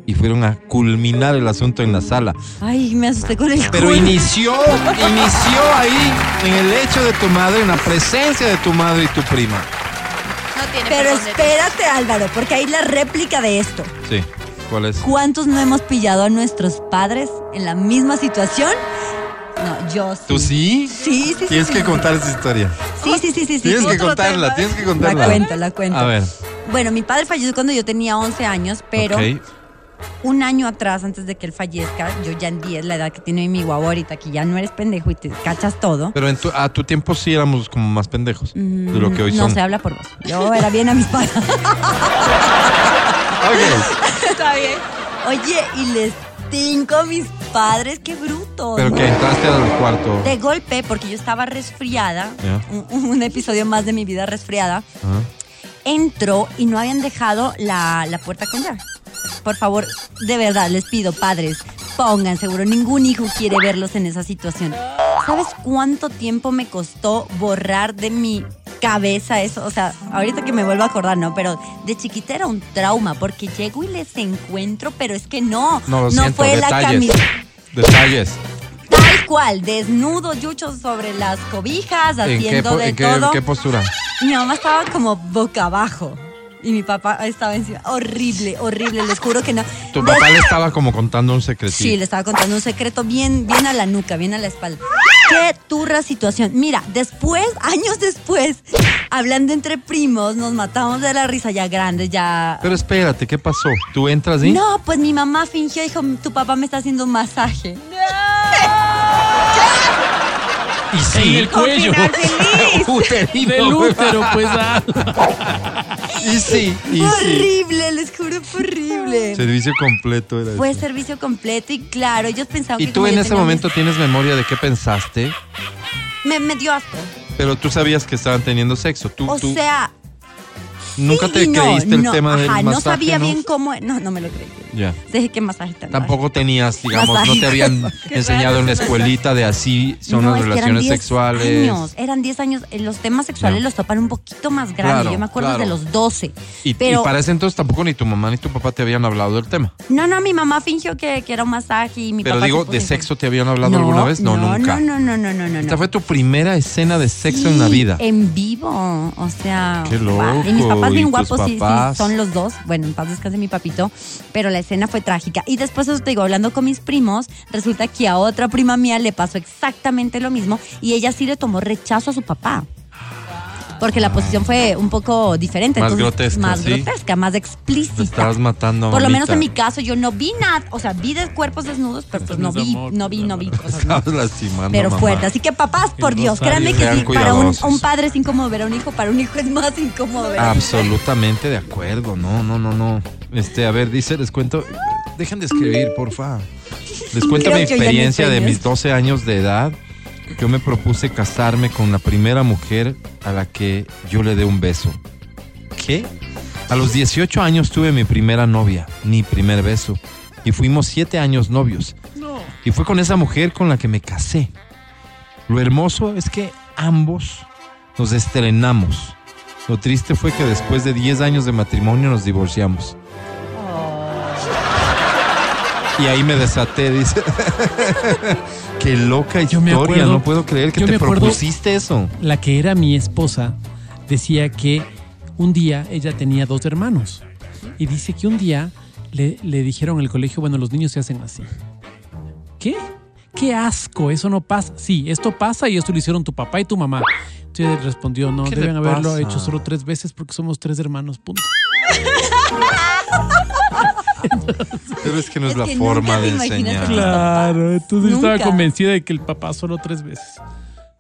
y fueron a culminar el asunto en la sala. Ay, me asusté con el Pero culo. inició, inició ahí, en el hecho de tu madre, en la presencia de tu madre y tu prima. Tiene Pero espérate, Álvaro, porque hay la réplica de esto. Sí, ¿cuál es? ¿Cuántos no hemos pillado a nuestros padres en la misma situación? No, yo sí. ¿Tú sí? Sí, sí, Tienes sí, que sí. contar esa historia. Sí, sí, sí, sí. sí, Tienes sí. que contarla, tienes que La contarla. cuento, la cuento. A ver. Bueno, mi padre falleció cuando yo tenía 11 años, pero ok. Un año atrás, antes de que él fallezca, yo ya en 10, la edad que tiene mi guau ahorita, que ya no eres pendejo y te cachas todo. Pero en tu- a tu tiempo sí éramos como más pendejos de lo que hoy Mm, no son. se habla por vos. Yo era bien a mis padres. *laughs* Ok. Está bien. Oye, y les tinco a mis padres, qué brutos. Pero ¿no? que entraste al cuarto. De golpe, porque yo estaba resfriada, un, un episodio más de mi vida resfriada, Ajá. entró y no habían dejado la, la puerta con llave. Por favor, de verdad, les pido, padres, pongan seguro, ningún hijo quiere verlos en esa situación. ¿Sabes cuánto tiempo me costó borrar de mi cabeza eso? O sea, ahorita que me vuelvo a acordar, ¿no? Pero de chiquita era un trauma, porque llego y les encuentro, pero es que no, No, lo siento, fue la camisa. Detalles. Tal cual, desnudo, yuchos sobre las cobijas, ¿En qué, haciendo de en qué- todo. qué postura? Mi mamá estaba como boca abajo. Y mi papá estaba encima. Horrible, horrible, les juro que no. Tu papá le estaba como contando un secretito. Sí, le estaba contando un secreto bien, bien a la nuca, bien a la espalda. Qué turra situación. Mira, después, años después, hablando entre primos, nos matamos de la risa ya grandes, ya. Pero espérate, ¿qué pasó? ¿Tú entras y? No, pues mi mamá fingió, dijo, tu papá me está haciendo un masaje. Y En sí. el cuello. *laughs* Uterino, Del útero, pues. ah. Y sí, y sí. horrible, les juro, fue horrible. Servicio completo era Fue eso. servicio completo y claro, ellos pensaban ¿Y que tú como en ese momento mis- tienes memoria de qué pensaste? Me, me dio asco. Pero tú sabías que estaban teniendo sexo. Tú, O tú sea, nunca sí te no, creíste el no, tema del ajá, masaje. No sabía ¿no? bien cómo. No, no me lo creí. Ya. Dije que masaje tan Tampoco tenías, digamos, no te habían *laughs* enseñado en la escuelita de así son las eran relaciones 10 sexuales. Años, eran 10 años. Eh, Los temas sexuales los topan un poquito más grandes. Claro, Yo me acuerdo claro. de los 12. Y, pero, y para ese entonces tampoco ni tu mamá ni tu papá te habían hablado del tema. No, no, mi mamá fingió que, que era un masaje y mi Pero papá. digo, ¿de sexo te habían hablado alguna vez? No, nunca. No, no, no, no, no. Esta no. fue tu primera escena de sexo en la vida. En vivo, o sea. Qué loco, papás ¿y bien guapos, sí, sí, son los dos. Bueno, en paz descanse mi papito, pero la escena fue trágica. Y después, eso te digo, hablando con mis primos, resulta que a otra prima mía le pasó exactamente lo mismo y ella sí le tomó rechazo a su papá. Porque la posición fue un poco diferente. Más entonces, grotesca, Más ¿sí? grotesca, más explícita. estabas matando a Por lo menos en mi caso yo no vi nada, o sea, vi de cuerpos desnudos, pero pues no vi, amor, no vi, no vi cosas. *laughs* Estabas lastimando Pero fuerte. Así que papás, por Dios, créanme que sí, para un, padre es incómodo ver a un hijo, para un hijo es más incómodo ver a un hijo. Absolutamente de acuerdo. No, no, no, no. Este, a ver, dice, les cuento. Dejen de escribir, porfa. Les cuento Creo mi experiencia de mis 12 años de edad. Yo me propuse casarme con la primera mujer a la que yo le dé un beso. ¿Qué? A los 18 años tuve mi primera novia, mi primer beso. Y fuimos siete años novios. No. Y fue con esa mujer con la que me casé. Lo hermoso es que ambos nos estrenamos. Lo triste fue que después de 10 años de matrimonio nos divorciamos. Y ahí me desaté, dice. *laughs* Qué loca Yo me historia, acuerdo- no puedo creer que yo te me propusiste eso. La que era mi esposa decía que un día ella tenía dos hermanos. Y dice que un día le, le dijeron en el colegio, bueno, los niños se hacen así. ¿Qué? ¡Qué asco! Eso no pasa. Sí, esto pasa y esto lo hicieron tu papá y tu mamá. Entonces respondió, no, ¿Qué deben haberlo pasa? hecho solo tres veces porque somos tres hermanos, punto. *laughs* Pero es que no es, Es la que forma de enseñar. que- Claro, entonces estaba Nunca. convencida de que el papá solo tres veces.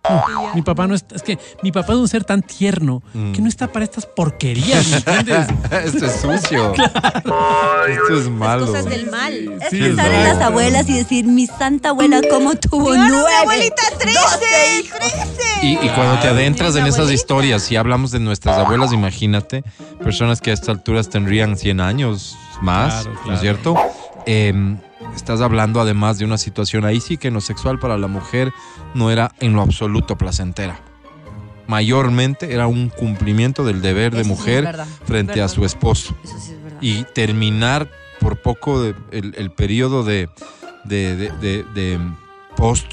No, mi papá no es, es que mi papá es un ser tan tierno que no está para estas porquerías, ¿me entiendes? *laughs* Esto es sucio. *laughs* Esto es malo. Cosas del mal. Es Sí, pensar en exacto. las abuelas y decir, mi santa abuela, ¿cómo tuvo Claro, mi nueve? abuelita 13, 13. Y, y cuando te adentras en esas historias, si hablamos de nuestras abuelas, imagínate, personas que a estas alturas tendrían 100 años más, Claro, ¿no es cierto? Eh, estás hablando además de una situación ahí sí que en lo sexual para la mujer no era en lo absoluto placentera. Mayormente era un cumplimiento del deber de Eso sí es mujer verdad. frente a su esposo. Eso sí es verdad. y terminar por poco de- el, el periodo de, de, de- de- de post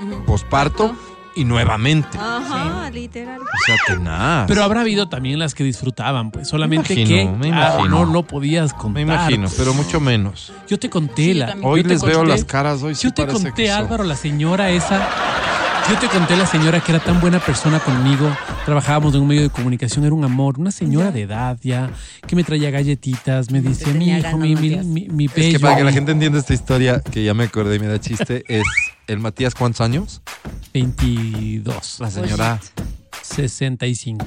Ujú. posparto y nuevamente. Ajá, literal. O sea, tenaz. Pero habrá habido también las que disfrutaban, pues solamente imagino, que me claro, imagino. no lo podías contar. me imagino, pero mucho menos. Yo te conté Sí, la. Hoy les veo las caras, hoy sí Yo te conté, que Álvaro, la señora esa. Yo te conté la señora que era tan buena persona conmigo. Trabajábamos en un medio de comunicación, era un amor. Una señora de edad ya, que me traía galletitas, me decía, mi hijo, mi, mi, mi, Es que para que la gente entienda esta historia, que ya me acordé y me da chiste, *laughs* es el Matías, ¿cuántos años? 22, La señora. 65.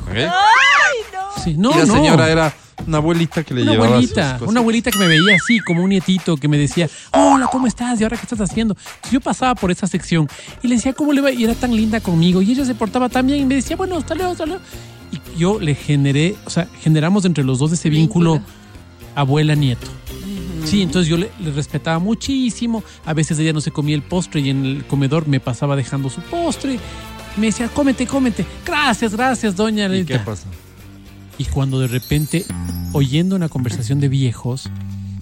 Sí, no, y la no. señora era una abuelita que le Una llevaba abuelita, sus cosas. una abuelita que me veía así, como un nietito, que me decía, hola, ¿cómo estás? ¿Y ahora qué estás haciendo? Entonces yo pasaba por esa sección y le decía, ¿cómo le va? Y era tan linda conmigo. Y ella se portaba tan bien y me decía, bueno, hasta luego, hasta luego. Y yo le generé, o sea, generamos entre los dos ese vínculo, Vínculo. abuela-nieto. Sí, entonces yo le, le respetaba muchísimo. A veces ella no se comía el postre y en el comedor me pasaba dejando su postre. Me decía, cómete, cómete. Gracias, gracias, doña ¿Y qué Lelita. Y cuando de repente, oyendo una conversación de viejos,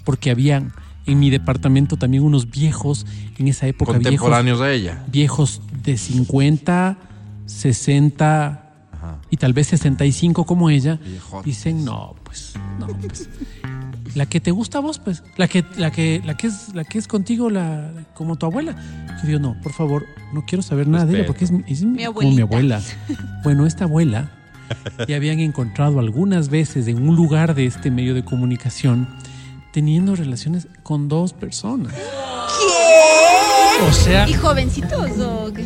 porque habían en mi departamento también unos viejos en esa época, viejos, Contemporáneos a ella. viejos de 50, 60 y tal vez 65 como ella, Viejotes. dicen, no, pues, no, pues. La que te gusta a vos, pues, la que, la que, la que es, la que es contigo, la, como tu abuela. Yo digo, no, por favor, no quiero saber nada de ella porque es, es Mi como mi abuela. Bueno, esta abuela ya habían encontrado algunas veces en un lugar de este medio de comunicación teniendo relaciones con dos personas. O sea, ¿Y jovencitos o qué?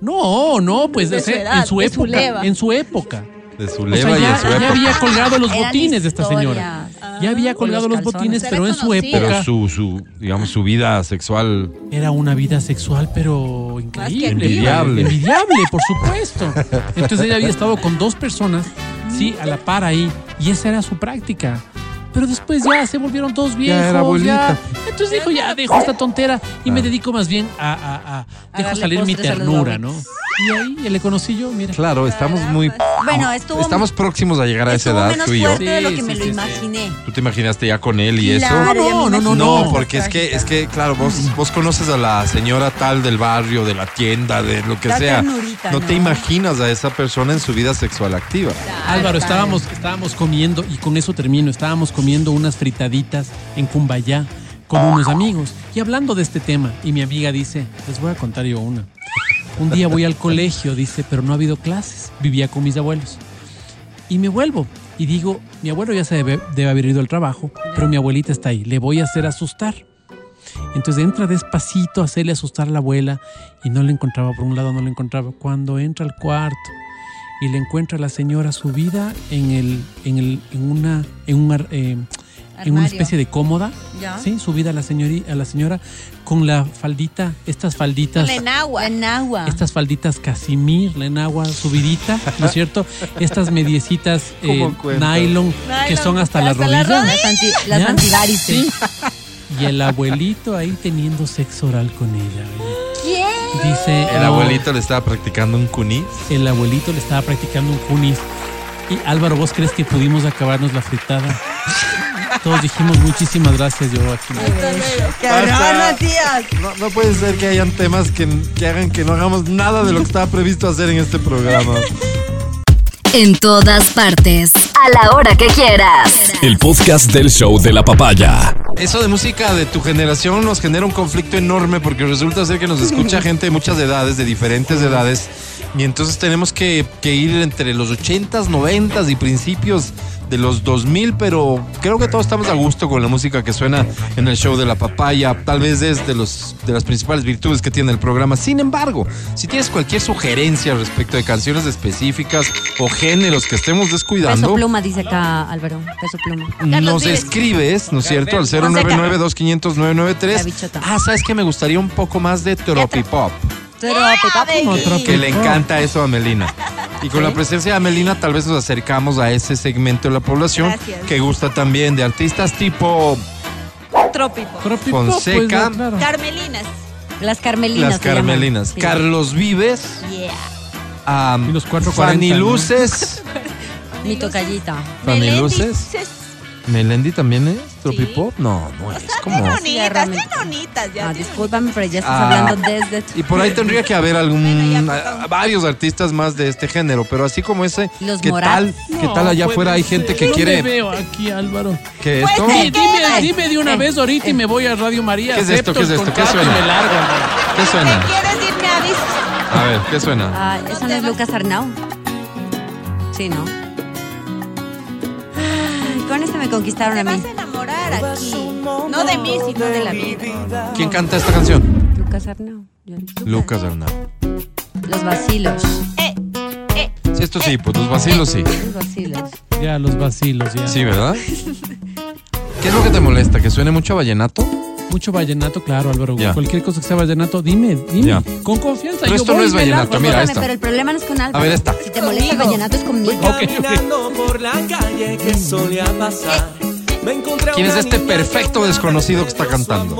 no, no, pues De o su sea, edad, en su de su época, leva. en su época. De su O leva y ya, en su ya época. había colgado los botines de esta señora. Ya había colgado los los botines, pero en su época Pero su, su, digamos, su vida sexual. era una vida sexual, pero increíble. Envidiable. Envidiable, por *laughs* supuesto. Entonces ella había estado con dos personas, sí, a la par ahí, y esa era su práctica. Pero después ya se volvieron todos viejos. era abuelita. Entonces dijo, ya dejo esta tontera y me dedico más bien a, a- a- dejo salir mi ternura, ¿no? Y ahí ya le conocí yo, mira. Claro, estamos muy. Bueno, estuvo, Estamos próximos a llegar a esa edad, menos tú y yo. fuerte de lo Sí, que me sí, lo sí, sí. imaginé. Tú te imaginaste ya con él y eso. Claro, No, no, no, No, cosas porque es que, es que, claro, vos, vos conoces a la señora tal del barrio, de la tienda, de lo que La sea. no ¿no? te imaginas a esa persona en su vida sexual activa. Álvaro, estábamos, estábamos comiendo, y con eso termino, estábamos comiendo unas fritaditas en Cumbayá con unos amigos. Y hablando de este tema, y mi amiga dice, les voy a contar yo una. Un día voy al colegio, dice, pero no ha habido clases. Vivía con mis abuelos. Y me vuelvo y digo, mi abuelo ya se debe, haber ido al trabajo, pero mi abuelita está ahí, le voy a hacer asustar. Entonces entra despacito a hacerle asustar a la abuela y no le encontraba por un lado, no le encontraba. Cuando entra al cuarto y le encuentra a la señora subida en el, en el, en una, en un, ar- en una especie de cómoda, Ya. sí, subida a la señori- a la señora con la faldita, estas falditas, En agua. En agua. estas falditas casimir, la enagua subidita, ¿no es cierto? *laughs* Estas mediecitas eh, nylon, que son hasta, la hasta la rodilla. Las, anti, las antivarices. Sí. Y el abuelito ahí teniendo sexo oral con ella. oye. Dice El abuelito le estaba practicando un cuní. el abuelito le estaba practicando un cunis. Y Álvaro, ¿vos crees que pudimos acabarnos la fritada? Todos dijimos muchísimas gracias, yo aquí. ¡Qué Basta. horror, Matías! No, no puede ser que hayan temas que, que hagan que no hagamos nada de lo que estaba previsto hacer en este programa. En todas partes. A la hora que quieras. El podcast del show de la papaya. Eso de música de tu generación nos genera un conflicto enorme porque resulta ser que nos escucha *laughs* gente de muchas edades, de diferentes edades, y entonces tenemos que, que ir entre los 80s, 90s y principios de los 2000, pero creo que todos estamos a gusto con la música que suena en el show de la papaya. Tal vez es de, los, de las principales virtudes que tiene el programa. Sin embargo, si tienes cualquier sugerencia respecto de canciones específicas o géneros que estemos Peso descuidando, pluma, dice acá Álvaro. Peso pluma. Nos escribes, ¿no es cierto? Al Fonseca. 099-2500-993. La bichota. Ah, ¿sabes qué? Me gustaría un poco más de tropipop. Otro Que le encanta eso a Melina. Y con la presencia de Melina tal vez nos acercamos a ese segmento de la población Gracias. que gusta también de artistas tipo Trópico. Pues, Fonseca. claro. Carmelinas. Las Carmelinas. las. Carmelinas. Sí. Carlos Vives. Yeah. Y los 440, Fanny ¿no? Luces. *laughs* Mi tocallita. Fanny. Luces. Melendi también es tropipop. No, no es como. Bonitas, realmente. bien bonitas. Ya, Ah, discúlpame, pero ya estás Ah. hablando desde Y por ahí tendría que haber algún Bueno, a- varios artistas más de este género, pero así como ese, Los ¿qué tal? ¿Qué tal allá afuera hay gente que No me quiere veo aquí, Álvaro. que Pues esto? sí. Sí, dime, dime de una vez ahorita y me voy a Radio María. ¿Qué es esto? ¿Qué es esto? ¿Qué suena? me largo. ¿Qué suena? ¿Quieres irme a visitar? A ver, ¿qué suena? Ah, ¿eso no es Lucas Arnau? Sí, ¿no? Con este me conquistaron Te a vas mí. a enamorar aquí. No de mí, sino de la vida. ¿Quién canta esta canción? Lucas Arnau. Lucas Arnau. Los vacilos. Eh, eh. Sí, esto sí, pues los vacilos sí. Los vacilos. Ya, los vacilos, ya. Sí, ¿verdad? *laughs* ¿Qué es lo que te molesta? ¿Que suene mucho vallenato? Mucho vallenato, claro, Álvaro. Ya. Cualquier cosa que sea vallenato, dime, dime. Con confianza. Pero yo esto voy no es vallenato, largo. mira Escúchame, esta. pero el problema no es con Álvaro. A ver, esta. Si te molesta el vallenato es conmigo. Ok, ok. Caminando por la calle que solía pasar. Me encontré a ¿Quién es este perfecto desconocido que está cantando?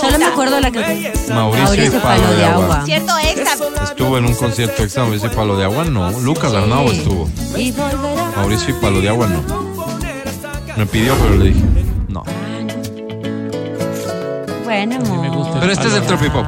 Solo me acuerdo la que belleza. Mauricio, Mauricio y Palo de Agua. Cierto extra. Estuvo en un concierto extra Mauricio y Palo de Agua, no. Lucas Arnau estuvo. Y. Mauricio y Palo de Agua, no. Me pidió, pero le dije, no. Bueno, Pero este es el tropipop,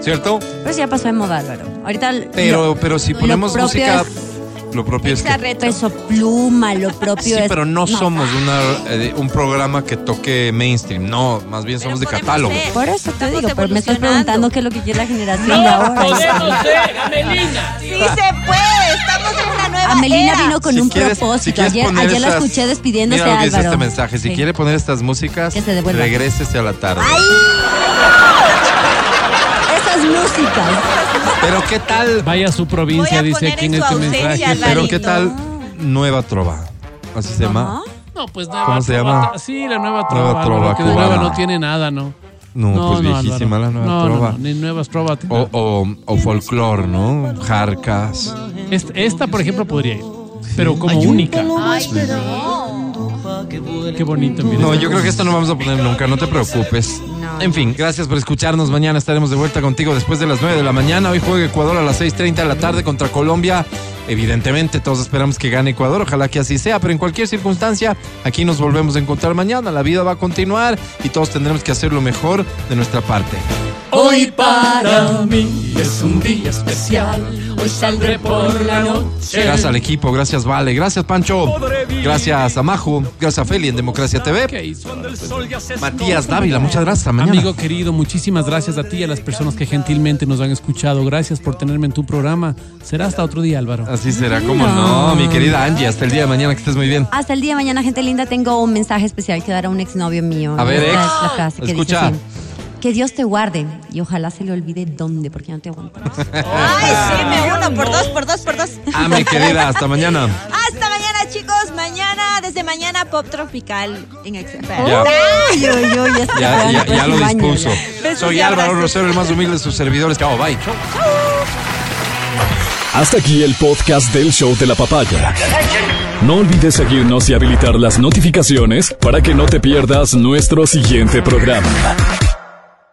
¿cierto? Pero eso ya pasó de moda, Álvaro. Ahorita. Pero, lo- pero si ponemos propio música, es lo propio es que... Peso pluma, lo propio Sí, es. pero no somos una, eh, un programa que toque mainstream, no, más bien somos de catálogo. ser. Por eso te digo, pero me estás preguntando qué es lo que quiere la generación de ahora. Podemos ser, Amelina. Sí se puede. Estamos en una nueva Amelina era. vino con Si un quieres- si propósito. quieres ayer ayer la escuché despidiéndose Mira lo que dice Álvaro. este mensaje. Si Sí. quiere poner estas músicas, regrésese a la tarde. Esas músicas. Pero qué tal, Vaya a su provincia, Voy a dice poner aquí en en su este ausencia, mensaje. Pero qué tal. Nueva Trova. Así se llama. No, pues nueva ¿Cómo se trova. llama? Sí, la nueva trova. Nueva trova Álvaro, que de cubana. nueva no tiene nada, ¿no? No, pues viejísima Álvaro. la nueva no, trova. No, no, ni nuevas trova. O, o, o folclore, ¿no? Jarcas. Esta, esta, por ejemplo, podría ir. Pero como única. Ay, no. Qué bonito, mira. No, yo creo que esto no vamos a poner nunca, no te preocupes. No. En fin, gracias por escucharnos. Mañana estaremos de vuelta contigo después de las 9 de la mañana. Hoy juega Ecuador a las 6.30 de la tarde contra Colombia. Evidentemente, todos esperamos que gane Ecuador. Ojalá que así sea, pero en cualquier circunstancia, aquí nos volvemos a encontrar mañana. La vida va a continuar y todos tendremos que hacer lo mejor de nuestra parte. Hoy para mí es un día especial. Hoy saldré por la noche. Gracias al equipo, gracias Vale, gracias Pancho, gracias a gracias a Feli en Democracia TV. Matías Dávila, muchas gracias. hasta Mañana. Amigo querido, muchísimas gracias a ti y a las personas que gentilmente nos han escuchado. Gracias por tenerme en tu programa. Será hasta otro día, Álvaro. Así será, como no. mi querida Angie. Hasta el día de mañana, que estés muy bien. Hasta el día de mañana, gente linda, tengo un mensaje especial que dar a un exnovio mío. A ver, ex, es la frase que escucha. dice así. Que Dios te guarde y ojalá se le olvide dónde, porque ya no te aguanto. Ay, sí, me uno por dos, por dos, por dos. Ah, mi querida, hasta mañana. Hasta mañana, chicos. Mañana desde de mañana, pop tropical en XFM. Ya. Ay, ay, ay, ya lo dispuso. Besos Soy Álvaro. Rosero, el más humilde de sus servidores. Chao, bye. Hasta aquí el podcast del show de la papaya. No olvides seguirnos y habilitar las notificaciones para que no te pierdas nuestro siguiente programa.